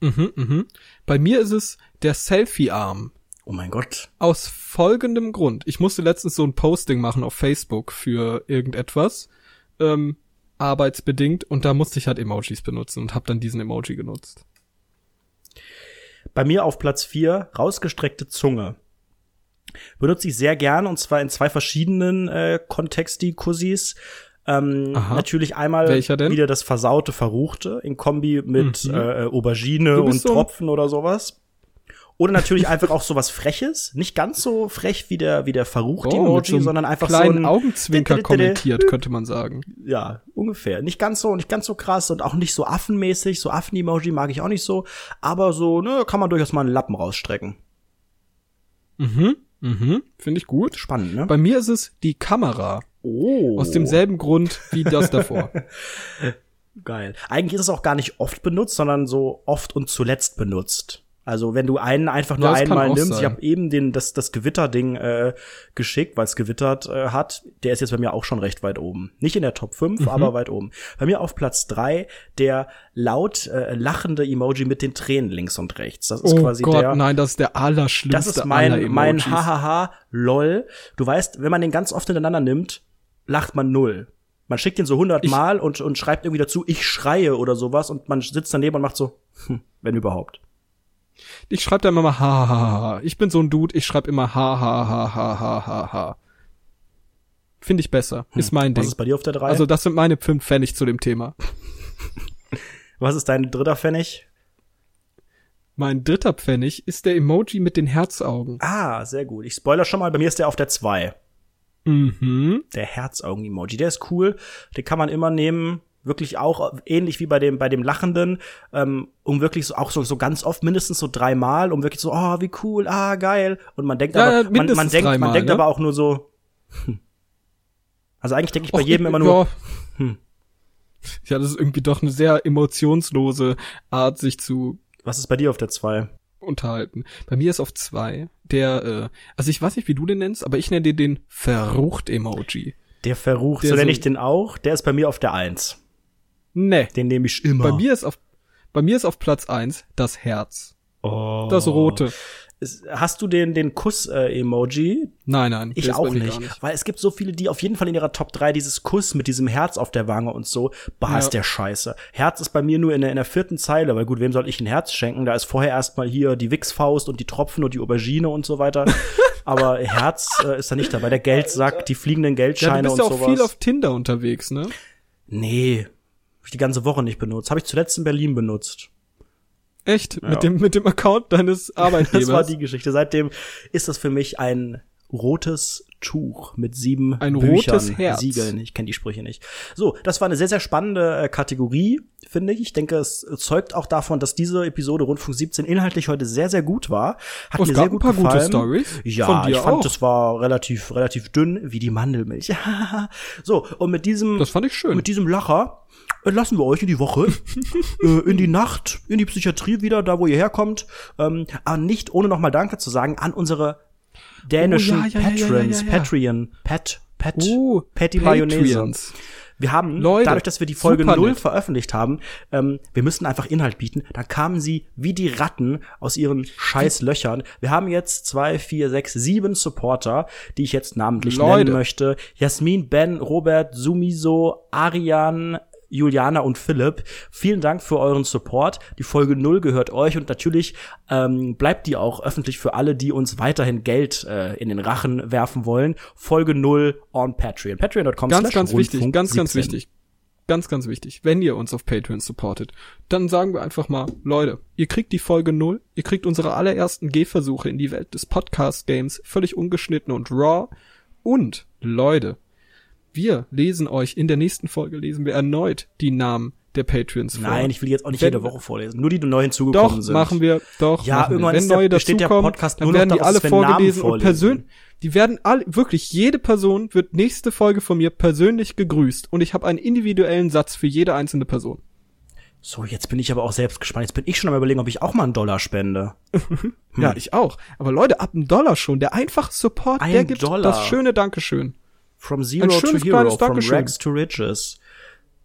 Speaker 2: Mhm, mhm. Bei mir ist es der Selfie-Arm.
Speaker 1: Oh mein Gott.
Speaker 2: Aus folgendem Grund. Ich musste letztens so ein Posting machen auf Facebook für irgendetwas, ähm, arbeitsbedingt, und da musste ich halt Emojis benutzen und habe dann diesen Emoji genutzt.
Speaker 1: Bei mir auf Platz 4 rausgestreckte Zunge. Benutze ich sehr gerne und zwar in zwei verschiedenen äh, Kontexti-Kussis. Ähm,
Speaker 2: Aha.
Speaker 1: natürlich einmal wieder das versaute, verruchte in Kombi mit
Speaker 2: Mhm.
Speaker 1: äh, Aubergine und
Speaker 2: so
Speaker 1: Tropfen oder sowas. Oder natürlich einfach auch sowas Freches, nicht ganz so frech wie der wie der verruchte
Speaker 2: Oh,
Speaker 1: Emoji,
Speaker 2: so
Speaker 1: sondern einfach
Speaker 2: kleinen
Speaker 1: so ein
Speaker 2: Augenzwinker kommentiert, könnte man sagen.
Speaker 1: ja, ungefähr. Nicht ganz so, nicht ganz so krass und auch nicht so affenmäßig. So Affen-Emoji mag ich auch nicht so. Aber so, ne, kann man durchaus mal einen Lappen rausstrecken.
Speaker 2: Mhm, mhm, finde ich gut.
Speaker 1: Spannend, ne?
Speaker 2: Bei mir ist es die Kamera.
Speaker 1: oh.
Speaker 2: Aus demselben Grund wie das davor.
Speaker 1: Geil. Eigentlich ist es auch gar nicht oft benutzt, sondern so oft und zuletzt benutzt. Also wenn du einen einfach nur
Speaker 2: Ja,
Speaker 1: einmal nimmst, ich
Speaker 2: sein.
Speaker 1: habe eben den das das Gewitterding äh, geschickt, weil es gewittert äh, hat. Der ist jetzt bei mir auch schon recht weit oben. Nicht in der Top 5,
Speaker 2: Mhm.
Speaker 1: aber weit oben. Bei mir auf Platz drei der laut äh, lachende Emoji mit den Tränen links und rechts. Das ist
Speaker 2: oh
Speaker 1: quasi
Speaker 2: Gott,
Speaker 1: der
Speaker 2: nein, das ist der allerschlimmste
Speaker 1: Das ist mein, mein. Hahaha, lol. Du weißt, wenn man den ganz oft hintereinander nimmt, lacht man null. Man schickt den so hundert
Speaker 2: Ich-
Speaker 1: Mal und, und schreibt irgendwie dazu, ich schreie oder sowas und man sitzt daneben und macht so, hm, wenn überhaupt.
Speaker 2: Ich schreibe da immer mal ha, ha, ha, ha. Ich bin so ein Dude, ich schreibe immer ha, ha, ha, ha, ha, ha, ha. Finde ich besser. Ist mein
Speaker 1: Hm. Was
Speaker 2: Ding.
Speaker 1: ist bei dir auf der drei?
Speaker 2: Also das sind meine fünf Pfennig zu dem Thema.
Speaker 1: Was ist dein dritter Pfennig?
Speaker 2: Mein dritter Pfennig ist der Emoji mit den Herzaugen.
Speaker 1: Ah, sehr gut. Ich spoiler schon mal, bei mir ist der auf der zwei.
Speaker 2: Mhm.
Speaker 1: Der Herzaugen-Emoji. Der ist cool. Den kann man immer nehmen. Wirklich auch ähnlich wie bei dem, bei dem Lachenden, ähm, um wirklich so, auch so, so ganz oft mindestens so dreimal, um wirklich so, oh, wie cool, ah, geil. Und man denkt
Speaker 2: Ja,
Speaker 1: aber, man, man denkt, man
Speaker 2: dreimal,
Speaker 1: denkt
Speaker 2: ne?
Speaker 1: aber auch nur so, hm. Also eigentlich denke ich bei
Speaker 2: Och,
Speaker 1: jedem immer nur,
Speaker 2: Ja.
Speaker 1: hm.
Speaker 2: ja, das ist irgendwie doch eine sehr emotionslose Art, sich zu
Speaker 1: was ist bei dir auf der zwei?
Speaker 2: unterhalten. Bei mir ist auf zwei der, äh, also ich weiß nicht, wie du den nennst, aber ich nenne den den Verrucht-Emoji.
Speaker 1: Der Verruch,
Speaker 2: Der
Speaker 1: so nenne ich den auch. Der ist bei mir auf der eins.
Speaker 2: Nee.
Speaker 1: Den nehme ich immer.
Speaker 2: Bei mir ist auf, bei mir ist auf Platz eins das Herz.
Speaker 1: oh.
Speaker 2: Das rote.
Speaker 1: hast du den, den Kuss-Emoji?
Speaker 2: Nein, nein.
Speaker 1: Ich auch nicht,
Speaker 2: gar
Speaker 1: Weil es gibt so viele, die auf jeden Fall in ihrer Top 3 dieses Kuss mit diesem Herz auf der Wange und so. Bah,
Speaker 2: Ja.
Speaker 1: ist der Scheiße. Herz ist bei mir nur in der, in der vierten Zeile, weil gut, wem soll ich ein Herz schenken? Da ist vorher erstmal hier die Wichsfaust und die Tropfen und die Aubergine und so weiter. Aber Herz äh, ist da nicht dabei. Der Geldsack, die fliegenden
Speaker 2: Ja,
Speaker 1: Geldscheine
Speaker 2: du bist ja
Speaker 1: und
Speaker 2: auch
Speaker 1: sowas.
Speaker 2: viel auf Tinder unterwegs, ne?
Speaker 1: nee, ich die ganze Woche nicht benutzt. Habe ich zuletzt in Berlin benutzt.
Speaker 2: Echt?
Speaker 1: Ja.
Speaker 2: Mit dem, mit dem Account deines Arbeitgebers?
Speaker 1: Das war die Geschichte. Seitdem ist das für mich ein rotes Tuch mit sieben
Speaker 2: Ein
Speaker 1: Büchern,
Speaker 2: rotes Herz.
Speaker 1: Siegeln. Ich kenne die Sprüche nicht. So, das war eine sehr, sehr spannende äh, Kategorie, finde ich. Ich denke, es zeugt auch davon, dass diese Episode Rundfunk 17 inhaltlich heute sehr, sehr gut war. Hat
Speaker 2: Oh, es
Speaker 1: mir
Speaker 2: gab
Speaker 1: sehr gut
Speaker 2: ein paar gute
Speaker 1: gefallen.
Speaker 2: Stories.
Speaker 1: Ja, ich fand,
Speaker 2: auch.
Speaker 1: es war relativ, relativ dünn wie die Mandelmilch. so, und mit diesem,
Speaker 2: Das fand ich schön.
Speaker 1: mit diesem Lacher entlassen wir euch in die Woche, äh, in die Nacht, in die Psychiatrie wieder, da wo ihr herkommt. Ähm, aber nicht ohne nochmal Danke zu sagen an unsere dänischen
Speaker 2: Oh, ja, ja,
Speaker 1: Patrons,
Speaker 2: ja.
Speaker 1: Patreon, Pat, Pat,
Speaker 2: Oh,
Speaker 1: Patty Mayonnaise. Wir haben,
Speaker 2: Leute,
Speaker 1: dadurch, dass wir die Folge
Speaker 2: super
Speaker 1: 0
Speaker 2: nett.
Speaker 1: veröffentlicht haben, ähm, wir müssen einfach Inhalt bieten. Da kamen sie wie die Ratten aus ihren scheiß Löchern. Wir haben jetzt zwei, vier, sechs, sieben Supporter, die ich jetzt namentlich
Speaker 2: Leute.
Speaker 1: nennen möchte. Jasmin, Ben, Robert, Sumiso, Arian, Juliana und Philipp, vielen Dank für euren Support. Die Folge 0 gehört euch und natürlich ähm, bleibt die auch öffentlich für alle, die uns weiterhin Geld äh, in den Rachen werfen wollen. Folge 0 on Patreon. Patreon.com
Speaker 2: Ganz, ganz wichtig, ganz, ganz
Speaker 1: 17.
Speaker 2: wichtig. Ganz, ganz wichtig. Wenn ihr uns auf Patreon supportet, dann sagen wir einfach mal, Leute, ihr kriegt die Folge 0, ihr kriegt unsere allerersten Gehversuche in die Welt des Podcast-Games, völlig ungeschnitten und raw. Und, Leute, wir lesen euch, in der nächsten Folge lesen wir erneut die Namen der Patreons vor.
Speaker 1: Nein, ich will jetzt auch nicht
Speaker 2: Wenn-
Speaker 1: jede Woche vorlesen. Nur die, die neu hinzugekommen
Speaker 2: Doch,
Speaker 1: sind.
Speaker 2: machen wir, doch.
Speaker 1: Ja, irgendwann.
Speaker 2: Wenn neue dazukommen, dann werden die alle vorgelesen und persönlich, die werden alle, wirklich, jede Person wird nächste Folge von mir persönlich gegrüßt und ich habe einen individuellen Satz für jede einzelne Person.
Speaker 1: So, jetzt bin ich aber auch selbst gespannt. Jetzt bin ich schon am überlegen, ob ich auch mal einen Dollar spende.
Speaker 2: Ja, ich auch. Aber Leute, ab einem Dollar schon. Der einfache Support,
Speaker 1: Ein
Speaker 2: der gibt
Speaker 1: Dollar.
Speaker 2: das schöne Dankeschön.
Speaker 1: From Zero to Hero, from. Rags to Riches.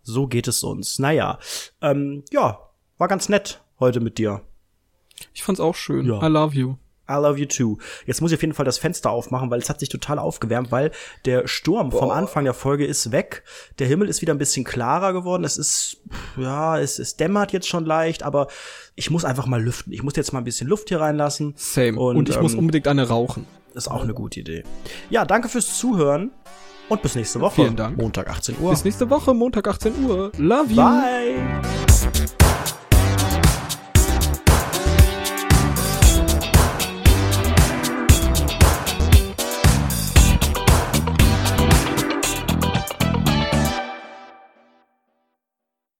Speaker 1: So geht es uns. Naja, ähm, ja, war ganz nett heute mit dir.
Speaker 2: Ich fand's auch schön.
Speaker 1: Ja.
Speaker 2: I love you.
Speaker 1: I love you too. Jetzt muss ich auf jeden Fall das Fenster aufmachen, weil es hat sich total aufgewärmt, weil der Sturm vom Anfang der Folge ist weg. Der Himmel ist wieder ein bisschen klarer geworden. Es ist, ja, es, es dämmert jetzt schon leicht, aber ich muss einfach mal lüften. Ich muss jetzt mal ein bisschen Luft hier reinlassen.
Speaker 2: Same.
Speaker 1: Und,
Speaker 2: Und, ich muss
Speaker 1: ähm,
Speaker 2: unbedingt eine rauchen.
Speaker 1: Ist auch eine gute Idee. Ja, danke fürs Zuhören und bis nächste Woche.
Speaker 2: Vielen Dank.
Speaker 1: Montag 18 Uhr.
Speaker 2: Bis nächste Woche, Montag 18 Uhr. Love you.
Speaker 1: Bye.